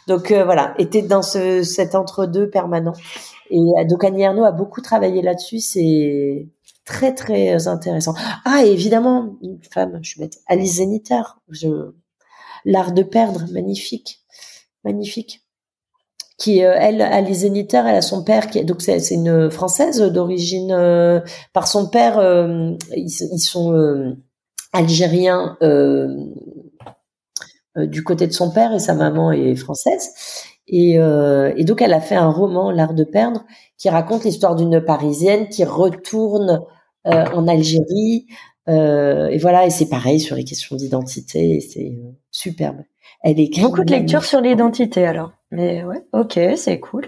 donc euh, voilà et t'es dans ce cet entre deux permanent et donc Annie Ernaux a beaucoup travaillé là-dessus c'est très très intéressant. Ah, évidemment, une femme, je vais mettre Alice Zeniter, je... l'art de perdre, magnifique, magnifique. Qui euh, elle, Alice Zeniter, elle a son père qui donc c'est une française d'origine euh, par son père, euh, ils, sont algériens du côté de son père et sa maman est française. Et, donc, elle a fait un roman, L'art de perdre, qui raconte l'histoire d'une Parisienne qui retourne euh, en Algérie. Euh, et voilà, et c'est pareil sur les questions d'identité, c'est euh, superbe. Elle écrit beaucoup de lectures sur l'identité alors. Mais ouais, ok, c'est cool.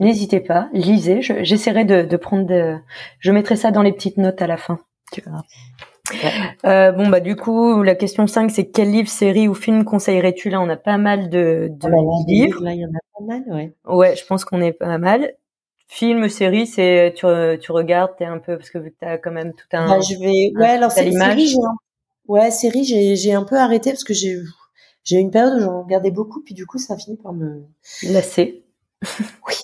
N'hésitez pas, lisez. J'essaierai de, de, prendre, de, je mettrai ça dans les petites notes à la fin. Euh, bon bah du coup la question 5 c'est quel livre, série ou film conseillerais-tu? Là on a pas mal de, de ah bah livres. Là il y en a pas mal, ouais. Ouais, je pense qu'on est pas mal. Film, série, c'est tu, tu regardes, t'es un peu parce que vu que t'as quand même tout un. Bah, je vais. Ouais, alors c'est série. Ouais, série, j'ai j'ai un peu arrêté parce que j'ai j'ai une période où j'en regardais beaucoup, puis du coup ça a fini par me lasser. [LAUGHS] oui,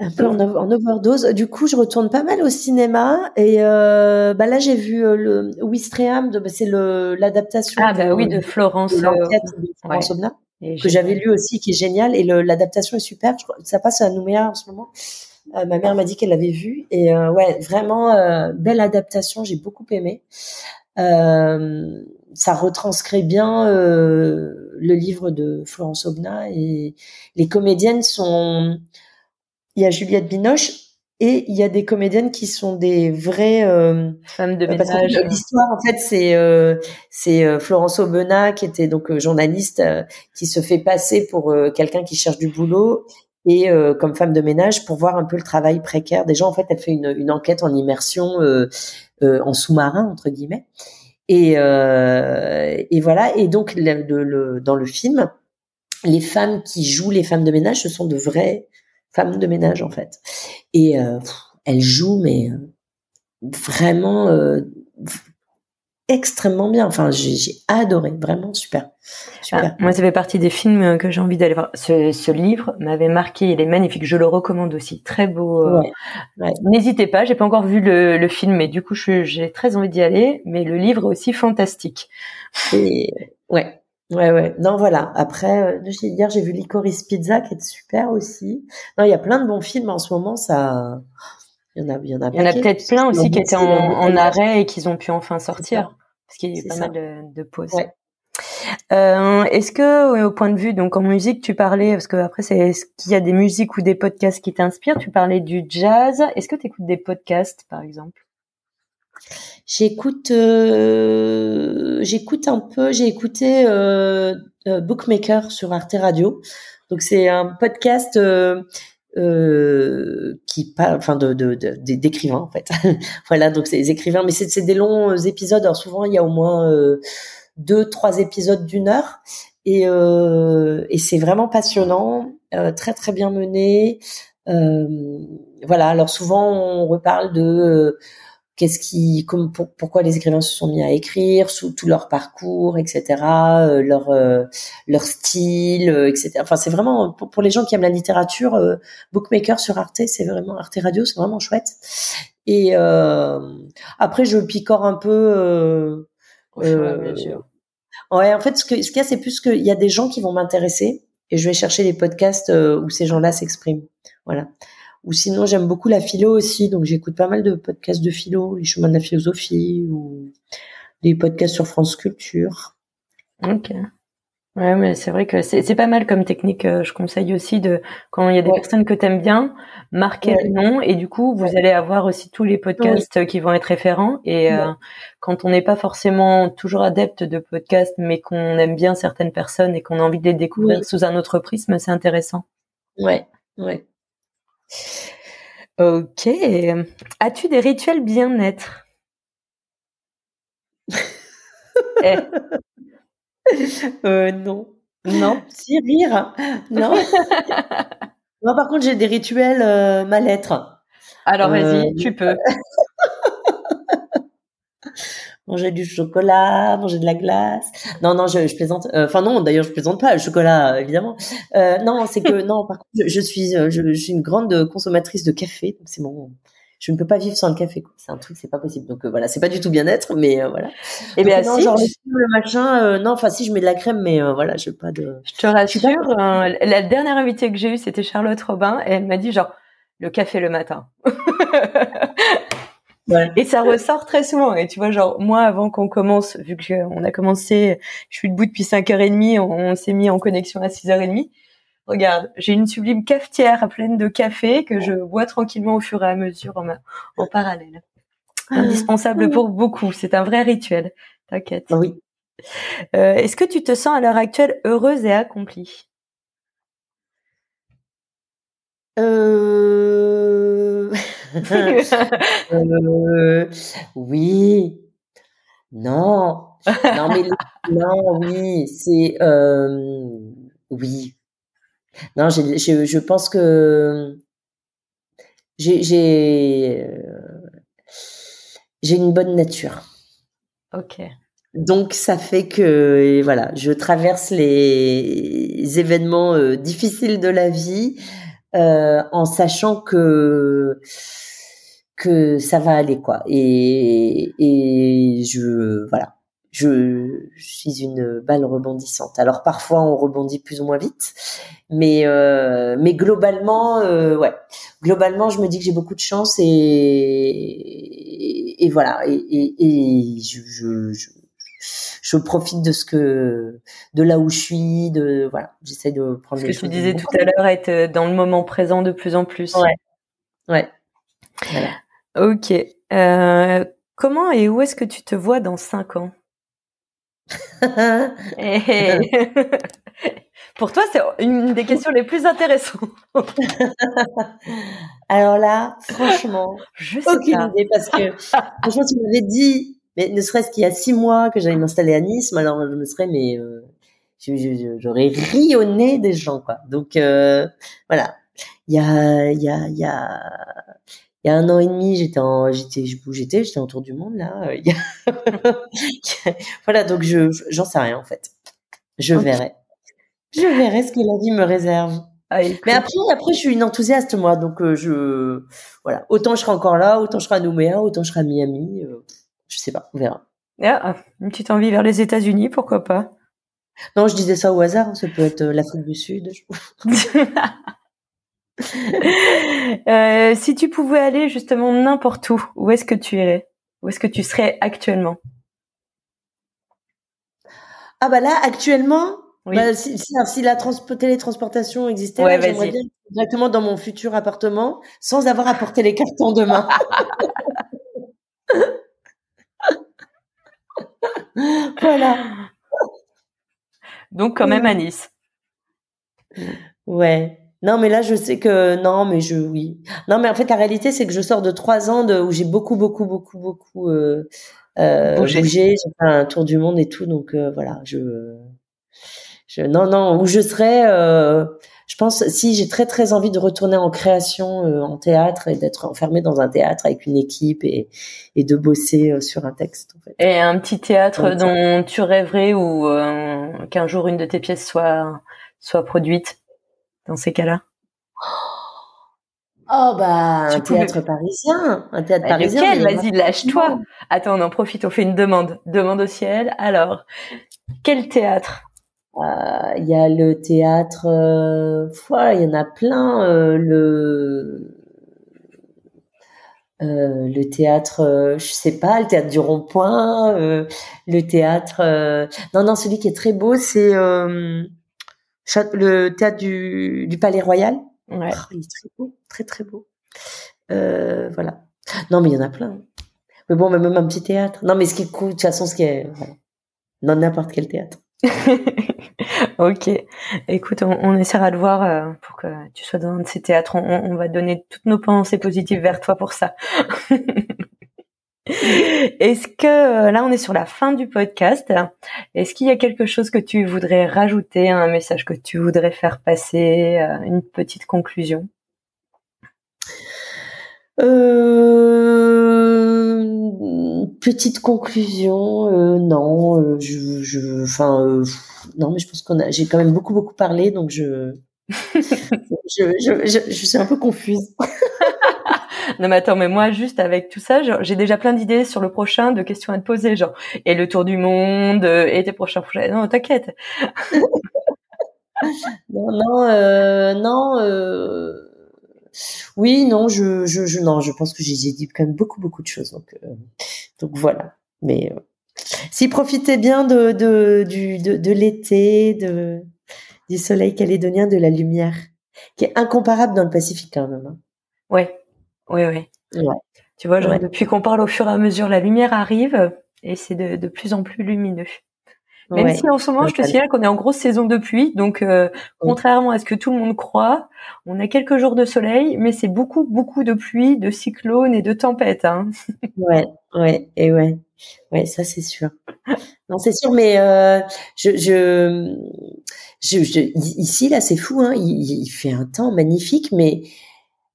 un peu en, overdose. Du coup, je retourne pas mal au cinéma et euh, bah là j'ai vu euh, le Wistreham, bah, c'est le l'adaptation. Ah bah oui, de Florence. De euh, que j'avais lu aussi, qui est génial et l'adaptation est super. ça passe à Nouméa en ce moment. Euh, ma mère m'a dit qu'elle l'avait vu et euh, ouais, vraiment euh, belle adaptation. J'ai beaucoup aimé. ça retranscrit bien le livre de Florence Obna et les comédiennes sont. Il y a Juliette Binoche et il y a des comédiennes qui sont des vraies femmes de ménage. L'histoire, en fait, c'est c'est Florence Aubenas qui était donc journaliste, qui se fait passer pour quelqu'un qui cherche du boulot et euh, comme femme de ménage pour voir un peu le travail précaire gens. En fait, elle fait une, une enquête en immersion euh, euh, en sous-marin entre guillemets. Et, et voilà. Et donc le, dans le film, les femmes qui jouent les femmes de ménage, ce sont de vraies femmes de ménage en fait. Et elles jouent mais vraiment extrêmement bien. Enfin, j'ai adoré, vraiment super. super. Ah, moi, ça fait partie des films que j'ai envie d'aller voir. Ce, ce livre m'avait marqué, il est magnifique, je le recommande aussi, très beau. Euh, ouais, N'hésitez pas, j'ai pas encore vu le, le film, mais du coup, j'ai très envie d'y aller. Mais le livre est aussi fantastique. Et ouais. Ouais, ouais. Non, voilà. Après, euh, hier, j'ai vu Licorice Pizza, qui est super aussi. Non, il y a plein de bons films en ce moment, ça, il y en a, il y en a, il y en a peut-être plein aussi qui étaient en, en arrêt et qui ont pu enfin sortir parce qu'il y a eu pas mal de, de pauses. Ouais. Euh, est-ce que au point de vue donc en musique tu parlais parce que après c'est est-ce qu'il y a des musiques ou des podcasts qui t'inspirent? Tu parlais du jazz. Est-ce que tu écoutes des podcasts par exemple? J'écoute euh, j'écoute un peu j'ai écouté euh, euh Bookmaker sur Arte Radio. Donc c'est un podcast euh, euh, qui parle, enfin de d'écrivains en fait. [LAUGHS] voilà, donc c'est des écrivains, mais c'est des longs épisodes. Alors souvent il y a au moins euh, deux, trois épisodes d'une heure, et, euh, et c'est vraiment passionnant, euh, très très bien mené. voilà, alors souvent on reparle de qu'est-ce qui, comme, pourquoi les écrivains se sont mis à écrire, sous tout leur parcours, etc., euh, leur euh, leur style, euh, etc. Enfin, c'est vraiment pour, les gens qui aiment la littérature, Bookmaker sur Arte, c'est vraiment Arte Radio, c'est vraiment chouette. Et après, je picore un peu. bien sûr. Ouais, en fait, ce que ce qu'il y a, c'est plus qu'il y a des gens qui vont m'intéresser et je vais chercher les podcasts où ces gens-là s'expriment. Voilà. Ou sinon, j'aime beaucoup la philo aussi, donc j'écoute pas mal de podcasts de philo, les chemins de la philosophie ou des podcasts sur France Culture. Ok. Ouais, mais c'est vrai que c'est pas mal comme technique. Euh, je conseille aussi de quand il y a des personnes que t'aimes bien, marquer le nom et du coup vous allez avoir aussi tous les podcasts qui vont être référents. Et euh, quand on n'est pas forcément toujours adepte de podcasts, mais qu'on aime bien certaines personnes et qu'on a envie de les découvrir sous un autre prisme, c'est intéressant. Ouais, ouais. Ok. As-tu des rituels bien-être? Eh. euh, non. Non? Si, rire. Non. [LAUGHS] non, par contre, j'ai des rituels euh, mal-être. Alors, vas-y, euh, tu peux. [LAUGHS] manger du chocolat, manger de la glace. Non, non, je, je plaisante. Euh, enfin non, d'ailleurs, je plaisante pas. Le chocolat, évidemment. Euh, non, c'est que [LAUGHS] non. Par contre, je, suis, je, je, suis une grande consommatrice de café. Donc c'est mon, je ne peux pas vivre sans le café. C'est un truc, c'est pas possible. Donc euh, voilà, c'est pas du tout bien-être, mais euh, voilà. Et eh bien non, si, genre le machin, euh, non, enfin si je mets de la crème, mais voilà, je pas de. Je te rassure, la dernière invitée que j'ai eue, c'était Charlotte Robin, et elle m'a dit genre le café le matin. [LAUGHS] ouais. Et ça ressort très souvent. Et tu vois, genre moi, avant qu'on commence, vu que on a commencé, je suis debout depuis 5h30, on, on s'est mis en connexion à 6h30 regarde, j'ai une sublime cafetière pleine de café que je bois tranquillement au fur et à mesure en, parallèle. Ah. Indispensable pour beaucoup. C'est un vrai rituel. T'inquiète. Oui. Euh, est-ce que tu te sens à l'heure actuelle heureuse et accomplie? Euh... euh... Oui. Non. Non, mais non, oui, c'est euh... oui, non, je pense que j'ai j'ai une bonne nature. Ok. Donc ça fait que voilà, je traverse les événements euh, difficiles de la vie euh, en sachant que que ça va aller quoi. Et et je voilà, je, suis une balle rebondissante. Alors parfois on rebondit plus ou moins vite, mais euh, mais globalement, euh, ouais, globalement je me dis que j'ai beaucoup de chance et et, voilà et, et, je, je, je, je profite de ce que de là où je suis, de voilà, j'essaie de prendre. Ce que tu disais tout à l'heure, être dans le moment présent de plus en plus. Ouais, ouais. Voilà. Ok. Euh, comment et où est-ce que tu te vois dans cinq ans? [LAUGHS] Pour toi, c'est une des questions les plus intéressantes. [LAUGHS] Alors là, franchement, je sais aucune idée parce que franchement, tu m'avais dit, mais ne serait-ce qu'il y a six mois que j'allais m'installer à Nice, alors je me serais, mais euh, j'aurais ri au nez des gens, quoi. Donc euh, voilà, il y a, il y a, il y a il y a un an et demi, j'étais en, j'étais, j'étais, j'étais en tour du monde là. [LAUGHS] voilà, donc je, j'en sais rien en fait. Je verrai. Je verrai ce que la vie me réserve. Ah, Mais après, après, je suis une enthousiaste moi, donc euh, je, voilà, autant je serai encore là, autant je serai à Nouméa, autant je serai à Miami. Euh, je sais pas, on verra. Ah, une petite envie vers les États-Unis, pourquoi pas Non, je disais ça au hasard. Ça peut être euh, l'Afrique du Sud. [LAUGHS] [LAUGHS] Euh, si tu pouvais aller justement n'importe où, où est-ce que tu irais? Où est-ce que tu serais actuellement? Ah bah là, actuellement, bah, si, la télétransportation existait, j'aimerais bien directement dans mon futur appartement sans avoir à porter les cartons demain. [LAUGHS] [LAUGHS] voilà. Donc quand même à Nice. Ouais. Non, mais là, je sais que non, mais je oui. Non, mais en fait, la réalité, c'est que je sors de trois ans de, où j'ai beaucoup, beaucoup, beaucoup, beaucoup euh, euh, bougé. J'ai fait un tour du monde et tout, donc euh, voilà. Je, je, non, non, où je serais. Euh, je pense si j'ai très, très envie de retourner en création, euh, en théâtre et d'être enfermé dans un théâtre avec une équipe et, et de bosser euh, sur un texte. En fait. Et un petit théâtre dont tu rêverais ou qu'un jour une de tes pièces soit soit produite dans ces cas-là? Oh bah un théâtre parisien, un théâtre bah, parisien. Lequel? Vas-y, lâche-toi. Attends, on en profite, on fait une demande. Demande au ciel. Alors, quel théâtre? euh, Il y a le théâtre, euh, il y en a plein. Euh, le euh, le théâtre, euh, je sais pas, le théâtre du Rond-Point, euh, le théâtre. non, non, celui qui est très beau, c'est le théâtre du, du Palais Royal. Ouais. Oh, il est très beau, très très beau. voilà. Non, mais il y en a plein. Mais bon, même un petit théâtre. Non, mais ce qui cool, de toute façon, ce qui est, voilà. non n'importe quel théâtre. [LAUGHS] ok. Écoute, on, essaiera de voir euh, pour que tu sois dans un de ces théâtres. On, va donner toutes nos pensées positives vers toi pour ça. [LAUGHS] Est-ce que euh, là on est sur la fin du podcast Est-ce qu'il y a quelque chose que tu voudrais rajouter, un message que tu voudrais faire passer, euh, une petite conclusion? Petite conclusion, euh, non, euh, je, je, enfin, euh, non, mais je pense qu'on a, j'ai quand même beaucoup beaucoup parlé, donc je, [LAUGHS] je, je, je, suis un peu confuse. [LAUGHS] non mais attends, mais moi juste avec tout ça, j'ai déjà plein d'idées sur le prochain, de questions à te poser, genre et le tour du monde, et tes prochains projets. Non, t'inquiète. [LAUGHS] non, non, non. Oui, non, je, je, je, non, je pense que j'ai dit quand même beaucoup, beaucoup de choses. Donc, euh, donc voilà. Mais euh, si profitez bien de, de, du, de, de l'été, de, du soleil calédonien, de la lumière, qui est incomparable dans le Pacifique quand même. Hein. Ouais, ouais, ouais. Tu vois, genre, depuis qu'on parle au fur et à mesure, la lumière arrive et c'est de, de plus en plus lumineux. Même si en ce moment, je te signale qu'on est en grosse saison de pluie, donc euh, contrairement à ce que tout le monde croit, on a quelques jours de soleil, mais c'est beaucoup, beaucoup de pluie, de cyclones et de tempêtes. Hein. [LAUGHS] ouais, ouais, et ouais, ouais, ça c'est sûr. Non, c'est sûr, mais euh, je, je, je, ici là, c'est fou, hein, il, il fait un temps magnifique, mais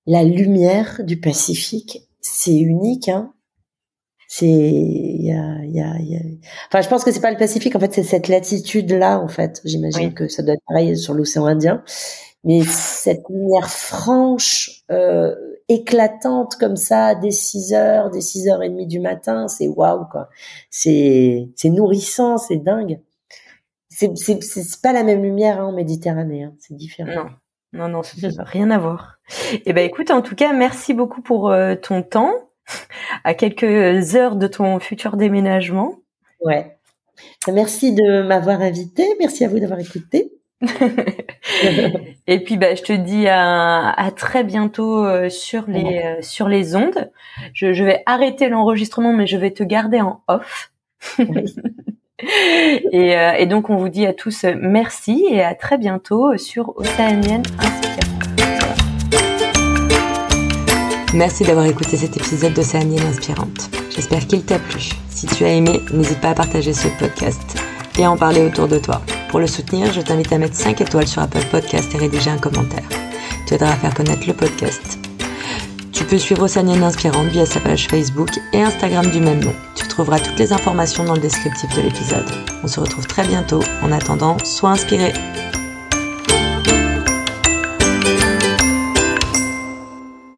la lumière du Pacifique, c'est unique, hein c'est il y a, y, a, y a, enfin je pense que c'est pas le Pacifique en fait c'est cette latitude là en fait. J'imagine que ça doit être pareil sur l'océan Indien. Mais cette lumière franche euh, éclatante comme ça dès 6 heures dès 6 heures et demie du matin c'est waouh quoi. C'est c'est nourrissant c'est dingue. C'est c'est c'est pas la même lumière hein, en Méditerranée hein, c'est différent. Non. Non non ça [LAUGHS] n'a rien à voir. Eh ben écoute en tout cas merci beaucoup pour euh, ton temps à quelques heures de ton futur déménagement. Ouais. Merci de m'avoir invité. Merci à vous d'avoir écouté. [LAUGHS] et puis bah, je te dis à, très bientôt euh, sur les euh, sur les ondes. Je, vais arrêter l'enregistrement, mais je vais te garder en off. [LAUGHS] et, euh, et, donc on vous dit à tous merci et à très bientôt sur Océanienne Inspirante. Merci d'avoir écouté cet épisode d'Océanienne Inspirante. J'espère qu'il t'a plu. Si tu as aimé, n'hésite pas à partager ce podcast et à en parler autour de toi. Pour le soutenir, je t'invite à mettre 5 étoiles sur Apple Podcast et rédiger un commentaire. Tu aideras à faire connaître le podcast. Tu peux suivre Océanienne Inspirante via sa page Facebook et Instagram du même nom. Tu trouveras toutes les informations dans le descriptif de l'épisode. On se retrouve très bientôt. En attendant, sois inspiré.